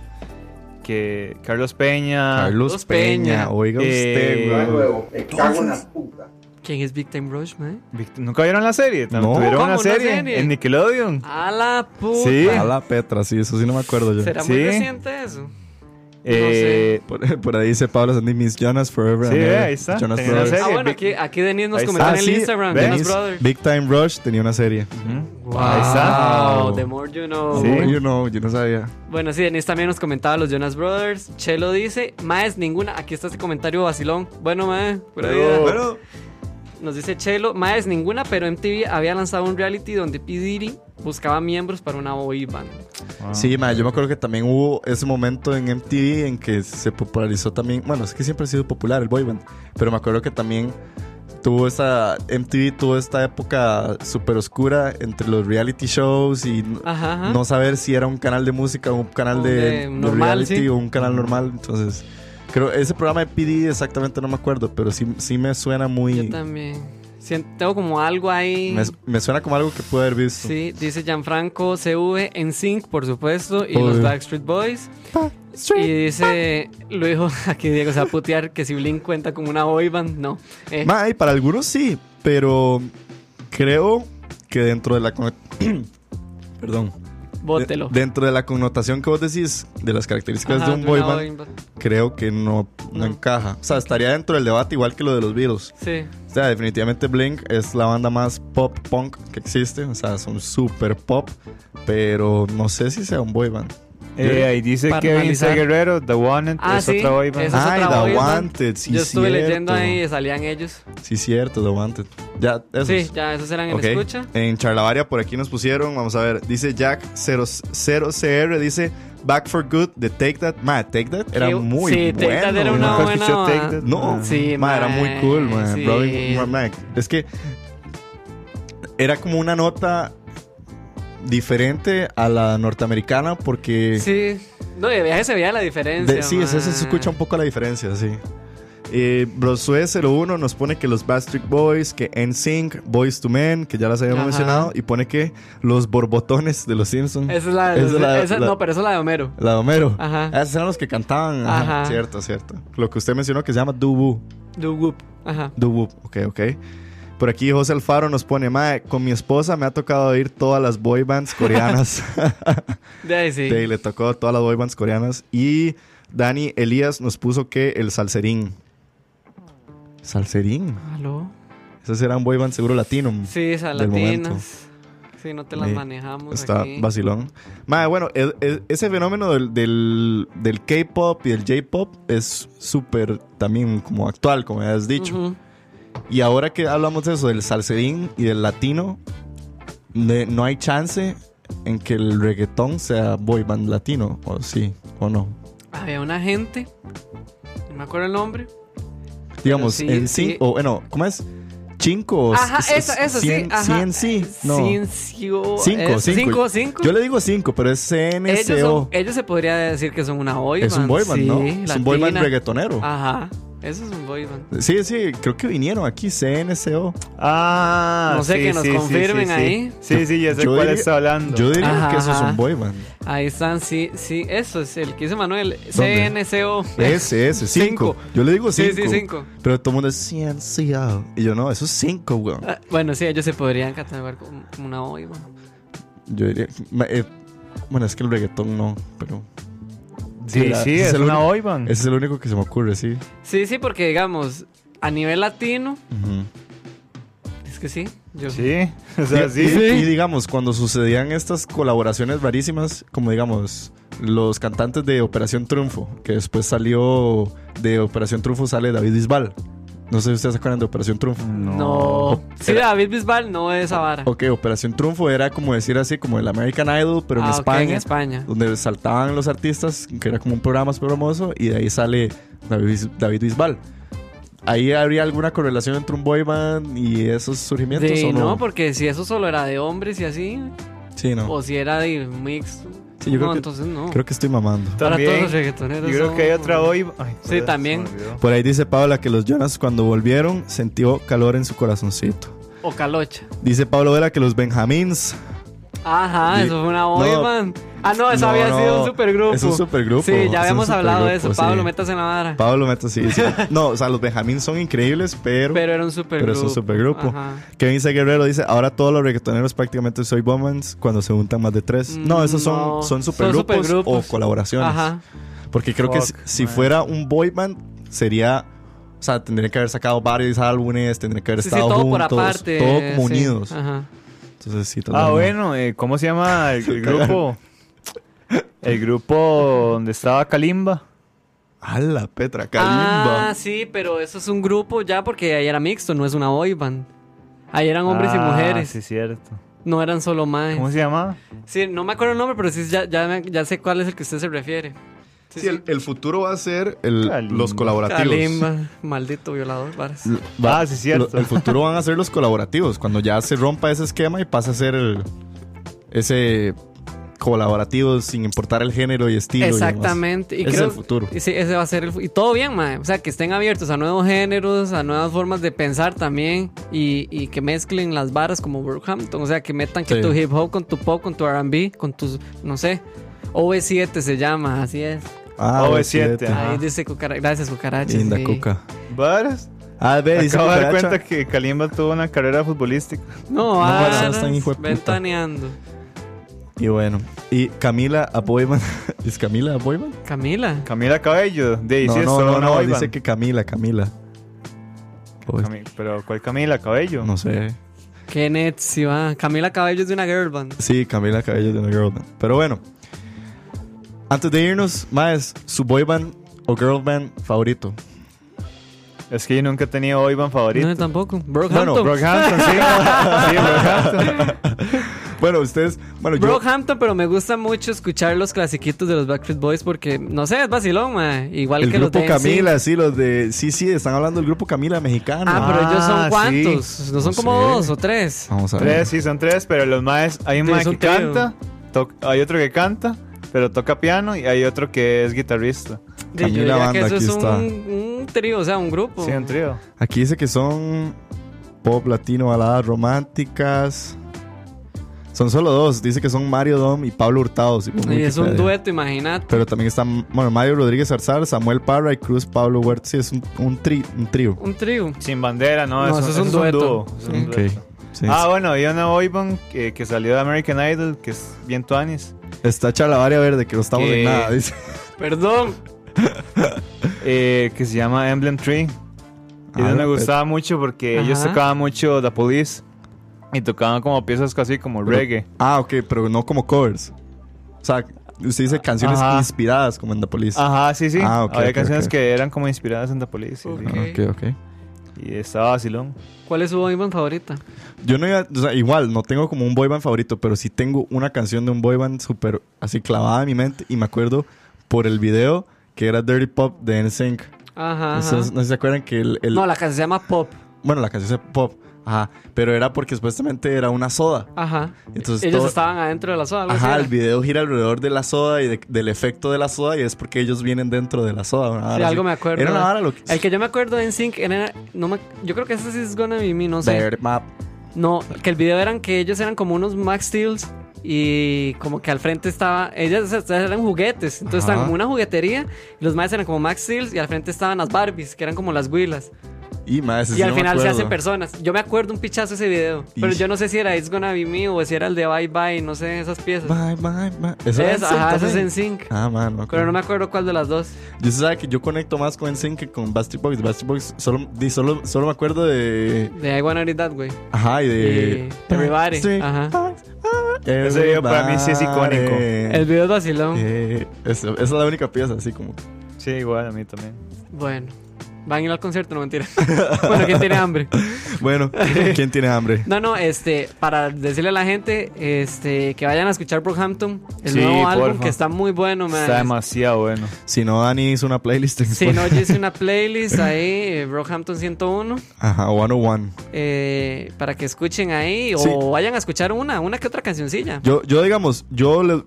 Que Carlos Peña. Carlos Peña. Peña. Oiga Eh, usted, güey. nuevo, me cago en la puta. ¿Quién es Big Time Rush, man? ¿Nunca vieron la serie? No. ¿Tuvieron ¿Cómo, una una serie? serie? En Nickelodeon. A la puta. Sí. A la Petra, sí, eso sí no me acuerdo yo. ¿Será Sí. muy reciente eso? Eh, Por, por ahí dice Pablo Sandy, Miss Jonas Forever. Sí, and Ever. ahí está. Jonas Tenía una Brothers. serie. Ah, bueno, aquí, aquí Denis nos Ahí comentó está. en el sí, Instagram. Jonas Brothers. Big Time Rush tenía una serie. Ujú. Wow, Ahí está. The more you know. Sí. Oh, you know, yo no sabía. Bueno, sí, Denis también nos comentaba los Jonas Brothers. Chelo dice, Maes, ninguna. Aquí está este comentario vacilón. Bueno, Mae, pura vida. Pero- Nos dice Chelo, Maes, ninguna, pero MTV había lanzado un reality donde P. Diddy buscaba miembros para una boy band. Ah. Sí, ma, yo me acuerdo que también hubo ese momento en MTV en que se popularizó también. Bueno, es que siempre ha sido popular el boy band. Pero me acuerdo que también tuvo esta MTV tuvo esta época súper oscura entre los reality shows y n- Ajá, ajá. no saber si era un canal de música o un canal O de, de de normal, reality sí. o un canal normal. Entonces, creo ese programa de PD exactamente no me acuerdo, pero sí, sí me suena Yo muy. también. Sien- Tengo como algo ahí. Me, me suena como algo que pude haber visto. Sí, dice Gianfranco CV en Sync, por supuesto, y Obvio. los Backstreet Boys. Y dice, luego aquí Diego se va a putear que si Blink cuenta como una boy band, no. Eh, Ma, y para algunos sí, pero creo que dentro de la. Perdón. Bótelo. De- dentro de la connotación que vos decís, de las características Ajá, de un de boy una band, boy band. creo que no, no, No. encaja. O sea, estaría dentro del debate igual que lo de los Beatles. Sí. O sea, definitivamente Blink es la banda más pop punk que existe. O sea, son super pop, pero no sé si sea un boy band. Eh, ahí dice Kevin analizar. Guerrero, The Wanted, Ah, es sí, otra boy band. es Ay, otra The boy. Wanted, sí, Yo estuve cierto. leyendo ahí y salían ellos. Sí, cierto, The Wanted. Ya, esos. Sí, ya, esos eran en Ok. escucha. En Charlavaria por aquí nos pusieron, vamos a ver, dice Jack 0, 0CR, dice Back for Good de Take That. Ma, Take That era Sí, muy sí, bueno. Take That era una buena Take. That. No, Sí, ma, era ma, muy cool, man. sí. Robin- ma, ma, es que era como una nota diferente a la norteamericana porque Sí. No, de viaje se veía la diferencia. de- sí, ese se escucha un poco la diferencia, sí. Eh, Brosue 01 nos pone que los Backstreet Boys, que NSYNC, Boys to Men, que ya las habíamos Ajá. mencionado, y pone que los borbotones de los Simpsons. Esa es la Esa es la- esa- la- No, pero esa es la de Homero. La de Homero. Ajá. Esos eran los que cantaban. Ajá. Ajá. Cierto, cierto. Lo que usted mencionó que se llama Dubu. Do Whoop. Ajá. Dubu. Ok, ok. Por aquí José Alfaro nos pone, Mae, con mi esposa me ha tocado oír todas las boy bands coreanas. De ahí sí. Sí, le tocó todas las boy bands coreanas. Y Dani Elías nos puso que el salserín. ¿Salserín? ¿Aló? Ese será un boy band seguro latino. Sí, esas latinas. Sí, no te las Sí. manejamos Está aquí. vacilón. Mae, bueno, e- e- ese fenómeno del, del, del K-pop y del J-pop es súper también como actual, como ya has dicho. Y ahora que hablamos de eso, del salserín y del latino, ne- no hay chance en que el reggaetón sea boy band latino, o sí, o no. Había una gente, no me acuerdo el nombre. Digamos, sí, en sí. sí, o bueno, ¿cómo es? ¿Cinco o Ajá, eso, eso, sí. cien- Ajá. CNC? No. Ciencio- Cinco, es- cinco. cinco, cinco. Yo le digo cinco, pero es ellos, son- CNCO. ellos se podría decir que son una boy Es un band, boy band, sí, ¿no? Es un boy band latina. reggaetonero. Ajá, eso es un boy band. Sí, sí, creo que vinieron aquí, CNCO. Ah, No sé, sí, que nos sí, sí, confirmen sí, sí. ahí. Sí, sí, ya sé Yo cuál diría- está hablando. Yo diría Ajá, que eso es un boy band. Ahí están, sí, sí, eso es el que dice Manuel. ¿Dónde? CNCO. Ese, ese, cinco. Yo le digo Sí, cinco. sí, cinco. Pero todo el mundo es CNCO. Y yo, no, eso es cinco, weón. Ah, bueno, sí, ellos se podrían catalogar como, una boy band. Yo diría. eh, bueno, es que el reggaetón no, pero. Sí, la- sí, es el una único- boy band. Ese es el único que se me ocurre, sí. Sí, sí, porque digamos, a nivel latino, es que sí. Yo, Sí, o sea, y, sí. y- y digamos, cuando sucedían estas colaboraciones rarísimas, como digamos, los cantantes de Operación Triunfo, que después salió de Operación Triunfo, sale David Bisbal. No sé si ustedes se acuerdan de Operación Triunfo. No. Sí, Era- David Bisbal no es esa vara. Ok, Operación Triunfo era como decir así, como el American Idol, pero en Ah, España. en España. Donde saltaban los artistas, que era como un programa súper famoso, y de ahí sale David, Bis- David Bisbal. ¿Ahí habría alguna correlación entre un boy band y esos surgimientos Sí, o no? no, porque si eso solo era de hombres y así, Sí, no. o si era de mix, Sí, yo no, creo que- entonces no. Creo que estoy mamando. También, todos los reggaetoneros Yo creo son que hay otra Ay, Sí, también. Por ahí dice Paula que los Jonas cuando volvieron sintió calor en su corazoncito. O Calocha. Dice Pablo Vera que los Benjamins. Ajá, eso fue una boy No. band. Ah, no, eso No, había no, sido un supergrupo. es un supergrupo, Sí, ya habíamos hablado de eso. Pablo, sí. métase en la vara. Pablo Meta, sí, sí. No, o sea, los Benjamins son increíbles, pero. Pero era un supergrupo. Pero es un supergrupo. Ajá. Kevin C. Guerrero dice: Ahora todos los reggaetoneros prácticamente soy bomans cuando se juntan más de tres. No, esos son, No, son son supergrupos, supergrupos. o colaboraciones. Ajá. Porque creo que si, fuera un boy band, sería. O sea, tendrían que haber sacado varios álbumes, tendrían que haber Sí, sí, estado todo juntos, por aparte. todo como sí. unidos. Ajá. Entonces, sí, tal vez Ah, no. bueno, eh, ¿cómo se llama el, el grupo? El grupo donde estaba Kalimba. ¡Hala, Petra! ¡Kalimba! Ah, sí, pero eso es un grupo ya porque ahí era mixto, no es una boy band. Ahí eran hombres y Ah, mujeres. Sí, cierto. No eran solo más. ¿Cómo se llama? Sí, no me acuerdo el nombre, pero sí, ya, ya, me- ya sé cuál es el que usted se refiere. Sí, el, el futuro va a ser el- los colaborativos. Kalimba, maldito violador, va- Ah, sí, cierto. lo- el futuro van a ser los colaborativos. Cuando ya se rompa ese esquema y pasa a ser el, ese colaborativo sin importar el género y estilo. Exactamente. Y Ese creo- es el futuro. Y sí, ese va a ser el Y todo bien, mae. O sea, que estén abiertos a nuevos géneros, a nuevas formas de pensar también. Y, y que mezclen las varas como Brookhampton. O sea, que metan que tu hip hop con tu pop, con tu RB, con tus. No sé. OV7 se llama, así es. Ah, OV7, Ajá. Ahí dice cucaracha. Gracias, cucaracha. Linda sí. cuca. ¿Varas? Ah, ve, dice Acabo de dar cuenta que Kalimba tuvo una carrera futbolística. No, no, están hijo ventaneando. Y bueno. Y Camila Aboyman. ¿Es Camila Aboyman? Camila. Camila Cabello. De ahí No, sí es no, solo no, no, dice que Camila, Camila. Pues, Pero ¿cuál Camila Cabello? no sé. Qué necio, ah. Camila Cabello es de una girl band. Sí, Camila Cabello de una girl band. Pero bueno. Antes de irnos, más su boy band o girl band favorito. Es que yo nunca he tenido boy band favorito. No, tampoco. Brockhampton. Bueno, Brockhampton, sí. sí, Brockhampton. Bueno, ustedes, bueno, yo Brockhampton, pero me gusta mucho escuchar los clasiquitos de los Backstreet Boys porque, no sé, es vacilón, ma. Igual el que los grupo de NSYNC. Camila, sí, los de sí, sí, están hablando del grupo Camila mexicano. Ah, pero ellos Ah, son sí. cuántos? ¿No son No como sé. dos o tres? Vamos a ver. Tres, sí, son tres, pero los más hay un Sí, son que canta, hay otro que canta, pero toca piano y hay otro que es guitarrista. Sí, yo diría Banda, que eso aquí es está. un, un trío, o sea, un grupo. Sí, un trío. Aquí dice que son pop latino, baladas románticas. Son solo dos. Dice que son Mario Dom y Pablo Hurtado. según y es un dueto, imagínate. Pero también están, bueno, Mario Rodríguez Arzar, Samuel Parra y Cruz Pablo Huerta. Sí, es un, un, tri- un trío. Un trío. Sin bandera, no, No, eso, eso es un dueto. dúo, es un dueto. Sí. Ah, bueno, hay una boy band que, que salió de American Idol, que es bien tuanis, Está Chalabaria Verde, que no estamos Que- en nada. Dice. Perdón. eh, que se llama Emblem Tree. Y Ah, ellos me pero- gustaba mucho porque ellos tocaban mucho The Police y tocaban como piezas casi como Pero- reggae. Ah, ok, pero no como covers. O sea, usted dice canciones Ajá. inspiradas como en The Police. Ajá, sí, sí. Ah, ok, Había canciones que eran como inspiradas en The Police. sí. Ok, ok. Y estaba vacilón. ¿Cuál es su boy band favorita? Yo no iba, o sea, igual, no tengo como un boy band favorito, pero sí tengo una canción de un boy band súper así clavada en mi mente y me acuerdo por el video que era Dirty Pop de NSYNC. Ajá. ajá. Entonces, no sé si se acuerdan que el, el- No, la canción se llama Pop. bueno, la canción es pop, ajá, pero era porque supuestamente era una soda. Ajá. Entonces Ellos todo- estaban adentro de la soda. Ajá, el video gira alrededor de la soda y de- del efecto de la soda y es porque ellos vienen dentro de la soda. Sí, algo así. me acuerdo. Era una vara lo que... El que yo me acuerdo de NSYNC era... No me, yo creo que ese sí es Gonna Be Me, no sé. Dirty Pop. No, que el video eran que ellos eran como unos Max Steels y como que al frente estaba... Ellas eran juguetes, entonces Ajá. estaban como una juguetería y los más eran como Max Steels y al frente estaban las Barbies, que eran como las huilas. Y, ese y al final se hacen personas. Yo me acuerdo un pichazo ese video, pero Ish. yo no sé si era It's Gonna Be Me o si era el de Bye Bye, no sé, esas piezas. Bye, bye, bye. Eso Es, ajá, ese es en Sync. Ah, man, no Pero no me acuerdo cuál de las dos. Yo sé que yo conecto más con NSYNC que con Bastard Boys. Bastard Boys solo, di- solo, solo me acuerdo de... De I Wanna Read That Way. Ajá, y de... Y Everybody. Backstreet Ajá. Ah, Ese video para mí sí es icónico. everybody. El video es vacilón. Eh, eso- esa es la única pieza, así como... Sí, igual a mí también. Bueno. Van a ir al concierto, no mentira. bueno, ¿quién tiene hambre? Bueno, ¿quién tiene hambre? No, no, este, para decirle a la gente, este, que vayan a escuchar Brockhampton, el Sí, nuevo álbum porfa. que está muy bueno, man. Está demasiado bueno. Si no, Dani hizo una playlist Si no, yo hice una playlist ahí, eh, Brockhampton 101, Ajá, 101. eh, para que escuchen ahí Sí. o vayan a escuchar una, una que otra cancioncilla. Yo, yo digamos, yo le-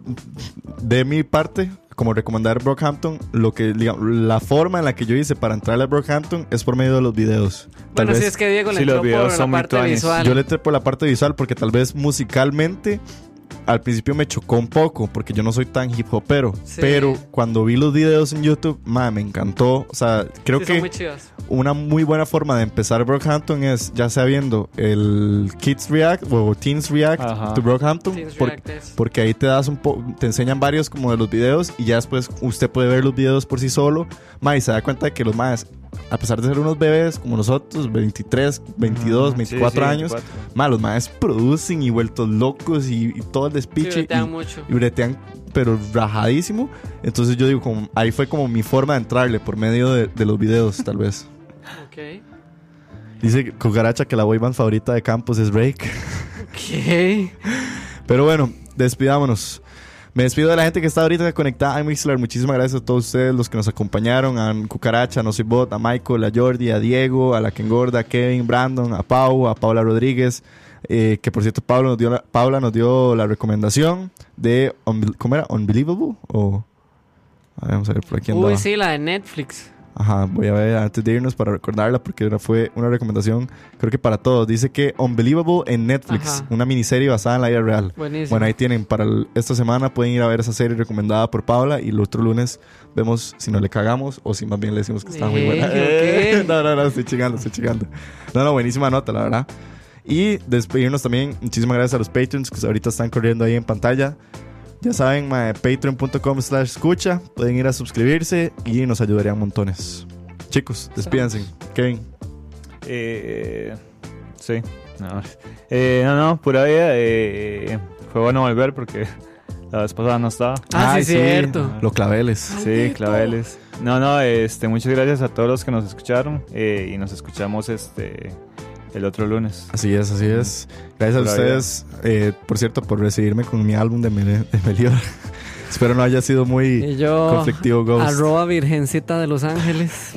de mi parte, como recomendar Brockhampton, lo que, digamos, la forma en la que yo hice para entrarle a Brockhampton es por medio de los videos. Tal bueno, vez si es que Diego le Sí, los entró videos por la son parte visual. yo le entré por la parte visual porque tal vez musicalmente al principio me chocó un poco porque yo no soy tan hip hopero. Sí. Pero cuando vi los videos en YouTube, ma, me encantó. O sea, creo Sí, que muy una muy buena forma de empezar Brockhampton es ya sea viendo el Kids React o Teens React Ajá. to Brockhampton. Teens por- porque ahí te das un poco, te enseñan varios como de los videos y ya después usted puede ver los videos por sí solo. Ma, y se da cuenta de que los más, a pesar de ser unos bebés como nosotros, 23, 22, Ah, 24 sí, sí, años, 24. ma, los más producen y vueltos locos y, y todo el Sí, despiche. bretean y, mucho. y bretean, pero rajadísimo. Entonces yo digo, como, ahí fue como mi forma de entrarle por medio de, de los videos, tal vez. Ok. Dice Cucaracha que la boy band favorita de Campos es Rake. Ok. Pero bueno, despidámonos. Me despido de la gente que está ahorita conectada a Mixler. Muchísimas gracias a todos ustedes, los que nos acompañaron, a Cucaracha, a No Soy Bot, a Michael, a Jordi, a Diego, a la que engorda, a Kevin, Brandon, a Pau, a Paula Rodríguez. eh, que por cierto, Pablo nos dio la, Paula nos dio la recomendación de. ¿Cómo era? ¿Unbelievable? O. a ver, vamos a ver por aquí andaba. Uy, sí, la de Netflix. Ajá, voy a ver antes de irnos para recordarla porque era- fue una recomendación, creo que para todos. Dice que Unbelievable en Netflix, Ajá. una miniserie basada en la vida real. Buenísimo. Bueno, ahí tienen, para el- esta semana pueden ir a ver esa serie recomendada por Paula y el otro lunes vemos si no le cagamos o si más bien le decimos que está muy buena. Eh, ¿qué? no, no, no, estoy chingando, estoy chingando. No, no, buenísima nota, la verdad. Y despedirnos también, muchísimas gracias a los Patreons que ahorita están corriendo ahí en pantalla. Ya saben, patreon.com slash escucha. Pueden ir a suscribirse y nos ayudarían montones. Chicos, despídense. Kevin. Eh, sí. No, eh, no, no, pura vida. eh, fue bueno volver porque la vez pasada no estaba. Ah, Ay, sí, cierto. Los claveles. Sí, claveles. No, no, este, muchas gracias a todos los que nos escucharon eh, y nos escuchamos este el otro lunes. Así es, así es. Gracias a ustedes, eh, por cierto, por recibirme con mi álbum de, Mel- de Melior. Espero no haya sido muy yo, conflictivo, Ghost. arroba virgencita de Los Ángeles.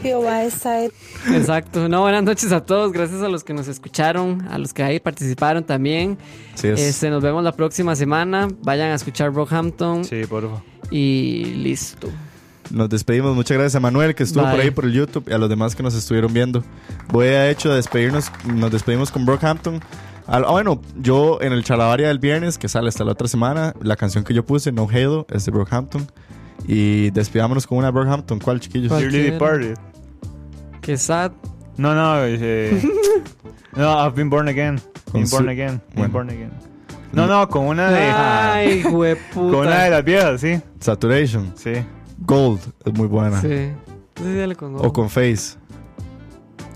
Exacto. No, buenas noches a todos. Gracias a los que nos escucharon, a los que ahí participaron también. Así es. Este, nos vemos la próxima semana. Vayan a escuchar Brockhampton Sí, por favor. y listo. Nos despedimos. Muchas gracias a Manuel que estuvo Bye. por ahí por el YouTube y a los demás que nos estuvieron viendo. Voy a hecho de despedirnos. Nos despedimos con Brockhampton. Ah, bueno, yo en el Chalabaria del viernes, que sale hasta la otra semana, la canción que yo puse, No Halo, es de Brockhampton. Y despidámonos con una de Brockhampton. ¿Cuál, chiquillos? Cualquiera. Departed. Qué sad. No, no, eh, no, I've been born again. Been born again. Been bueno. born again. No, no, con una de. Ay, Con una de las viejas, sí. Saturation. Sí. Gold es muy buena. Sí. Sí, dale con O con Face.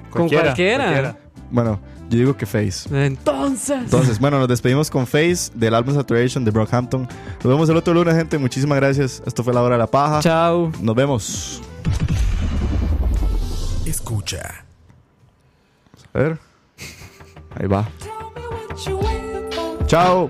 Con cualquiera. Bueno, yo digo que Face. Entonces. Entonces, bueno, nos despedimos con Face del álbum Saturation de Brockhampton. Nos vemos el otro lunes, gente. Muchísimas gracias. Esto fue la hora de la paja. Chao. Nos vemos. Escucha. A ver. Ahí va. Chao.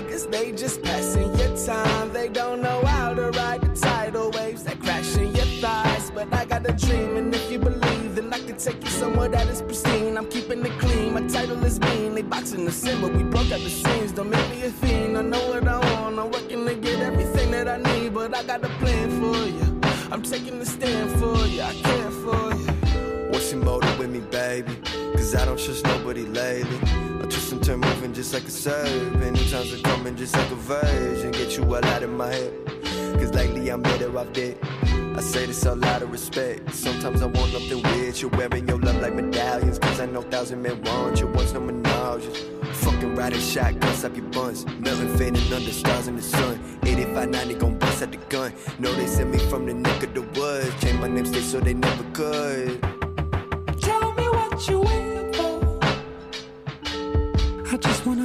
they just passing your time. They don't know how to ride the tidal waves that crash in your thighs. But I got a dream, and if you believe, then I can take you somewhere that is pristine. I'm keeping it clean, my title is mean. They boxing the sin, but we broke out the scenes. Don't make me a fiend. I know what I want. I'm working to get everything that I need, but I got a plan for you. I'm taking the stand for you. I care for you. What's your motive with me, baby? Cause I don't trust nobody lately. And turn moving just like a serpent. New times are coming just like a virgin. Get you all out of my head. Cause lately I'm better off dead. I say this out of respect. Sometimes I want nothing with you. Wearing your love like medallions. Cause I know thousand men want you. Once no menage. Fucking riding shotguns up your buns. Melon fading under stars in the sun. 85 90 gon' bust out the gun. Know they sent me from the neck of the woods. Change my name, stay so they never could. Tell me what you for. I just wanna